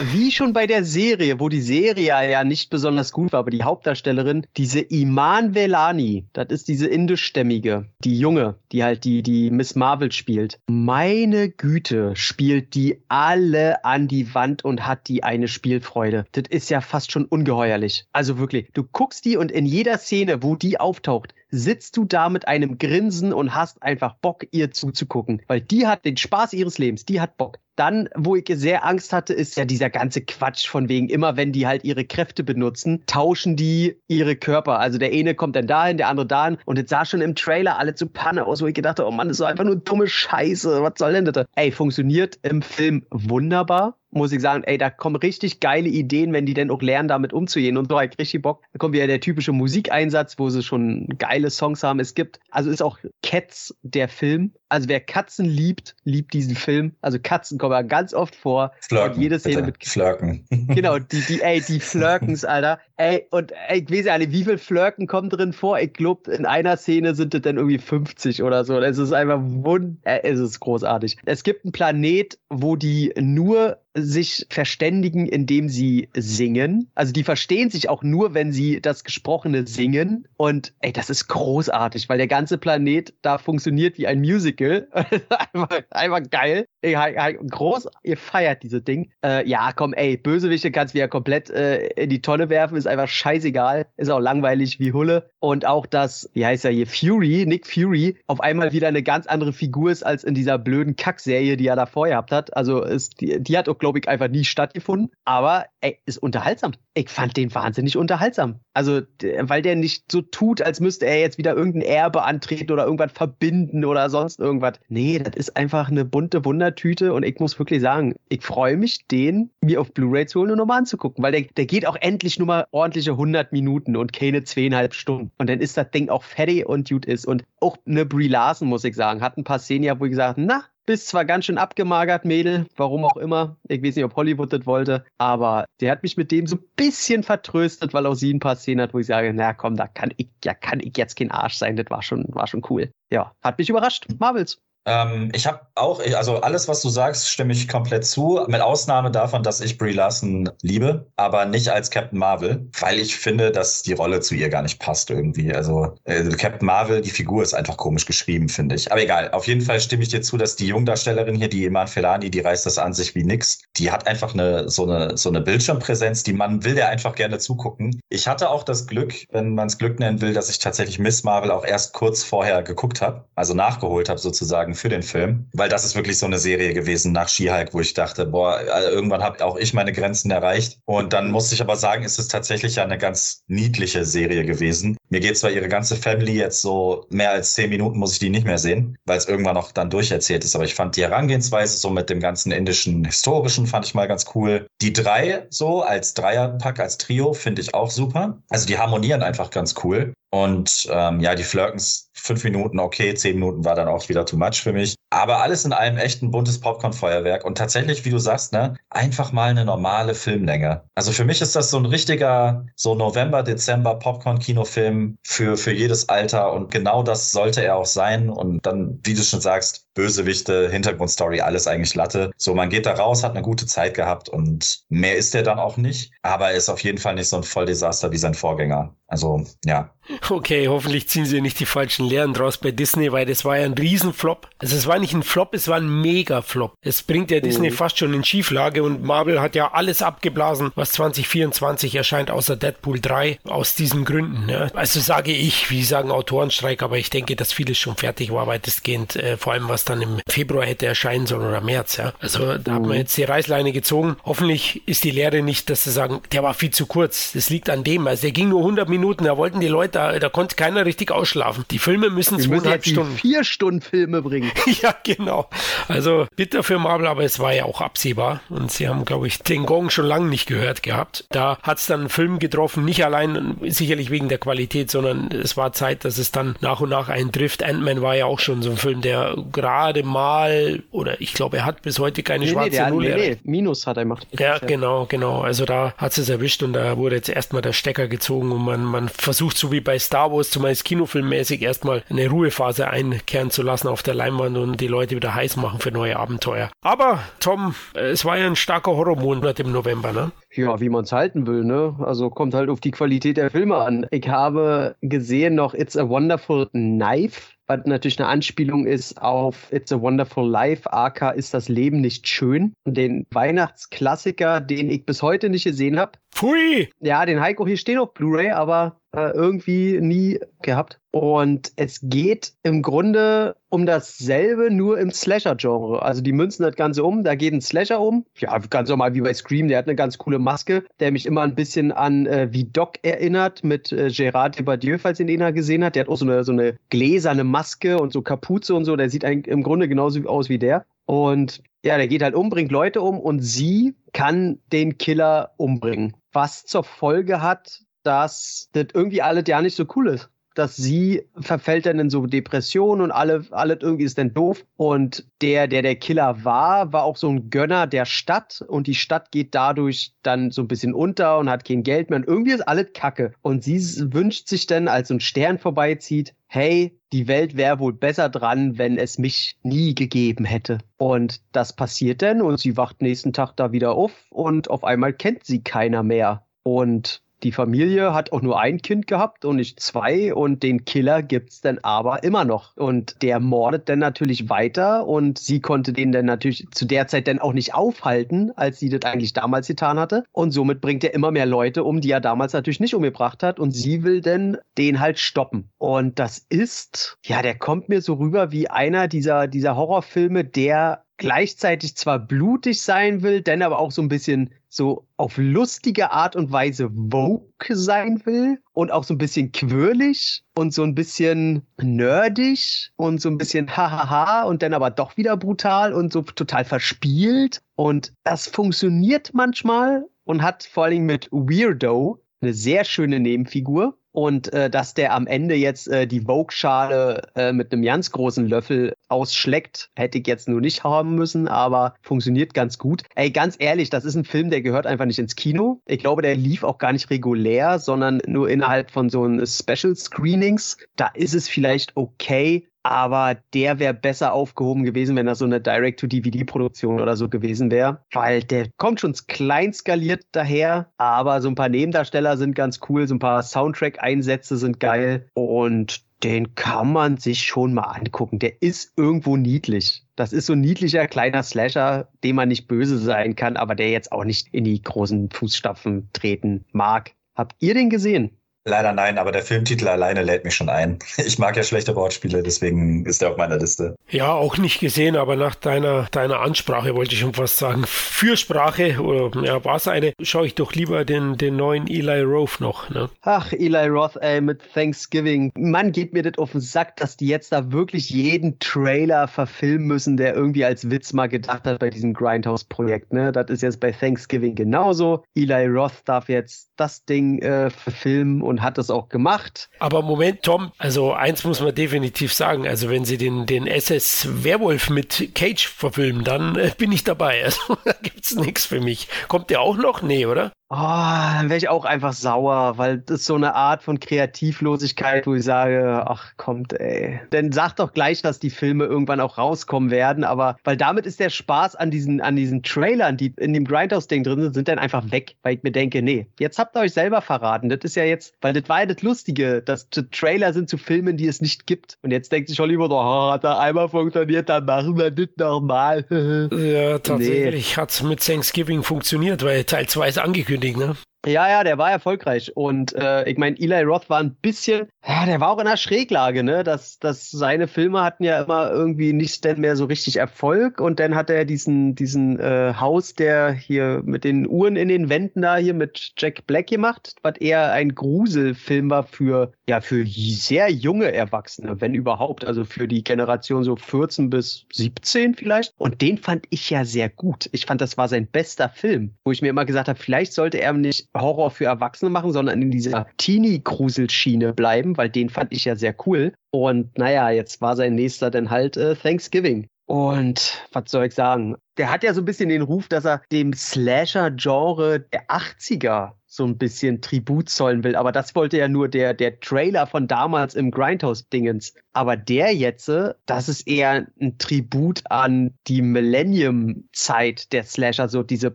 wie schon bei der Serie, wo die Serie ja nicht besonders gut war, aber die Hauptdarstellerin, diese Iman Velani, das ist diese indischstämmige, die Junge, die halt die, die Miss Marvel spielt. Meine Güte, spielt die alle an die Wand und hat die eine Spielfreude. Das ist ja fast schon ungeheuerlich. Also wirklich, du guckst die und in jeder Szene, wo die auftaucht, sitzt du da mit einem Grinsen und hast einfach Bock, ihr zuzugucken. Weil die hat den Spaß ihres Lebens, die hat Bock. Dann, wo ich sehr Angst hatte, ist ja dieser ganze Quatsch von wegen, immer wenn die halt ihre Kräfte benutzen, tauschen die ihre Körper. Also der eine kommt dann dahin, der andere dahin. Und jetzt sah schon im Trailer alle zu Panne aus, wo ich gedacht habe, oh Mann, das ist einfach nur dumme Scheiße. Was soll denn das? Ey, funktioniert im Film wunderbar muss ich sagen, ey, da kommen richtig geile Ideen, wenn die denn auch lernen, damit umzugehen. Und so halt richtig Bock. Da kommt wieder der typische Musikeinsatz, wo sie schon geile Songs haben. Es gibt, also ist auch Cats der Film. Also wer Katzen liebt, liebt diesen Film. Also Katzen kommen ja ganz oft vor. Flirken. Und jede Szene mit Flirken. Genau, die, die, ey, die Flirkens, Alter. Ey, und ey, ich weiß ja nicht, wie viel Flirken kommen drin vor? Ich glaube, in einer Szene sind es dann irgendwie 50 oder so. Es ist einfach wund, äh, es ist großartig. Es gibt einen Planet, wo die nur sich verständigen, indem sie singen. Also die verstehen sich auch nur, wenn sie das Gesprochene singen. Und ey, das ist großartig, weil der ganze Planet da funktioniert wie ein Musical. einfach, einfach geil. Groß, ihr feiert diese Ding. Äh, ja, komm, ey, Bösewichte kannst du ja komplett äh, in die Tonne werfen, ist einfach scheißegal. Ist auch langweilig wie Hulle. Und auch das, wie heißt er hier, Fury, Nick Fury, auf einmal wieder eine ganz andere Figur ist als in dieser blöden Kackserie, die er da vorher gehabt hat. Also ist, die, die hat auch, glaube ich, einfach nie stattgefunden. Aber ey, ist unterhaltsam. Ich fand den wahnsinnig unterhaltsam. Also, weil der nicht so tut, als müsste er jetzt wieder irgendein Erbe antreten oder irgendwas verbinden oder sonst irgendwas. Nee, das ist einfach eine bunte Wundertüte und ich muss wirklich sagen, ich freue mich, den mir auf Blu-ray zu holen und nochmal anzugucken, weil der, der geht auch endlich nur mal ordentliche 100 Minuten und keine zweieinhalb Stunden. Und dann ist das Ding auch fertig und gut ist. Und auch eine Brie Larson, muss ich sagen, hat ein paar Szenen ja, wo ich gesagt na, bist zwar ganz schön abgemagert, Mädel, warum auch immer. Ich weiß nicht, ob Hollywood das wollte, aber der hat mich mit dem so ein bisschen vertröstet, weil auch sie ein paar Szenen hat, wo ich sage, na komm, da kann ich, ja, kann ich jetzt kein Arsch sein. Das war schon, war schon cool. Ja, hat mich überrascht. Marvels. Ähm, ich habe auch, also alles, was du sagst, stimme ich komplett zu, mit Ausnahme davon, dass ich Brie Larson liebe, aber nicht als Captain Marvel, weil ich finde, dass die Rolle zu ihr gar nicht passt irgendwie. Also äh, Captain Marvel, die Figur ist einfach komisch geschrieben, finde ich. Aber egal, auf jeden Fall stimme ich dir zu, dass die Jungdarstellerin hier, die Iman Felani, die reißt das an sich wie nix. Die hat einfach eine so eine so eine Bildschirmpräsenz, die man will der einfach gerne zugucken. Ich hatte auch das Glück, wenn man es Glück nennen will, dass ich tatsächlich Miss Marvel auch erst kurz vorher geguckt habe, also nachgeholt habe sozusagen für den Film, weil das ist wirklich so eine Serie gewesen nach She-Hulk, wo ich dachte, boah, also irgendwann habe auch ich meine Grenzen erreicht. Und dann musste ich aber sagen, ist es tatsächlich ja eine ganz niedliche Serie gewesen. Mir geht zwar ihre ganze Family jetzt so mehr als zehn Minuten muss ich die nicht mehr sehen, weil es irgendwann noch dann durcherzählt ist. Aber ich fand die Herangehensweise so mit dem ganzen indischen historischen fand ich mal ganz cool. Die drei so als Dreierpack, als Trio finde ich auch super. Also die harmonieren einfach ganz cool. Und ähm, ja, die Flirkens fünf Minuten okay, zehn Minuten war dann auch wieder too much für mich. Aber alles in allem echt ein buntes Popcorn-Feuerwerk. Und tatsächlich, wie du sagst, ne, einfach mal eine normale Filmlänge. Also für mich ist das so ein richtiger, so November, Dezember Popcorn-Kinofilm für, für jedes Alter. Und genau das sollte er auch sein. Und dann, wie du schon sagst, Bösewichte, Hintergrundstory, alles eigentlich Latte. So, man geht da raus, hat eine gute Zeit gehabt und mehr ist er dann auch nicht. Aber er ist auf jeden Fall nicht so ein Volldesaster wie sein Vorgänger. Also, ja. Okay, hoffentlich ziehen sie nicht die falschen Lehren draus bei Disney, weil das war ja ein Riesenflop. Also es war nicht ein Flop, es war ein Mega-Flop. Es bringt ja Disney mhm. fast schon in Schieflage und Marvel hat ja alles abgeblasen, was 2024 erscheint, außer Deadpool 3, aus diesen Gründen. Ja. Also sage ich, wie sagen Autorenstreik, aber ich denke, dass vieles schon fertig war, weitestgehend, äh, vor allem was dann im Februar hätte erscheinen sollen oder März. Ja. Also da mhm. hat man jetzt die Reißleine gezogen. Hoffentlich ist die Lehre nicht, dass sie sagen, der war viel zu kurz. Das liegt an dem. Also der ging nur 100 Minuten, da wollten die Leute, da, da konnte keiner richtig ausschlafen. Die Filme müssen zweieinhalb Stunden. Vier Stunden Filme bringen. ja, genau. Also bitter für Marvel, aber es war ja auch absehbar. Und sie haben, glaube ich, den Gong schon lange nicht gehört gehabt. Da hat es dann einen Film getroffen, nicht allein sicherlich wegen der Qualität, sondern es war Zeit, dass es dann nach und nach eintrifft. Ant-Man war ja auch schon so ein Film, der gerade mal, oder ich glaube, er hat bis heute keine nee, schwarze nee, Null. Nee, nee, Minus hat er gemacht. Ja, genau, genau. Also da hat es erwischt und da wurde jetzt erstmal der Stecker gezogen und man, man versucht so wie bei Star Wars zumeist kinofilmmäßig erstmal eine Ruhephase einkehren zu lassen auf der Leinwand und die Leute wieder heiß machen für neue Abenteuer. Aber Tom, es war ja ein starker Horrormonat im November, ne? Ja, wie man es halten will, ne? Also kommt halt auf die Qualität der Filme an. Ich habe gesehen noch It's a Wonderful Knife was natürlich eine Anspielung ist auf It's a Wonderful Life, aka Ist das Leben nicht schön? Den Weihnachtsklassiker, den ich bis heute nicht gesehen habe. Pfui! Ja, den Heiko hier steht auf Blu-ray, aber äh, irgendwie nie gehabt. Und es geht im Grunde um dasselbe, nur im Slasher-Genre. Also die münzen das Ganze um, da geht ein Slasher um. Ja, ganz normal wie bei Scream, der hat eine ganz coole Maske, der mich immer ein bisschen an äh, wie Doc erinnert, mit äh, Gerard Depardieu, falls ihn einer gesehen hat. Der hat auch so eine, so eine gläserne Maske und so Kapuze und so, der sieht im Grunde genauso aus wie der. Und ja, der geht halt um, bringt Leute um und sie kann den Killer umbringen. Was zur Folge hat, dass das irgendwie alles ja nicht so cool ist. Dass sie verfällt dann in so Depressionen und alle, alles irgendwie ist dann doof. Und der, der der Killer war, war auch so ein Gönner der Stadt und die Stadt geht dadurch dann so ein bisschen unter und hat kein Geld mehr und irgendwie ist alles Kacke. Und sie wünscht sich dann, als so ein Stern vorbeizieht, hey, die Welt wäre wohl besser dran, wenn es mich nie gegeben hätte. Und das passiert dann und sie wacht nächsten Tag da wieder auf und auf einmal kennt sie keiner mehr. Und die Familie hat auch nur ein Kind gehabt und nicht zwei und den Killer gibt's dann aber immer noch. Und der mordet dann natürlich weiter und sie konnte den dann natürlich zu der Zeit dann auch nicht aufhalten, als sie das eigentlich damals getan hatte. Und somit bringt er immer mehr Leute um, die er damals natürlich nicht umgebracht hat und sie will dann den halt stoppen. Und das ist, ja, der kommt mir so rüber wie einer dieser, dieser Horrorfilme, der gleichzeitig zwar blutig sein will, dann aber auch so ein bisschen so auf lustige Art und Weise woke sein will und auch so ein bisschen quirlig und so ein bisschen nerdig und so ein bisschen hahaha und dann aber doch wieder brutal und so total verspielt. Und das funktioniert manchmal und hat vor allem mit Weirdo eine sehr schöne Nebenfigur. Und äh, dass der am Ende jetzt äh, die Vogue-Schale äh, mit einem ganz großen Löffel ausschleckt, hätte ich jetzt nur nicht haben müssen, aber funktioniert ganz gut. Ey, ganz ehrlich, das ist ein Film, der gehört einfach nicht ins Kino. Ich glaube, der lief auch gar nicht regulär, sondern nur innerhalb von so einem Special Screenings. Da ist es vielleicht okay, aber der wäre besser aufgehoben gewesen, wenn das so eine Direct-to-DVD-Produktion oder so gewesen wäre, weil der kommt schon klein skaliert daher, aber so ein paar Nebendarsteller sind ganz cool, so ein paar Soundtrack-Einsätze sind geil und den kann man sich schon mal angucken. Der ist irgendwo niedlich. Das ist so ein niedlicher kleiner Slasher, dem man nicht böse sein kann, aber der jetzt auch nicht in die großen Fußstapfen treten mag. Habt ihr den gesehen? Leider nein, aber der Filmtitel alleine lädt mich schon ein. Ich mag ja schlechte Wortspiele, deswegen ist er auf meiner Liste. Ja, auch nicht gesehen, aber nach deiner, deiner Ansprache wollte ich schon fast sagen, Fürsprache, oder ja, war es eine, schaue ich doch lieber den, den neuen Eli Roth noch. Ne? Ach, Eli Roth, ey, mit Thanksgiving. Mann, geht mir das auf den Sack, dass die jetzt da wirklich jeden Trailer verfilmen müssen, der irgendwie als Witz mal gedacht hat bei diesem Grindhouse-Projekt. Ne? Das ist jetzt bei Thanksgiving genauso. Eli Roth darf jetzt das Ding äh, verfilmen und hat das auch gemacht. Aber Moment, Tom, also eins muss man definitiv sagen, also wenn sie den, den SS Werwolf mit Cage verfilmen, dann äh, bin ich dabei. Also da gibt es nichts für mich. Kommt der auch noch? Nee, oder? Oh, dann wäre ich auch einfach sauer, weil das ist so eine Art von Kreativlosigkeit, wo ich sage, ach kommt, ey. Dann sag doch gleich, dass die Filme irgendwann auch rauskommen werden, aber weil damit ist der Spaß an diesen, an diesen Trailern, die in dem Grindhouse-Ding drin sind, sind dann einfach weg, weil ich mir denke, nee, jetzt habt ihr euch selber verraten. Das ist ja jetzt, weil das war ja das Lustige, dass die Trailer sind zu Filmen, die es nicht gibt. Und jetzt denkt sich Hollywood, oh, hat er einmal funktioniert, dann machen wir das nochmal. ja, tatsächlich nee. hat es mit Thanksgiving funktioniert, weil Teil 2 ist angekündigt angekündigt, ne? Ja, ja, der war erfolgreich. Und äh, ich meine, Eli Roth war ein bisschen, ja, der war auch in einer Schräglage, ne? Dass, dass seine Filme hatten ja immer irgendwie nicht denn mehr so richtig Erfolg. Und dann hat er diesen, diesen äh, Haus, der hier mit den Uhren in den Wänden da hier mit Jack Black gemacht, was eher ein Gruselfilm war für, ja, für sehr junge Erwachsene, wenn überhaupt. Also für die Generation so 14 bis 17 vielleicht. Und den fand ich ja sehr gut. Ich fand, das war sein bester Film, wo ich mir immer gesagt habe, vielleicht sollte er nicht Horror für Erwachsene machen, sondern in dieser Teenie-Gruselschiene bleiben, weil den fand ich ja sehr cool. Und naja, jetzt war sein nächster dann halt äh, Thanksgiving. Und was soll ich sagen? Der hat ja so ein bisschen den Ruf, dass er dem Slasher-Genre der 80er so ein bisschen Tribut zollen will. Aber das wollte ja nur der, der Trailer von damals im Grindhouse-Dingens. Aber der jetzt, das ist eher ein Tribut an die Millennium-Zeit der Slasher, so diese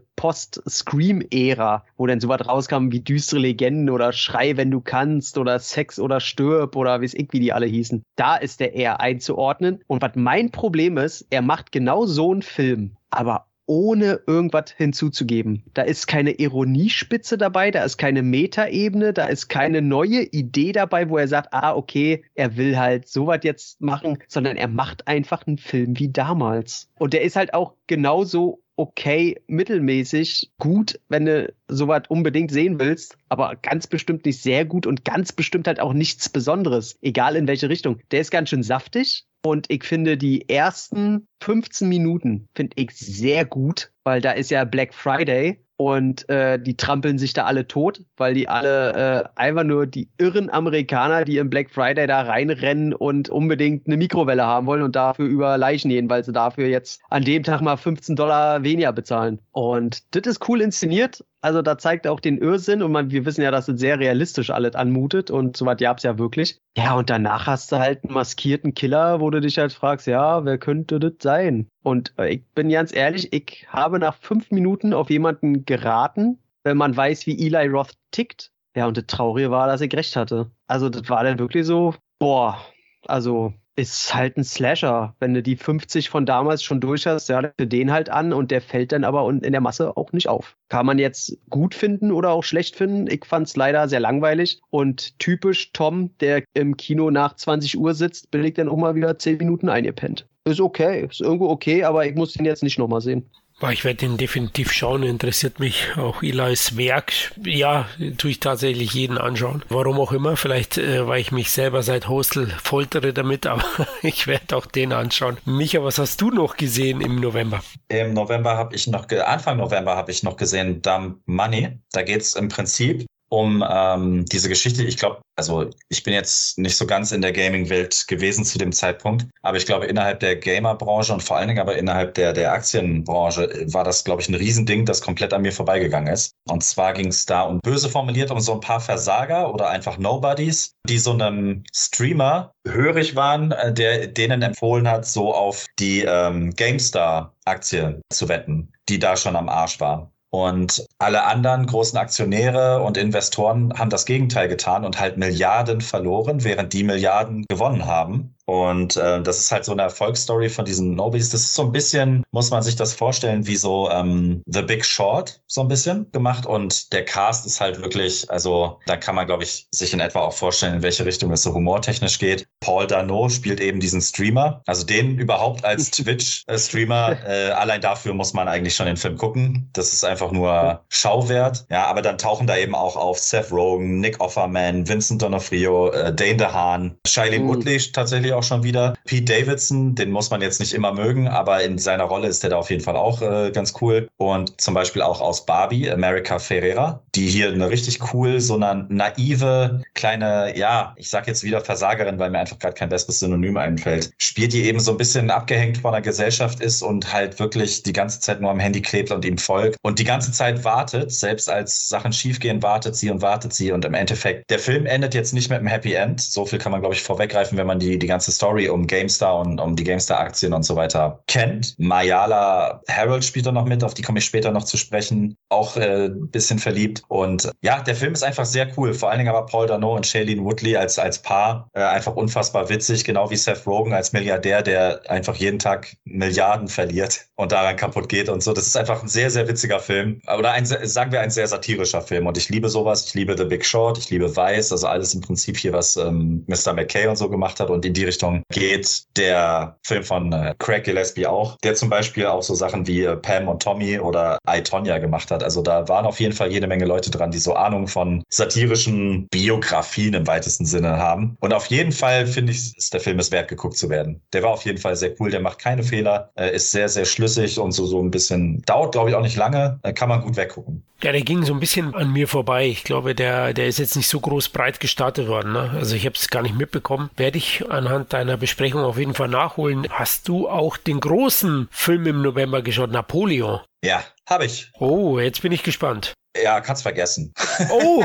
Post-Scream-Ära, wo dann sowas rauskam wie düstere Legenden oder Schrei, wenn du kannst oder Sex oder Stirb oder wie es irgendwie die alle hießen. Da ist der eher einzuordnen. Und was mein Problem ist, er macht genau so einen Film, aber ohne irgendwas hinzuzugeben. Da ist keine Ironiespitze dabei, da ist keine Metaebene, da ist keine neue Idee dabei, wo er sagt, ah, okay, er will halt sowas jetzt machen, sondern er macht einfach einen Film wie damals. Und der ist halt auch genauso okay, mittelmäßig gut, wenn du sowas unbedingt sehen willst, aber ganz bestimmt nicht sehr gut und ganz bestimmt halt auch nichts Besonderes, egal in welche Richtung. Der ist ganz schön saftig, und ich finde die ersten 15 Minuten finde ich sehr gut, weil da ist ja Black Friday und äh, die trampeln sich da alle tot, weil die alle äh, einfach nur die irren Amerikaner, die im Black Friday da reinrennen und unbedingt eine Mikrowelle haben wollen und dafür über Leichen gehen, weil sie dafür jetzt an dem Tag mal 15 Dollar weniger bezahlen. Und das ist cool inszeniert also da zeigt er auch den Irrsinn und man, wir wissen ja, dass es sehr realistisch alles anmutet und so was gab es ja wirklich. Ja, und danach hast du halt einen maskierten Killer, wo du dich halt fragst, ja, wer könnte das sein? Und äh, ich bin ganz ehrlich, ich habe nach fünf Minuten auf jemanden geraten, wenn man weiß, wie Eli Roth tickt. Ja, und das Traurige war, dass ich recht hatte. Also das war dann wirklich so, boah, also ist halt ein Slasher. Wenn du die 50 von damals schon durch hast, ja, dann den halt an und der fällt dann aber in der Masse auch nicht auf. Kann man jetzt gut finden oder auch schlecht finden. Ich fand es leider sehr langweilig und typisch Tom, der im Kino nach 20 Uhr sitzt, billigt dann auch mal wieder 10 Minuten eingepennt. ist okay. Ist irgendwo okay, aber ich muss ihn jetzt nicht nochmal sehen. Ich werde ihn definitiv schauen, interessiert mich auch Eli's Werk. Ja, tue ich tatsächlich jeden anschauen. Warum auch immer, vielleicht äh, weil ich mich selber seit Hostel foltere damit, aber ich werde auch den anschauen. Micha, was hast du noch gesehen im November? Im November habe ich noch, Anfang November habe ich noch gesehen Dumb Money. Da geht es im Prinzip um ähm, diese Geschichte. Ich glaube, also ich bin jetzt nicht so ganz in der Gaming-Welt gewesen zu dem Zeitpunkt, aber ich glaube, innerhalb der Gamer-Branche und vor allen Dingen aber innerhalb der, der Aktienbranche war das, glaube ich, ein Riesending, das komplett an mir vorbeigegangen ist. Und zwar ging es da um böse formuliert um so ein paar Versager oder einfach Nobodies, die so einem Streamer hörig waren, äh, der denen empfohlen hat, so auf die ähm, GameStar-Aktie zu wetten, die da schon am Arsch war. Und alle anderen großen Aktionäre und Investoren haben das Gegenteil getan und halt Milliarden verloren, während die Milliarden gewonnen haben. Und äh, das ist halt so eine Erfolgsstory von diesen Nobodies. Das ist so ein bisschen, muss man sich das vorstellen, wie so ähm, The Big Short, so ein bisschen gemacht. Und der Cast ist halt wirklich, also da kann man, glaube ich, sich in etwa auch vorstellen, in welche Richtung es so humortechnisch geht. Paul Dano spielt eben diesen Streamer. Also den überhaupt als Twitch-Streamer, äh, allein dafür muss man eigentlich schon den Film gucken. Das ist einfach nur Schauwert. Ja, aber dann tauchen da eben auch auf Seth Rogen, Nick Offerman, Vincent D'Onofrio, äh, Dane DeHaan, Shailene mhm. Woodley tatsächlich auch schon wieder. Pete Davidson, den muss man jetzt nicht immer mögen, aber in seiner Rolle ist der da auf jeden Fall auch äh, ganz cool. Und zum Beispiel auch aus Barbie, America Ferreira, die hier eine richtig cool, so eine naive, kleine, ja, ich sag jetzt wieder Versagerin, weil mir einfach gerade kein besseres Synonym einfällt, spielt, die eben so ein bisschen abgehängt von der Gesellschaft ist und halt wirklich die ganze Zeit nur am Handy klebt und ihm folgt und die ganze Zeit wartet, selbst als Sachen schiefgehen, wartet sie und wartet sie und im Endeffekt, der Film endet jetzt nicht mit einem Happy End. So viel kann man, glaube ich, vorweggreifen, wenn man die, die ganze Story um GameStar und um die GameStar-Aktien und so weiter kennt. Mayala Harold spielt da noch mit, auf die komme ich später noch zu sprechen. Auch äh, bisschen verliebt. Und ja, der Film ist einfach sehr cool. Vor allen Dingen aber Paul Dano und Shailene Woodley als, als Paar äh, einfach unfassbar witzig, genau wie Seth Rogen als Milliardär, der einfach jeden Tag Milliarden verliert und daran kaputt geht und so. Das ist einfach ein sehr, sehr witziger Film. Oder ein, sagen wir, ein sehr satirischer Film. Und ich liebe sowas. Ich liebe The Big Short, ich liebe Vice, also alles im Prinzip hier, was ähm, Mr. McKay und so gemacht hat. Und in die Richtung geht der Film von äh, Craig Gillespie auch, der zum Beispiel auch so Sachen wie äh, Pam und Tommy oder I, Tonya gemacht hat. Also da waren auf jeden Fall jede Menge Leute dran, die so Ahnung von satirischen Biografien im weitesten Sinne haben. Und auf jeden Fall finde ich, ist der Film es wert, geguckt zu werden. Der war auf jeden Fall sehr cool, der macht keine Fehler, äh, ist sehr, sehr schlüssig und so, so ein bisschen, dauert glaube ich auch nicht lange, äh, kann man gut weggucken. Ja, der ging so ein bisschen an mir vorbei. Ich glaube, der, der ist jetzt nicht so groß breit gestartet worden. Ne? Also ich habe es gar nicht mitbekommen. Werde ich anhand deiner Besprechung auf jeden Fall nachholen. Hast du auch den großen Film im November geschaut, Napoleon? Ja, habe ich. Oh, jetzt bin ich gespannt. Ja, kannst vergessen. Oh,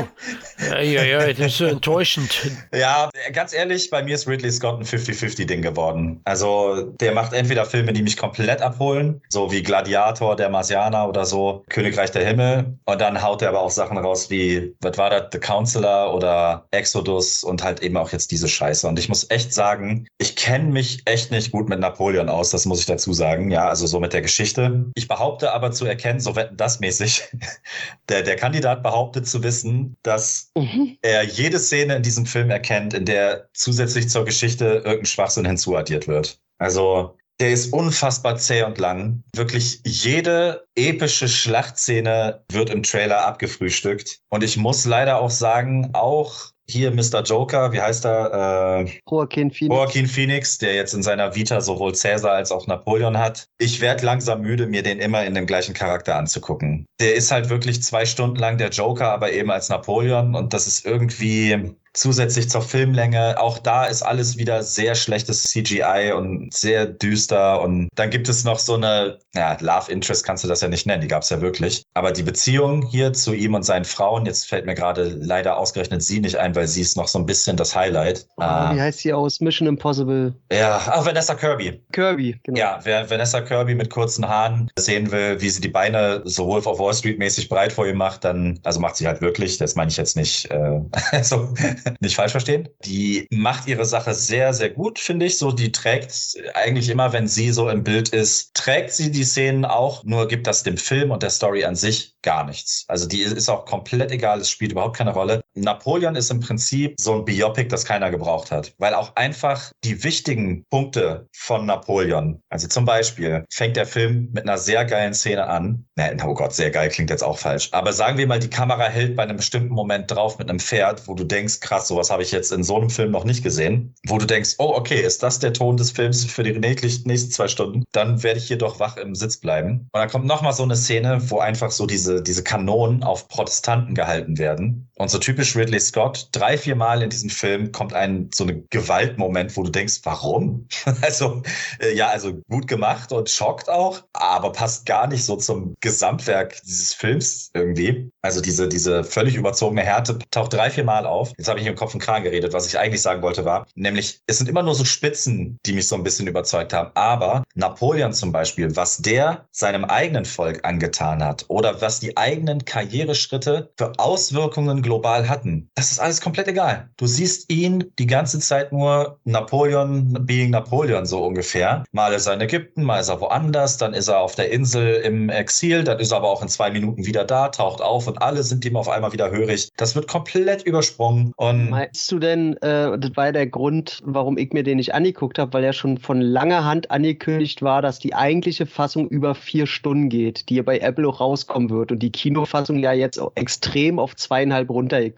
ja, ja, ja, das ist so enttäuschend. Ja, ganz ehrlich, bei mir ist Ridley Scott ein 50-50-Ding geworden. Also, der macht entweder Filme, die mich komplett abholen, so wie Gladiator, der Marsianer oder so, Königreich der Himmel. Und dann haut er aber auch Sachen raus wie, was war das, The Counselor oder Exodus und halt eben auch jetzt diese Scheiße. Und ich muss echt sagen, ich kenne mich echt nicht gut mit Napoleon aus, das muss ich dazu sagen. Ja, also so mit der Geschichte. Ich behaupte aber zu erkennen, so wetten das mäßig, der der, der Kandidat behauptet zu wissen, dass mhm. er jede Szene in diesem Film erkennt, in der zusätzlich zur Geschichte irgendein Schwachsinn hinzuaddiert wird. Also der ist unfassbar zäh und lang. Wirklich jede epische Schlachtszene wird im Trailer abgefrühstückt. Und ich muss leider auch sagen, auch hier Mr. Joker, wie heißt er? Äh, Joaquin Phoenix. Joaquin Phoenix, der jetzt in seiner Vita sowohl Cäsar als auch Napoleon hat. Ich werde langsam müde, mir den immer in dem gleichen Charakter anzugucken. Der ist halt wirklich zwei Stunden lang der Joker, aber eben als Napoleon und das ist irgendwie, Zusätzlich zur Filmlänge, auch da ist alles wieder sehr schlechtes CGI und sehr düster. Und dann gibt es noch so eine, ja, Love Interest kannst du das ja nicht nennen, die gab es ja wirklich. Aber die Beziehung hier zu ihm und seinen Frauen, jetzt fällt mir gerade leider ausgerechnet sie nicht ein, weil sie ist noch so ein bisschen das Highlight. Oh, uh, wie heißt sie aus Mission Impossible? Ja, ach, Vanessa Kirby. Kirby, genau. Ja, wer Vanessa Kirby mit kurzen Haaren sehen will, wie sie die Beine so Wolf of Wall Street mäßig breit vor ihm macht, dann, also macht sie halt wirklich, das meine ich jetzt nicht äh, so nicht falsch verstehen. Die macht ihre Sache sehr, sehr gut, finde ich. So, die trägt eigentlich immer, wenn sie so im Bild ist, trägt sie die Szenen auch, nur gibt das dem Film und der Story an sich gar nichts. Also die ist auch komplett egal, es spielt überhaupt keine Rolle. Napoleon ist im Prinzip so ein Biopic, das keiner gebraucht hat, weil auch einfach die wichtigen Punkte von Napoleon, also zum Beispiel fängt der Film mit einer sehr geilen Szene an. Nee, oh Gott, sehr geil klingt jetzt auch falsch. Aber sagen wir mal, die Kamera hält bei einem bestimmten Moment drauf mit einem Pferd, wo du denkst, krass, sowas habe ich jetzt in so einem Film noch nicht gesehen. Wo du denkst, oh, okay, ist das der Ton des Films für die nächsten zwei Stunden? Dann werde ich hier doch wach im Sitz bleiben. Und dann kommt nochmal so eine Szene, wo einfach so diese, diese Kanonen auf Protestanten gehalten werden. Und so typisch Ridley Scott, drei, vier Mal in diesem Film kommt ein so ein Gewaltmoment, wo du denkst, warum? also, äh, ja, also gut gemacht und schockt auch, aber passt gar nicht so zum Gesamtwerk dieses Films irgendwie. Also diese, diese völlig überzogene Härte taucht drei, vier Mal auf. Jetzt habe ich im Kopf und Kragen geredet. Was ich eigentlich sagen wollte war, nämlich, es sind immer nur so Spitzen, die mich so ein bisschen überzeugt haben. Aber Napoleon zum Beispiel, was der seinem eigenen Volk angetan hat oder was die eigenen Karriereschritte für Auswirkungen global hatten, das ist alles komplett egal. Du siehst ihn die ganze Zeit nur Napoleon being Napoleon so ungefähr. Mal ist er in Ägypten, mal ist er woanders, dann ist er auf der Insel im Exil, dann ist er aber auch in zwei Minuten wieder da, taucht auf und alle sind ihm auf einmal wieder hörig. Das wird komplett übersprungen. Und Meinst du denn, äh, das war der Grund, warum ich mir den nicht angeguckt habe, weil er schon von langer Hand angekündigt war, dass die eigentliche Fassung über vier Stunden geht, die ja bei Apple auch rauskommen wird und die Kinofassung ja jetzt extrem auf zweieinhalb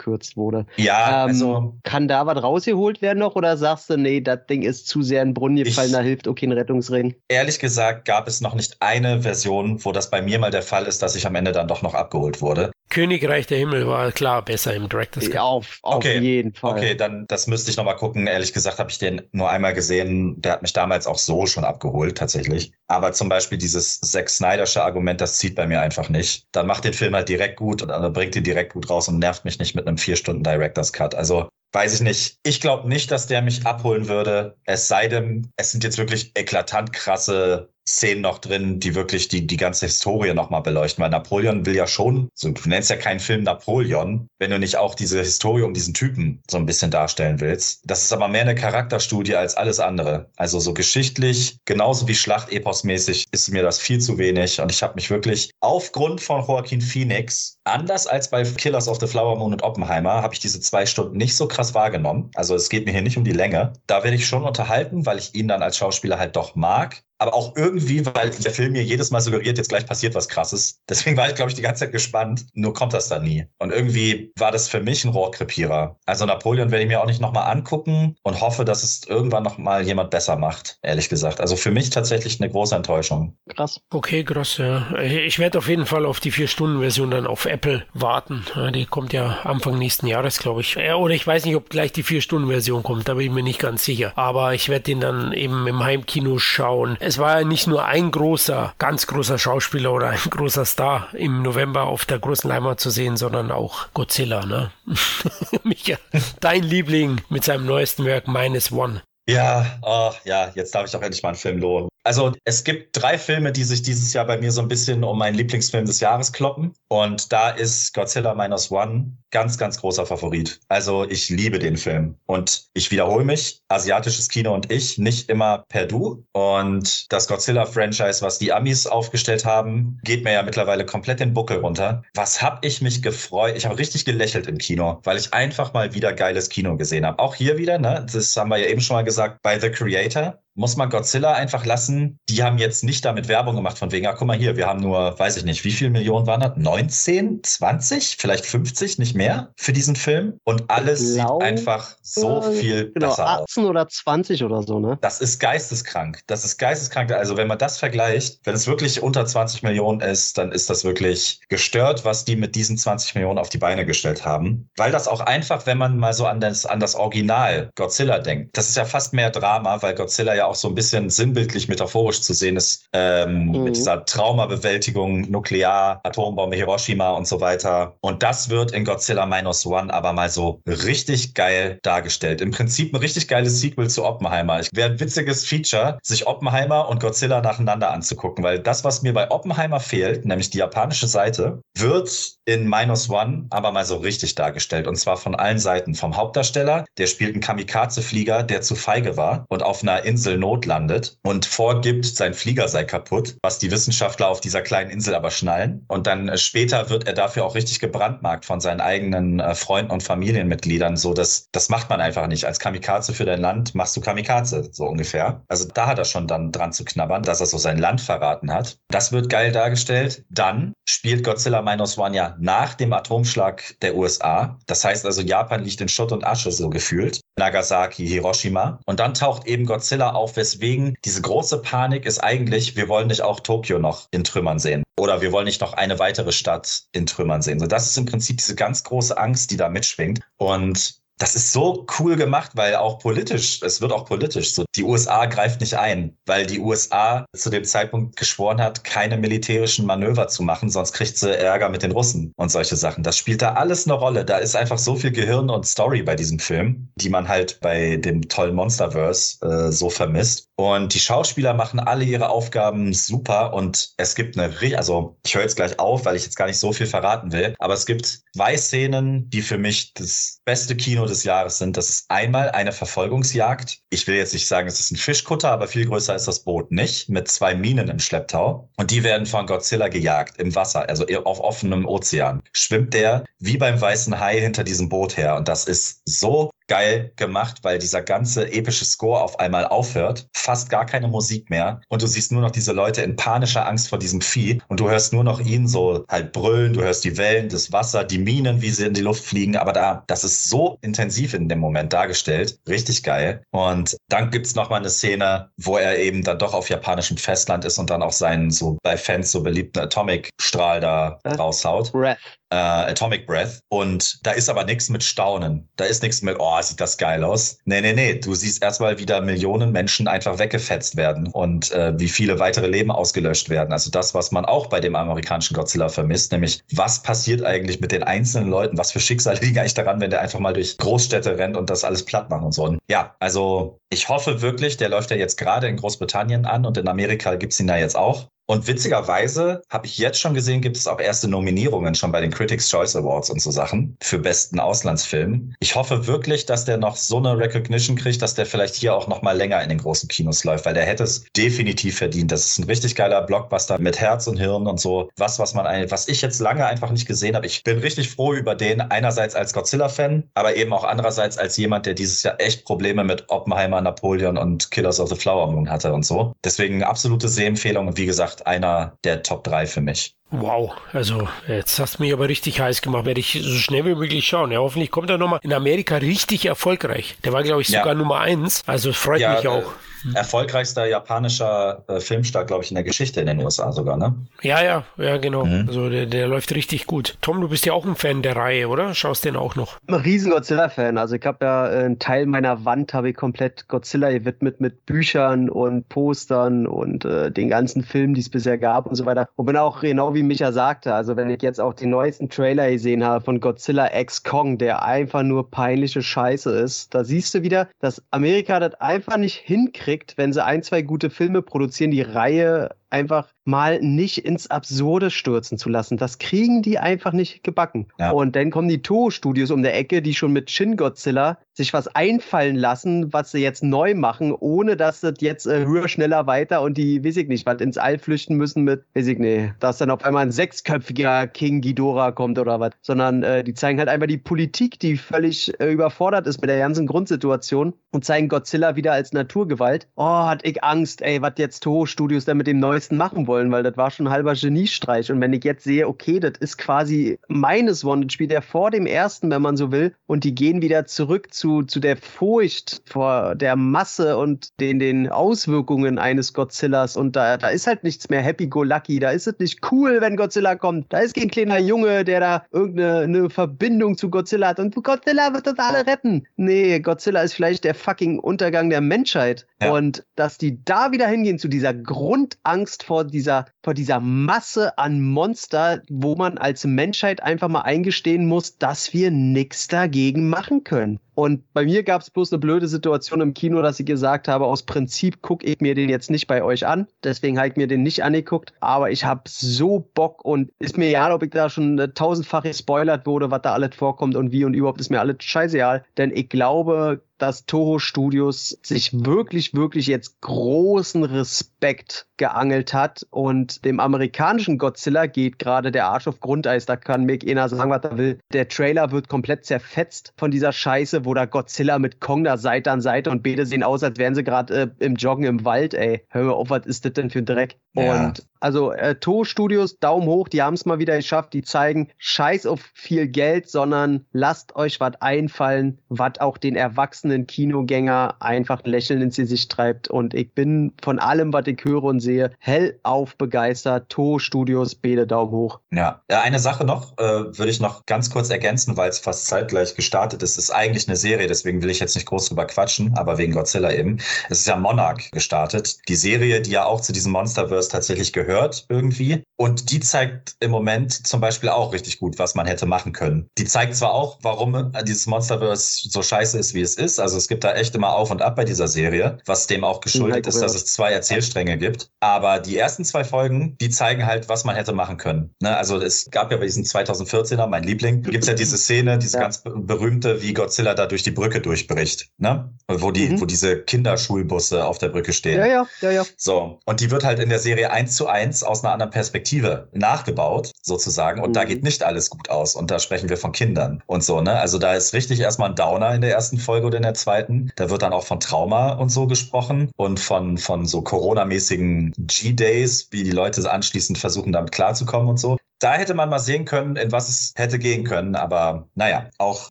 runtergekürzt wurde. Ja, ähm, also kann da was rausgeholt werden noch oder sagst du, nee, das Ding ist zu sehr in den Brunnen gefallen, Ich- da hilft okay ein Rettungsring? ehrlich gesagt gab es noch nicht eine Version, wo das bei mir mal der Fall ist, dass ich am Ende dann doch noch abgeholt wurde. Königreich der Himmel war klar besser im Director's Cut. Ja, auf, auf Okay, jeden Fall. Okay, dann das müsste ich noch mal gucken. Ehrlich gesagt habe ich den nur einmal gesehen. Der hat mich damals auch so schon abgeholt tatsächlich. Aber zum Beispiel dieses Zack Snydersche Argument, das zieht bei mir einfach nicht. Dann macht den Film halt direkt gut und dann bringt ihn direkt gut raus und nervt mich nicht mit einem vier Stunden Director's Cut. Also weiß ich nicht. Ich glaube nicht, dass der mich abholen würde. Es sei denn, es sind jetzt wirklich eklatant krasse Szenen noch drin, die wirklich die, die ganze Historie nochmal beleuchten. Weil Napoleon will ja schon, so, du nennst ja keinen Film Napoleon, wenn du nicht auch diese Historie um diesen Typen so ein bisschen darstellen willst. Das ist aber mehr eine Charakterstudie als alles andere. Also so geschichtlich, genauso wie Schlachteposmäßig ist mir das viel zu wenig. Und ich habe mich wirklich aufgrund von Joaquin Phoenix, anders als bei Killers of the Flower Moon und Oppenheimer, habe ich diese zwei Stunden nicht so krass wahrgenommen. Also es geht mir hier nicht um die Länge. Da werde ich schon unterhalten, weil ich ihn dann als Schauspieler halt doch mag aber auch irgendwie, weil der Film mir jedes Mal suggeriert, jetzt gleich passiert was Krasses. Deswegen war ich, glaube ich, die ganze Zeit gespannt. Nur kommt das da nie. Und irgendwie war das für mich ein Rohrkrepierer. Also Napoleon werde ich mir auch nicht nochmal angucken und hoffe, dass es irgendwann nochmal jemand besser macht, ehrlich gesagt. Also für mich tatsächlich eine große Enttäuschung. Krass. Okay, krass, ja. Ich werde auf jeden Fall auf die 4-Stunden-Version dann auf Apple warten. Die kommt ja Anfang nächsten Jahres, glaube ich. Oder ich weiß nicht, ob gleich die 4-Stunden-Version kommt, da bin ich mir nicht ganz sicher. Aber ich werde den dann eben im Heimkino schauen. Es war ja nicht nur ein großer, ganz großer Schauspieler oder ein großer Star im November auf der großen Leinwand zu sehen, sondern auch Godzilla, ne? Micha, dein Liebling mit seinem neuesten Werk Minus One. Ja, oh, ja, jetzt darf ich auch endlich mal einen Film lohnen. Also es gibt drei Filme, die sich dieses Jahr bei mir so ein bisschen um meinen Lieblingsfilm des Jahres kloppen. Und da ist Godzilla Minus One ganz, ganz großer Favorit. Also ich liebe den Film. Und ich wiederhole mich, asiatisches Kino und ich, nicht immer per Du. Und das Godzilla-Franchise, was die Amis aufgestellt haben, geht mir ja mittlerweile komplett den Buckel runter. Was hab ich mich gefreut? Ich habe richtig gelächelt im Kino, weil ich einfach mal wieder geiles Kino gesehen habe. Auch hier wieder, ne? Das haben wir ja eben schon mal gesagt, bei The Creator muss man Godzilla einfach lassen. Die haben jetzt nicht damit Werbung gemacht von wegen, ah, guck mal hier, wir haben nur, weiß ich nicht, wie viele Millionen waren das? 19, 20, vielleicht 50, nicht mehr für diesen Film. Und alles glaube, sieht einfach so viel Genau, besser aus. 18 oder 20 oder so, ne? Das ist geisteskrank. Das ist geisteskrank. Also wenn man das vergleicht, wenn es wirklich unter 20 Millionen ist, dann ist das wirklich gestört, was die mit diesen 20 Millionen auf die Beine gestellt haben. Weil das auch einfach, wenn man mal so an das, an das Original Godzilla denkt, das ist ja fast mehr Drama, weil Godzilla ja auch so ein bisschen sinnbildlich metaphorisch zu sehen ist, ähm, Mhm. mit dieser Traumabewältigung, Nuklear, Atombombe, Hiroshima und so weiter. Und das wird in Godzilla Minus One aber mal so richtig geil dargestellt. Im Prinzip ein richtig geiles Sequel zu Oppenheimer. Ich wäre ein witziges Feature, sich Oppenheimer und Godzilla nacheinander anzugucken, weil das, was mir bei Oppenheimer fehlt, nämlich die japanische Seite, wird in Minus One aber mal so richtig dargestellt. Und zwar von allen Seiten. Vom Hauptdarsteller, der spielt einen Kamikaze-Flieger, der zu feige war und auf einer Insel Insel Not landet und vorgibt, sein Flieger sei kaputt, was die Wissenschaftler auf dieser kleinen Insel aber schnallen. Und dann äh, später wird er dafür auch richtig gebrandmarkt von seinen eigenen äh, Freunden und Familienmitgliedern, so dass das macht man einfach nicht. Als Kamikaze für dein Land machst du Kamikaze, so ungefähr. Also da hat er schon dann dran zu knabbern, dass er so sein Land verraten hat. Das wird geil dargestellt. Dann spielt Godzilla Minus One ja nach dem Atomschlag der USA. Das heißt also, Japan liegt in Schutt und Asche so gefühlt. Nagasaki, Hiroshima. Und dann taucht eben Godzilla auf, weswegen diese große Panik ist eigentlich, wir wollen nicht auch Tokio noch in Trümmern sehen. Oder wir wollen nicht noch eine weitere Stadt in Trümmern sehen. So, das ist im Prinzip diese ganz große Angst, die da mitschwingt. Und das ist so cool gemacht, weil auch politisch, es wird auch politisch so. Die USA greift nicht ein, weil die USA zu dem Zeitpunkt geschworen hat, keine militärischen Manöver zu machen, sonst kriegt sie Ärger mit den Russen und solche Sachen. Das spielt da alles eine Rolle. Da ist einfach so viel Gehirn und Story bei diesem Film, die man halt bei dem tollen Monsterverse äh, so vermisst. Und die Schauspieler machen alle ihre Aufgaben super und es gibt eine, also ich höre jetzt gleich auf, weil ich jetzt gar nicht so viel verraten will, aber es gibt zwei Szenen, die für mich das beste Kino des Jahres sind. Das ist einmal eine Verfolgungsjagd. Ich will jetzt nicht sagen, es ist ein Fischkutter, aber viel größer ist das Boot nicht, mit zwei Minen im Schlepptau. Und die werden von Godzilla gejagt im Wasser, also auf offenem Ozean. Schwimmt der wie beim weißen Hai hinter diesem Boot her. Und das ist so geil gemacht, weil dieser ganze epische Score auf einmal aufhört, fast gar keine Musik mehr. Und du siehst nur noch diese Leute in panischer Angst vor diesem Vieh. Und du hörst nur noch ihn so halt brüllen, du hörst die Wellen, das Wasser, die Minen, wie sie in die Luft fliegen, aber da, das ist so intensiv in dem Moment dargestellt, richtig geil. Und dann gibt's noch mal eine Szene, wo er eben dann doch auf japanischem Festland ist und dann auch seinen so bei Fans so beliebten Atomic-Strahl da raushaut. Breath äh, Atomic Breath. Und da ist aber nichts mit Staunen. Da ist nichts mit, oh, sieht das geil aus. Nee, nee, nee. Du siehst erstmal wieder Millionen Menschen einfach weggefetzt werden und äh, wie viele weitere Leben ausgelöscht werden. Also das, was man auch bei dem amerikanischen Godzilla vermisst, nämlich was passiert eigentlich mit den einzelnen Leuten? Was für Schicksale liegen eigentlich daran, wenn der einfach mal durch Großstädte rennt und das alles platt macht und so. Und ja, also ich hoffe wirklich, der läuft ja jetzt gerade in Großbritannien an und in Amerika gibt's ihn ja jetzt auch. Und witzigerweise habe ich jetzt schon gesehen, gibt es auch erste Nominierungen schon bei den Critics Choice Awards und so Sachen für besten Auslandsfilm. Ich hoffe wirklich, dass der noch so eine Recognition kriegt, dass der vielleicht hier auch noch mal länger in den großen Kinos läuft, weil der hätte es definitiv verdient. Das ist ein richtig geiler Blockbuster mit Herz und Hirn und so. Was, was man, was ich jetzt lange einfach nicht gesehen habe. Ich bin richtig froh über den, einerseits als Godzilla-Fan, aber eben auch andererseits als jemand, der dieses Jahr echt Probleme mit Oppenheimer, Napoleon und Killers of the Flower Moon hatte und so. Deswegen absolute Sehempfehlung und wie gesagt, einer der Top 3 für mich. Wow, also jetzt hast du mich aber richtig heiß gemacht. Werde ich so schnell wie möglich schauen. Ja, hoffentlich kommt er nochmal in Amerika richtig erfolgreich. Der war, glaube ich, sogar ja. Nummer 1. Also freut ja, mich auch. Äh, hm. erfolgreichster japanischer äh, Filmstart, glaube ich, in der Geschichte in den USA sogar, ne? Ja, ja, ja, genau. Mhm. Also der, der läuft richtig gut. Tom, du bist ja auch ein Fan der Reihe, oder? Schaust den auch noch? Ein riesen Godzilla-Fan. Also ich habe ja äh, einen Teil meiner Wand habe ich komplett Godzilla gewidmet mit Büchern und Postern und äh, den ganzen Filmen, die es bisher gab und so weiter. Und bin auch genau wie Micha sagte, also wenn ich jetzt auch den neuesten Trailer gesehen habe von Godzilla X Kong, der einfach nur peinliche Scheiße ist, da siehst du wieder, dass Amerika das einfach nicht hinkriegt kriegt, wenn sie ein, zwei gute Filme produzieren, die Reihe einfach mal nicht ins Absurde stürzen zu lassen. Das kriegen die einfach nicht gebacken. Ja. Und dann kommen die Toho-Studios um der Ecke, die schon mit Shin Godzilla sich was einfallen lassen, was sie jetzt neu machen, ohne dass das jetzt äh, höher, schneller, weiter und die, weiß ich nicht, was ins All flüchten müssen mit, weiß ich nicht, dass dann auf einmal ein sechsköpfiger King Ghidorah kommt oder was, sondern äh, die zeigen halt einfach die Politik, die völlig äh, überfordert ist mit der ganzen Grundsituation und zeigen Godzilla wieder als Naturgewalt. Oh, hat ich Angst, ey, was jetzt Toho-Studios da mit dem Neuesten machen wollen weil das war schon ein halber Geniestreich. Und wenn ich jetzt sehe, okay, das ist quasi meines Wanted spielt er vor dem ersten, wenn man so will, und die gehen wieder zurück zu, zu der Furcht vor der Masse und den, den Auswirkungen eines Godzillas. Und da, da ist halt nichts mehr happy-go-lucky. Da ist es nicht cool, wenn Godzilla kommt. Da ist kein kleiner Junge, der da irgendeine Verbindung zu Godzilla hat und Godzilla wird uns alle retten. Nee, Godzilla ist vielleicht der fucking Untergang der Menschheit. Ja. Und dass die da wieder hingehen zu dieser Grundangst vor dieser vor dieser Masse an Monster, wo man als Menschheit einfach mal eingestehen muss, dass wir nichts dagegen machen können. Und bei mir gab es bloß eine blöde Situation im Kino, dass ich gesagt habe, aus Prinzip gucke ich mir den jetzt nicht bei euch an. Deswegen habe ich mir den nicht angeguckt. Aber ich habe so Bock und ist mir egal, ob ich da schon tausendfach gespoilert wurde, was da alles vorkommt und wie und überhaupt ist mir alles scheißegal. Denn ich glaube, dass Toho Studios sich wirklich, wirklich jetzt großen Respekt geangelt hat und dem amerikanischen Godzilla geht gerade der Arsch auf Grundeis. Da kann Mick einer sagen, was er will. Der Trailer wird komplett zerfetzt von dieser Scheiße, wo da Godzilla mit Kong da Seite an Seite und beide sehen aus, als wären sie gerade äh, im Joggen im Wald, ey. Hör mal auf, was ist das denn für ein Dreck? Ja. Und also äh, Toho Studios, Daumen hoch, die haben es mal wieder geschafft. Die zeigen Scheiß auf viel Geld, sondern lasst euch was einfallen, was auch den erwachsenen Kinogänger einfach ein Lächeln ins Gesicht treibt. Und ich bin von allem, was ich höre und sehe, hellauf begeistert. Toho Studios, Bede Daumen hoch. Ja, eine Sache noch, äh, würde ich noch ganz kurz ergänzen, weil es fast zeitgleich gestartet ist. Es ist eigentlich eine Serie, deswegen will ich jetzt nicht groß drüber quatschen, aber wegen Godzilla eben. Es ist ja Monarch gestartet. Die Serie, die ja auch zu diesem Monsterverse tatsächlich gehört irgendwie. Und die zeigt im Moment zum Beispiel auch richtig gut, was man hätte machen können. Die zeigt zwar auch, warum dieses Monsterverse so scheiße ist, wie es ist. Also es gibt da echt immer auf und ab bei dieser Serie, was dem auch geschuldet ist, dass es zwei Erzählstränge gibt. Aber die ersten zwei Folgen, die zeigen halt, was man hätte machen können. Ne? Also es gab ja bei diesem 2014er, mein Liebling, gibt es ja diese Szene, diese ja. ganz berühmte, wie Godzilla da durch die Brücke durchbricht. Ne? Wo, die, mhm. wo diese Kinderschulbusse auf der Brücke stehen. Ja, ja, ja, ja. So. Und die wird halt in der Serie eins zu eins aus einer anderen Perspektive nachgebaut, sozusagen. Und mhm. da geht nicht alles gut aus. Und da sprechen wir von Kindern und so, ne? Also da ist richtig erstmal ein Downer in der ersten Folge oder in der zweiten. Da wird dann auch von Trauma und so gesprochen und von, von so Corona-mäßigen G-Days, wie die Leute anschließend versuchen, damit klarzukommen und so da hätte man mal sehen können, in was es hätte gehen können. Aber naja, auch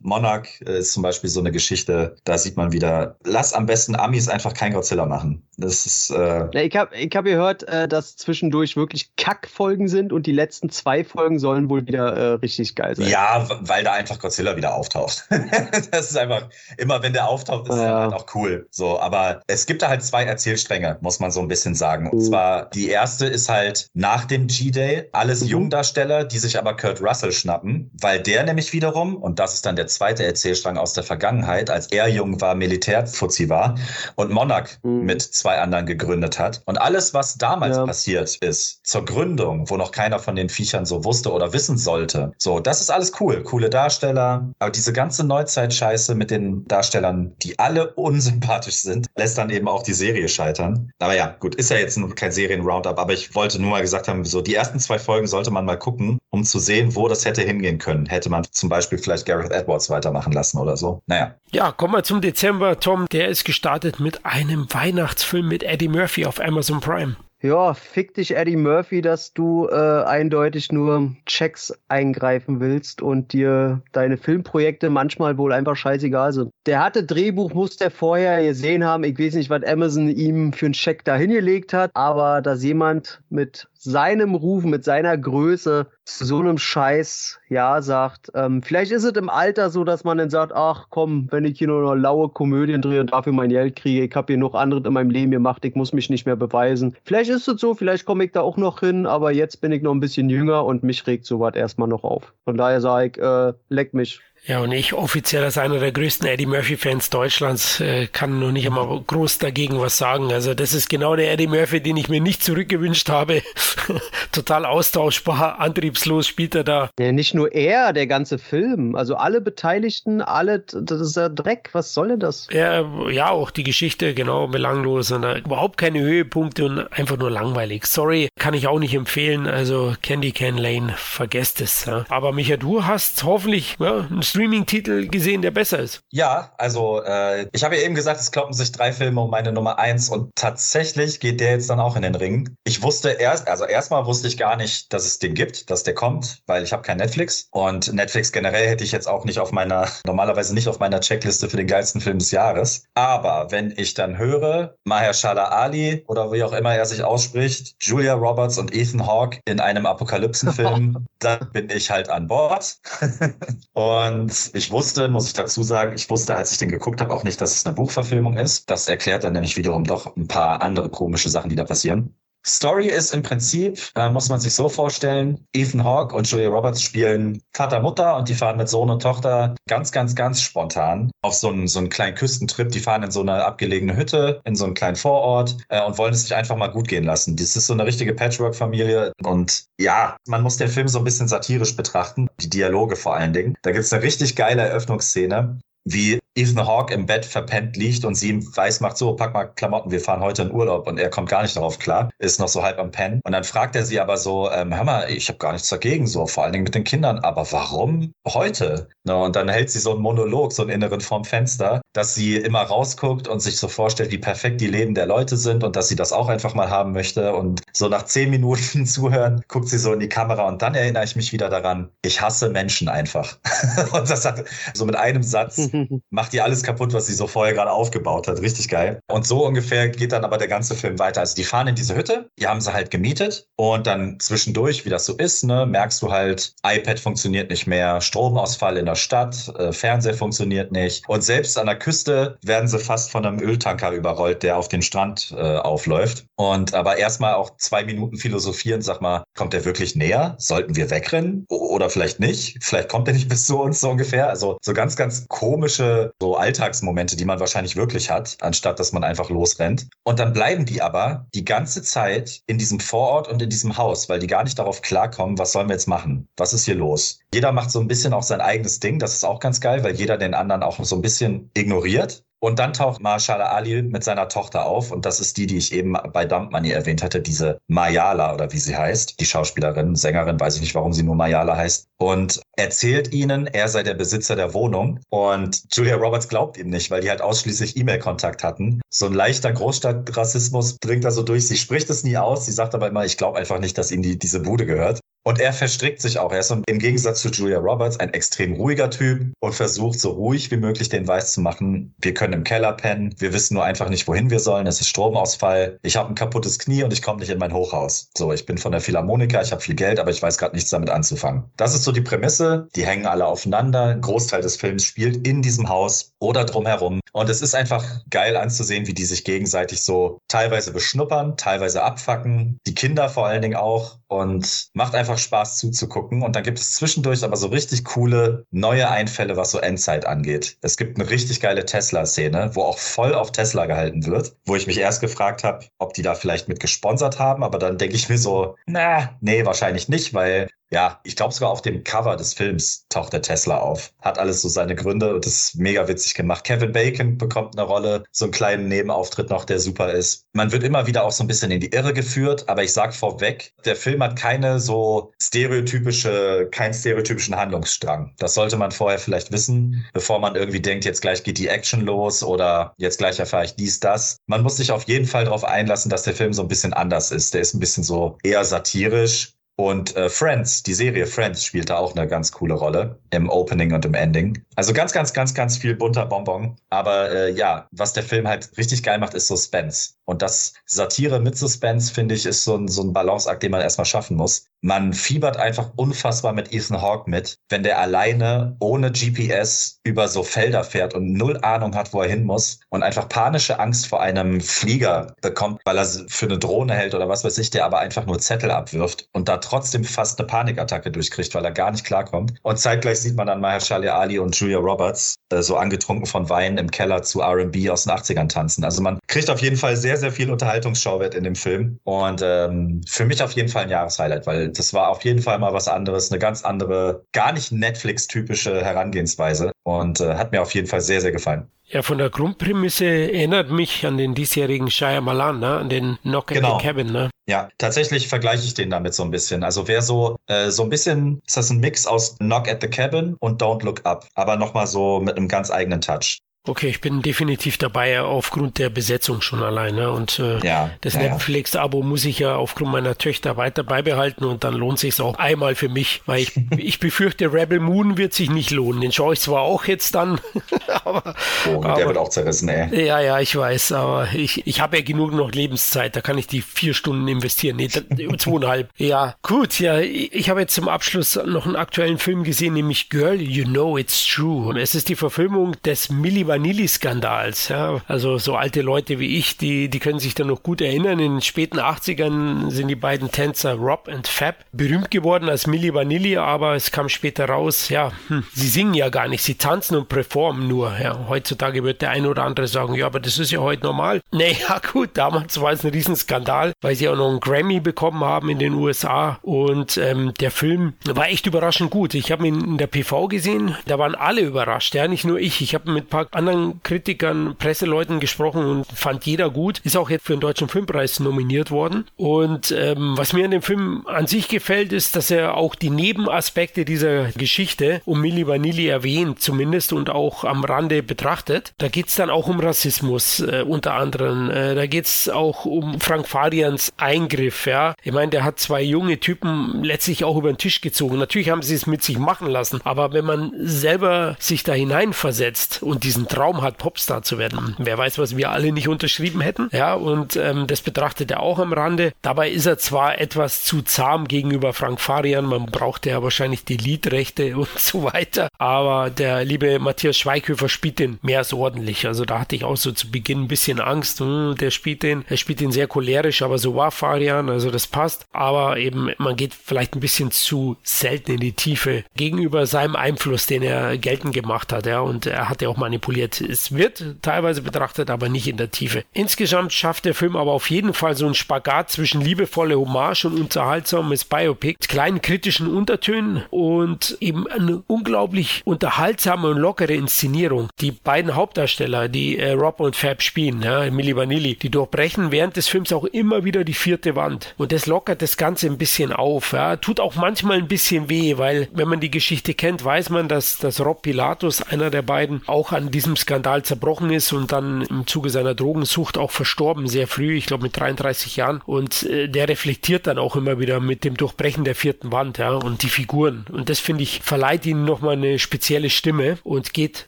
Monarch ist zum Beispiel so eine Geschichte, da sieht man wieder, lass am besten Amis einfach kein Godzilla machen. Das ist. Äh ja, ich habe ich hab gehört, äh, dass zwischendurch wirklich Kackfolgen sind und die letzten zwei Folgen sollen wohl wieder äh, richtig geil sein. Ja, weil da einfach Godzilla wieder auftaucht. das ist einfach, immer wenn der auftaucht, ist ja. halt auch cool. So, aber es gibt da halt zwei Erzählstränge, muss man so ein bisschen sagen. Und uh. zwar, die erste ist halt nach dem G-Day, alles mhm. Jungdarsteller Hauptdarsteller, die sich aber Kurt Russell schnappen, weil der nämlich wiederum, und das ist dann der zweite Erzählstrang aus der Vergangenheit, als er jung war, Militärfuzzi war und Monarch mhm. mit zwei anderen gegründet hat. Und alles, was damals ja. passiert ist, zur Gründung, wo noch keiner von den Viechern so wusste oder wissen sollte, so, das ist alles cool. Coole Darsteller. Aber diese ganze Neuzeit-Scheiße mit den Darstellern, die alle unsympathisch sind, lässt dann eben auch die Serie scheitern. Aber ja, gut, ist ja jetzt kein Serien-Roundup, aber ich wollte nur mal gesagt haben, so die ersten zwei Folgen sollte man mal gucken gucken, um zu sehen, wo das hätte hingehen können. Hätte man zum Beispiel vielleicht Gareth Edwards weitermachen lassen oder so. Naja. Ja, kommen wir zum Dezember. Tom, der ist gestartet mit einem Weihnachtsfilm mit Eddie Murphy auf Amazon Prime. Ja, fick dich, Eddie Murphy, dass du äh, eindeutig nur Checks eingreifen willst und dir deine Filmprojekte manchmal wohl einfach scheißegal sind. Der hatte Drehbuch, muss der vorher gesehen haben. Ich weiß nicht, was Amazon ihm für einen Check da hingelegt hat, aber dass jemand mit seinem Ruf, mit seiner Größe zu so einem Scheiß Ja sagt. Ähm, vielleicht ist es im Alter so, dass man dann sagt, ach komm, wenn ich hier nur noch laue Komödien drehe und dafür mein Geld kriege, ich habe hier noch andere in meinem Leben gemacht, ich muss mich nicht mehr beweisen. Vielleicht ist es so, vielleicht komme ich da auch noch hin, aber jetzt bin ich noch ein bisschen jünger und mich regt sowas erstmal noch auf. Von daher sage ich, äh, leck mich. Ja, und ich offiziell als einer der größten Eddie Murphy-Fans Deutschlands äh, kann noch nicht einmal groß dagegen was sagen. Also das ist genau der Eddie Murphy, den ich mir nicht zurückgewünscht habe. Total austauschbar, antriebslos spielt er da. Ja, nicht nur er, der ganze Film. Also alle Beteiligten, alle, das ist ja Dreck. Was soll denn das? Ja, ja auch die Geschichte, genau, belanglos und überhaupt keine Höhepunkte und einfach nur langweilig. Sorry, kann ich auch nicht empfehlen. Also Candy Can Lane, vergesst es. Ja. Aber Micha, du hast hoffentlich ja, ein Streaming-Titel gesehen, der besser ist? Ja, also äh, ich habe ja eben gesagt, es kloppen sich drei Filme um meine Nummer eins und tatsächlich geht der jetzt dann auch in den Ring. Ich wusste erst, also erstmal wusste ich gar nicht, dass es den gibt, dass der kommt, weil ich habe kein Netflix und Netflix generell hätte ich jetzt auch nicht auf meiner, normalerweise nicht auf meiner Checkliste für den geilsten Film des Jahres. Aber wenn ich dann höre, Mahershala Ali oder wie auch immer er sich ausspricht, Julia Roberts und Ethan Hawke in einem Apokalypsenfilm, dann bin ich halt an Bord. und und ich wusste, muss ich dazu sagen, ich wusste, als ich den geguckt habe, auch nicht, dass es eine Buchverfilmung ist. Das erklärt dann nämlich wiederum doch ein paar andere komische Sachen, die da passieren. Story ist im Prinzip, äh, muss man sich so vorstellen, Ethan Hawke und Julia Roberts spielen Vater, Mutter und die fahren mit Sohn und Tochter ganz, ganz, ganz spontan auf so einen, so einen kleinen Küstentrip. Die fahren in so eine abgelegene Hütte, in so einen kleinen Vorort äh, und wollen es sich einfach mal gut gehen lassen. Das ist so eine richtige Patchwork-Familie und ja, man muss den Film so ein bisschen satirisch betrachten, die Dialoge vor allen Dingen. Da gibt's eine richtig geile Eröffnungsszene, wie Ethan Hawke im Bett verpennt liegt und sie ihm weiß macht, so, pack mal Klamotten, wir fahren heute in Urlaub und er kommt gar nicht darauf klar, ist noch so halb am Pennen. Und dann fragt er sie aber so, ähm, hör mal, ich habe gar nichts dagegen, so vor allen Dingen mit den Kindern, aber warum heute? Ne, und dann hält sie so einen Monolog, so einen inneren vorm Fenster, dass sie immer rausguckt und sich so vorstellt, wie perfekt die Leben der Leute sind und dass sie das auch einfach mal haben möchte. Und so nach zehn Minuten zuhören, guckt sie so in die Kamera und dann erinnere ich mich wieder daran, ich hasse Menschen einfach. und das hat so mit einem Satz macht die alles kaputt, was sie so vorher gerade aufgebaut hat. Richtig geil. Und so ungefähr geht dann aber der ganze Film weiter. Also die fahren in diese Hütte, die haben sie halt gemietet und dann zwischendurch, wie das so ist, ne, merkst du halt, iPad funktioniert nicht mehr, Stromausfall in der Stadt, äh, Fernseher funktioniert nicht. Und selbst an der Küste werden sie fast von einem Öltanker überrollt, der auf den Strand äh, aufläuft. Und aber erstmal auch zwei Minuten philosophieren, sag mal, kommt der wirklich näher? Sollten wir wegrennen? Oder vielleicht nicht? Vielleicht kommt er nicht bis zu uns so ungefähr. Also so ganz, ganz komische so Alltagsmomente, die man wahrscheinlich wirklich hat, anstatt dass man einfach losrennt. Und dann bleiben die aber die ganze Zeit in diesem Vorort und in diesem Haus, weil die gar nicht darauf klarkommen, was sollen wir jetzt machen? Was ist hier los? Jeder macht so ein bisschen auch sein eigenes Ding. Das ist auch ganz geil, weil jeder den anderen auch so ein bisschen ignoriert. Und dann taucht Marshall Ali mit seiner Tochter auf. Und das ist die, die ich eben bei Dump Money erwähnt hatte, diese Mayala oder wie sie heißt. Die Schauspielerin, Sängerin, weiß ich nicht, warum sie nur Mayala heißt. Und erzählt ihnen, er sei der Besitzer der Wohnung. Und Julia Roberts glaubt ihm nicht, weil die halt ausschließlich E-Mail-Kontakt hatten. So ein leichter Großstadtrassismus dringt da so durch. Sie spricht es nie aus. Sie sagt aber immer, ich glaube einfach nicht, dass ihm die, diese Bude gehört. Und er verstrickt sich auch. Er ist im Gegensatz zu Julia Roberts ein extrem ruhiger Typ und versucht so ruhig wie möglich den Weiß zu machen. Wir können im Keller pennen. Wir wissen nur einfach nicht, wohin wir sollen. Es ist Stromausfall. Ich habe ein kaputtes Knie und ich komme nicht in mein Hochhaus. So, ich bin von der Philharmoniker, ich habe viel Geld, aber ich weiß gerade nichts damit anzufangen. Das ist so die Prämisse. Die hängen alle aufeinander. Ein Großteil des Films spielt in diesem Haus oder drumherum. Und es ist einfach geil anzusehen, wie die sich gegenseitig so teilweise beschnuppern, teilweise abfacken. Die Kinder vor allen Dingen auch. Und macht einfach Spaß zuzugucken. Und dann gibt es zwischendurch aber so richtig coole neue Einfälle, was so Endzeit angeht. Es gibt eine richtig geile Tesla-Szene, wo auch voll auf Tesla gehalten wird, wo ich mich erst gefragt habe, ob die da vielleicht mit gesponsert haben. Aber dann denke ich mir so, na, nee, wahrscheinlich nicht, weil ja, ich glaube sogar auf dem Cover des Films taucht der Tesla auf. Hat alles so seine Gründe und das ist mega witzig gemacht. Kevin Bacon bekommt eine Rolle, so einen kleinen Nebenauftritt noch, der super ist. Man wird immer wieder auch so ein bisschen in die Irre geführt, aber ich sag vorweg, der Film hat keine so stereotypische, keinen stereotypischen Handlungsstrang. Das sollte man vorher vielleicht wissen, bevor man irgendwie denkt, jetzt gleich geht die Action los oder jetzt gleich erfahre ich dies, das. Man muss sich auf jeden Fall darauf einlassen, dass der Film so ein bisschen anders ist. Der ist ein bisschen so eher satirisch und äh, Friends, die Serie Friends spielt da auch eine ganz coole Rolle im Opening und im Ending. Also ganz, ganz, ganz, ganz viel bunter Bonbon. Aber äh, ja, was der Film halt richtig geil macht, ist Suspense. Und das Satire mit Suspense, finde ich, ist so ein, so ein Balanceakt, den man erstmal schaffen muss. Man fiebert einfach unfassbar mit Ethan Hawke mit, wenn der alleine ohne GPS über so Felder fährt und null Ahnung hat, wo er hin muss und einfach panische Angst vor einem Flieger bekommt, weil er für eine Drohne hält oder was weiß ich, der aber einfach nur Zettel abwirft und da trotzdem fast eine Panikattacke durchkriegt, weil er gar nicht klarkommt. Und zeitgleich sieht man dann Mahershala Ali und Julia Roberts äh, so angetrunken von Wein im Keller zu R&B aus den 80ern tanzen. Also man kriegt auf jeden Fall sehr, sehr viel Unterhaltungsschauwert in dem Film und ähm, für mich auf jeden Fall ein Jahreshighlight, weil das war auf jeden Fall mal was anderes, eine ganz andere, gar nicht Netflix-typische Herangehensweise und äh, hat mir auf jeden Fall sehr, sehr gefallen. Ja, von der Grundprämisse erinnert mich an den diesjährigen Shyamalan, ne? an den Knock genau. the Cabin. Ne? Ja, tatsächlich vergleiche ich den damit so ein bisschen. Also wer so, äh, so ein bisschen, ist das ein Mix aus Knock at the Cabin und Don't Look Up, aber nochmal so mit einem ganz eigenen Touch. Okay, ich bin definitiv dabei, aufgrund der Besetzung schon alleine. Und äh, ja, das ja, Netflix-Abo muss ich ja aufgrund meiner Töchter weiter beibehalten und dann lohnt sich auch einmal für mich, weil ich, ich befürchte, Rebel Moon wird sich nicht lohnen. Den schaue ich zwar auch jetzt dann, aber, oh, der aber, wird auch zerrissen, ey. Ja, ja, ich weiß, aber ich, ich habe ja genug noch Lebenszeit, da kann ich die vier Stunden investieren. Nee, zweieinhalb. Ja, gut, ja, ich habe jetzt zum Abschluss noch einen aktuellen Film gesehen, nämlich Girl, You Know It's True. Und es ist die Verfilmung des Milli Vanilli-Skandals. Ja. Also so alte Leute wie ich, die, die können sich da noch gut erinnern. In den späten 80ern sind die beiden Tänzer Rob und Fab berühmt geworden als Milli Vanilli, aber es kam später raus, ja, hm, sie singen ja gar nicht, sie tanzen und performen nur. Ja. Heutzutage wird der eine oder andere sagen, ja, aber das ist ja heute normal. Naja, gut, damals war es ein Riesenskandal, weil sie auch noch einen Grammy bekommen haben in den USA und ähm, der Film war echt überraschend gut. Ich habe ihn in der PV gesehen, da waren alle überrascht, ja, nicht nur ich. Ich habe mit ein paar anderen Kritikern, Presseleuten gesprochen und fand jeder gut. Ist auch jetzt für den Deutschen Filmpreis nominiert worden. Und ähm, was mir an dem Film an sich gefällt, ist, dass er auch die Nebenaspekte dieser Geschichte um Milli Vanilli erwähnt, zumindest und auch am Rande betrachtet. Da geht es dann auch um Rassismus äh, unter anderem. Äh, da geht es auch um Frank Farians Eingriff. Ja, ich meine, der hat zwei junge Typen letztlich auch über den Tisch gezogen. Natürlich haben sie es mit sich machen lassen, aber wenn man selber sich da hineinversetzt und diesen Traum hat, Popstar zu werden, wer weiß, was wir alle nicht unterschrieben hätten. Ja, und ähm, das betrachtet er auch am Rande. Dabei ist er zwar etwas zu zahm gegenüber Frank Farian, man braucht ja wahrscheinlich die Liedrechte und so weiter, aber der liebe Matthias Schweighöfer spielt den mehr als ordentlich. Also da hatte ich auch so zu Beginn ein bisschen Angst. Hm, der spielt den, er spielt den sehr cholerisch, aber so war Farian, also das passt. Aber eben, man geht vielleicht ein bisschen zu selten in die Tiefe gegenüber seinem Einfluss, den er geltend gemacht hat. Ja, und er hat ja auch manipuliert. Es wird teilweise betrachtet, aber nicht in der Tiefe. Insgesamt schafft der Film aber auf jeden Fall so einen Spagat zwischen liebevolle Hommage und unterhaltsames Biopic, kleinen kritischen Untertönen und eben eine unglaublich unterhaltsame und lockere Inszenierung. Die beiden Hauptdarsteller, die äh, Rob und Fab spielen, ja, Milli Vanilli, die durchbrechen während des Films auch immer wieder die vierte Wand. Und das lockert das Ganze ein bisschen auf. Ja. Tut auch manchmal ein bisschen weh, weil wenn man die Geschichte kennt, weiß man, dass, dass Rob Pilatus, einer der beiden, auch an diesem Skandal zerbrochen ist und dann im Zuge seiner Drogensucht auch verstorben, sehr früh, ich glaube mit 33 Jahren. Und äh, der reflektiert dann auch immer wieder mit dem Durchbrechen der vierten Wand ja, und die Figuren. Und das finde ich, verleiht ihnen nochmal eine spezielle Stimme und geht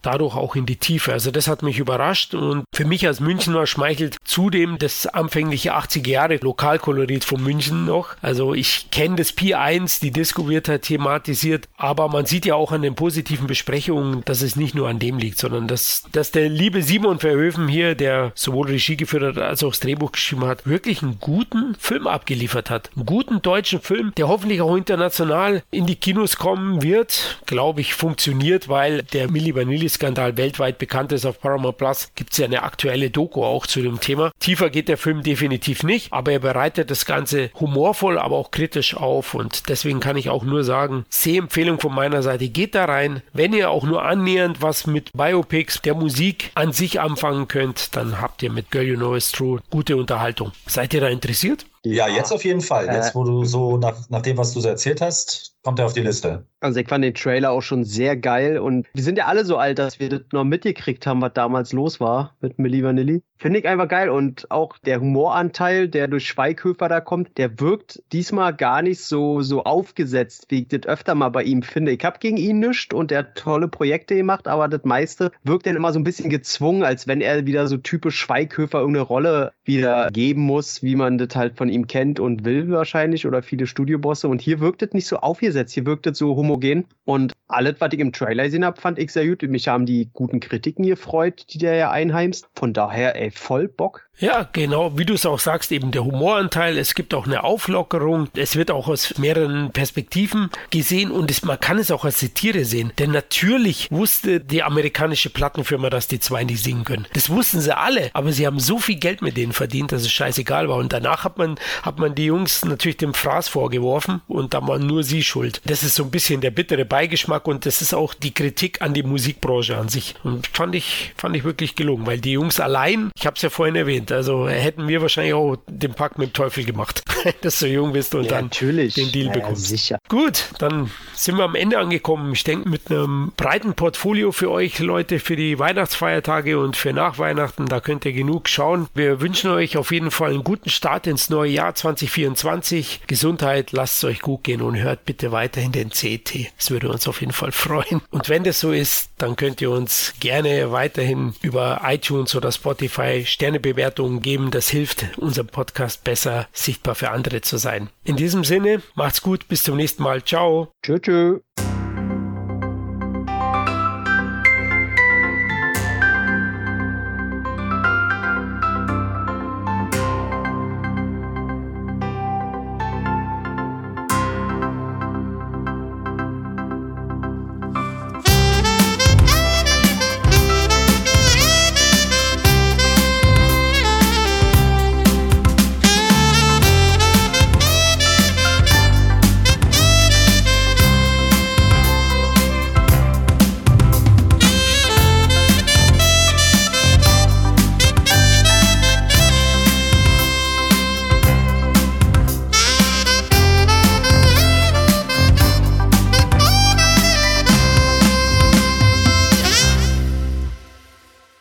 dadurch auch in die Tiefe. Also das hat mich überrascht und für mich als Münchner schmeichelt zudem das anfängliche 80er Jahre Lokalkolorit von München noch. Also ich kenne das Pi 1, die Disco wird halt thematisiert, aber man sieht ja auch an den positiven Besprechungen, dass es nicht nur an dem liegt, sondern dass, dass der liebe Simon Verhöfen hier, der sowohl Regie geführt hat als auch das Drehbuch geschrieben hat, wirklich einen guten Film abgeliefert hat. Einen guten deutschen Film, der hoffentlich auch international in die Kinos kommen wird. Glaube ich, funktioniert, weil der Milli Vanilli-Skandal weltweit bekannt ist. Auf Paramount Plus gibt es ja eine aktuelle Doku auch zu dem Thema. Tiefer geht der Film definitiv nicht, aber er bereitet das Ganze humorvoll, aber auch kritisch auf und deswegen kann ich auch nur sagen, Sehempfehlung von meiner Seite, geht da rein. Wenn ihr auch nur annähernd was mit Biopics der Musik an sich anfangen könnt, dann habt ihr mit Girl You Know It's True gute Unterhaltung. Seid ihr da interessiert? Ja, jetzt auf jeden Fall. Jetzt, wo du so nach, nach dem, was du so erzählt hast, kommt er auf die Liste. Also ich fand den Trailer auch schon sehr geil und wir sind ja alle so alt, dass wir das noch mitgekriegt haben, was damals los war mit Milli Vanilli. Finde ich einfach geil und auch der Humoranteil, der durch Schweighöfer da kommt, der wirkt diesmal gar nicht so, so aufgesetzt, wie ich das öfter mal bei ihm finde. Ich habe gegen ihn nichts und er hat tolle Projekte gemacht, aber das meiste wirkt dann immer so ein bisschen gezwungen, als wenn er wieder so typisch Schweighöfer irgendeine Rolle wieder geben muss, wie man das halt von ihm kennt und will wahrscheinlich oder viele Studiobosse und hier wirkt es nicht so aufgesetzt, hier wirkt es so homogen und alles, was ich im Trailer gesehen habe, fand ich sehr gut. Mich haben die guten Kritiken gefreut, die der ja einheimst. Von daher, ey, voll Bock. Ja, genau, wie du es auch sagst, eben der Humoranteil. Es gibt auch eine Auflockerung. Es wird auch aus mehreren Perspektiven gesehen und es, man kann es auch als Satire sehen. Denn natürlich wusste die amerikanische Plattenfirma, dass die zwei nicht singen können. Das wussten sie alle, aber sie haben so viel Geld mit denen verdient, dass es scheißegal war. Und danach hat man, hat man die Jungs natürlich dem Fraß vorgeworfen und da waren nur sie schuld. Das ist so ein bisschen der bittere Beigeschmack und das ist auch die Kritik an die Musikbranche an sich. Und fand ich, fand ich wirklich gelungen, weil die Jungs allein, ich habe es ja vorhin erwähnt. Also hätten wir wahrscheinlich auch den Pakt mit dem Teufel gemacht, dass du jung bist und ja, dann natürlich. den Deal ja, bekommst. Sicher. Gut, dann sind wir am Ende angekommen. Ich denke, mit einem breiten Portfolio für euch Leute für die Weihnachtsfeiertage und für nach Weihnachten, da könnt ihr genug schauen. Wir wünschen euch auf jeden Fall einen guten Start ins neue Jahr 2024. Gesundheit, lasst es euch gut gehen und hört bitte weiterhin den CT. Es würde uns auf jeden Fall freuen. Und wenn das so ist, dann könnt ihr uns gerne weiterhin über iTunes oder Spotify Sterne bewerten Bewertungen geben. Das hilft unserem Podcast besser sichtbar für andere zu sein. In diesem Sinne, macht's gut, bis zum nächsten Mal. Ciao. Tschüss. tschüss.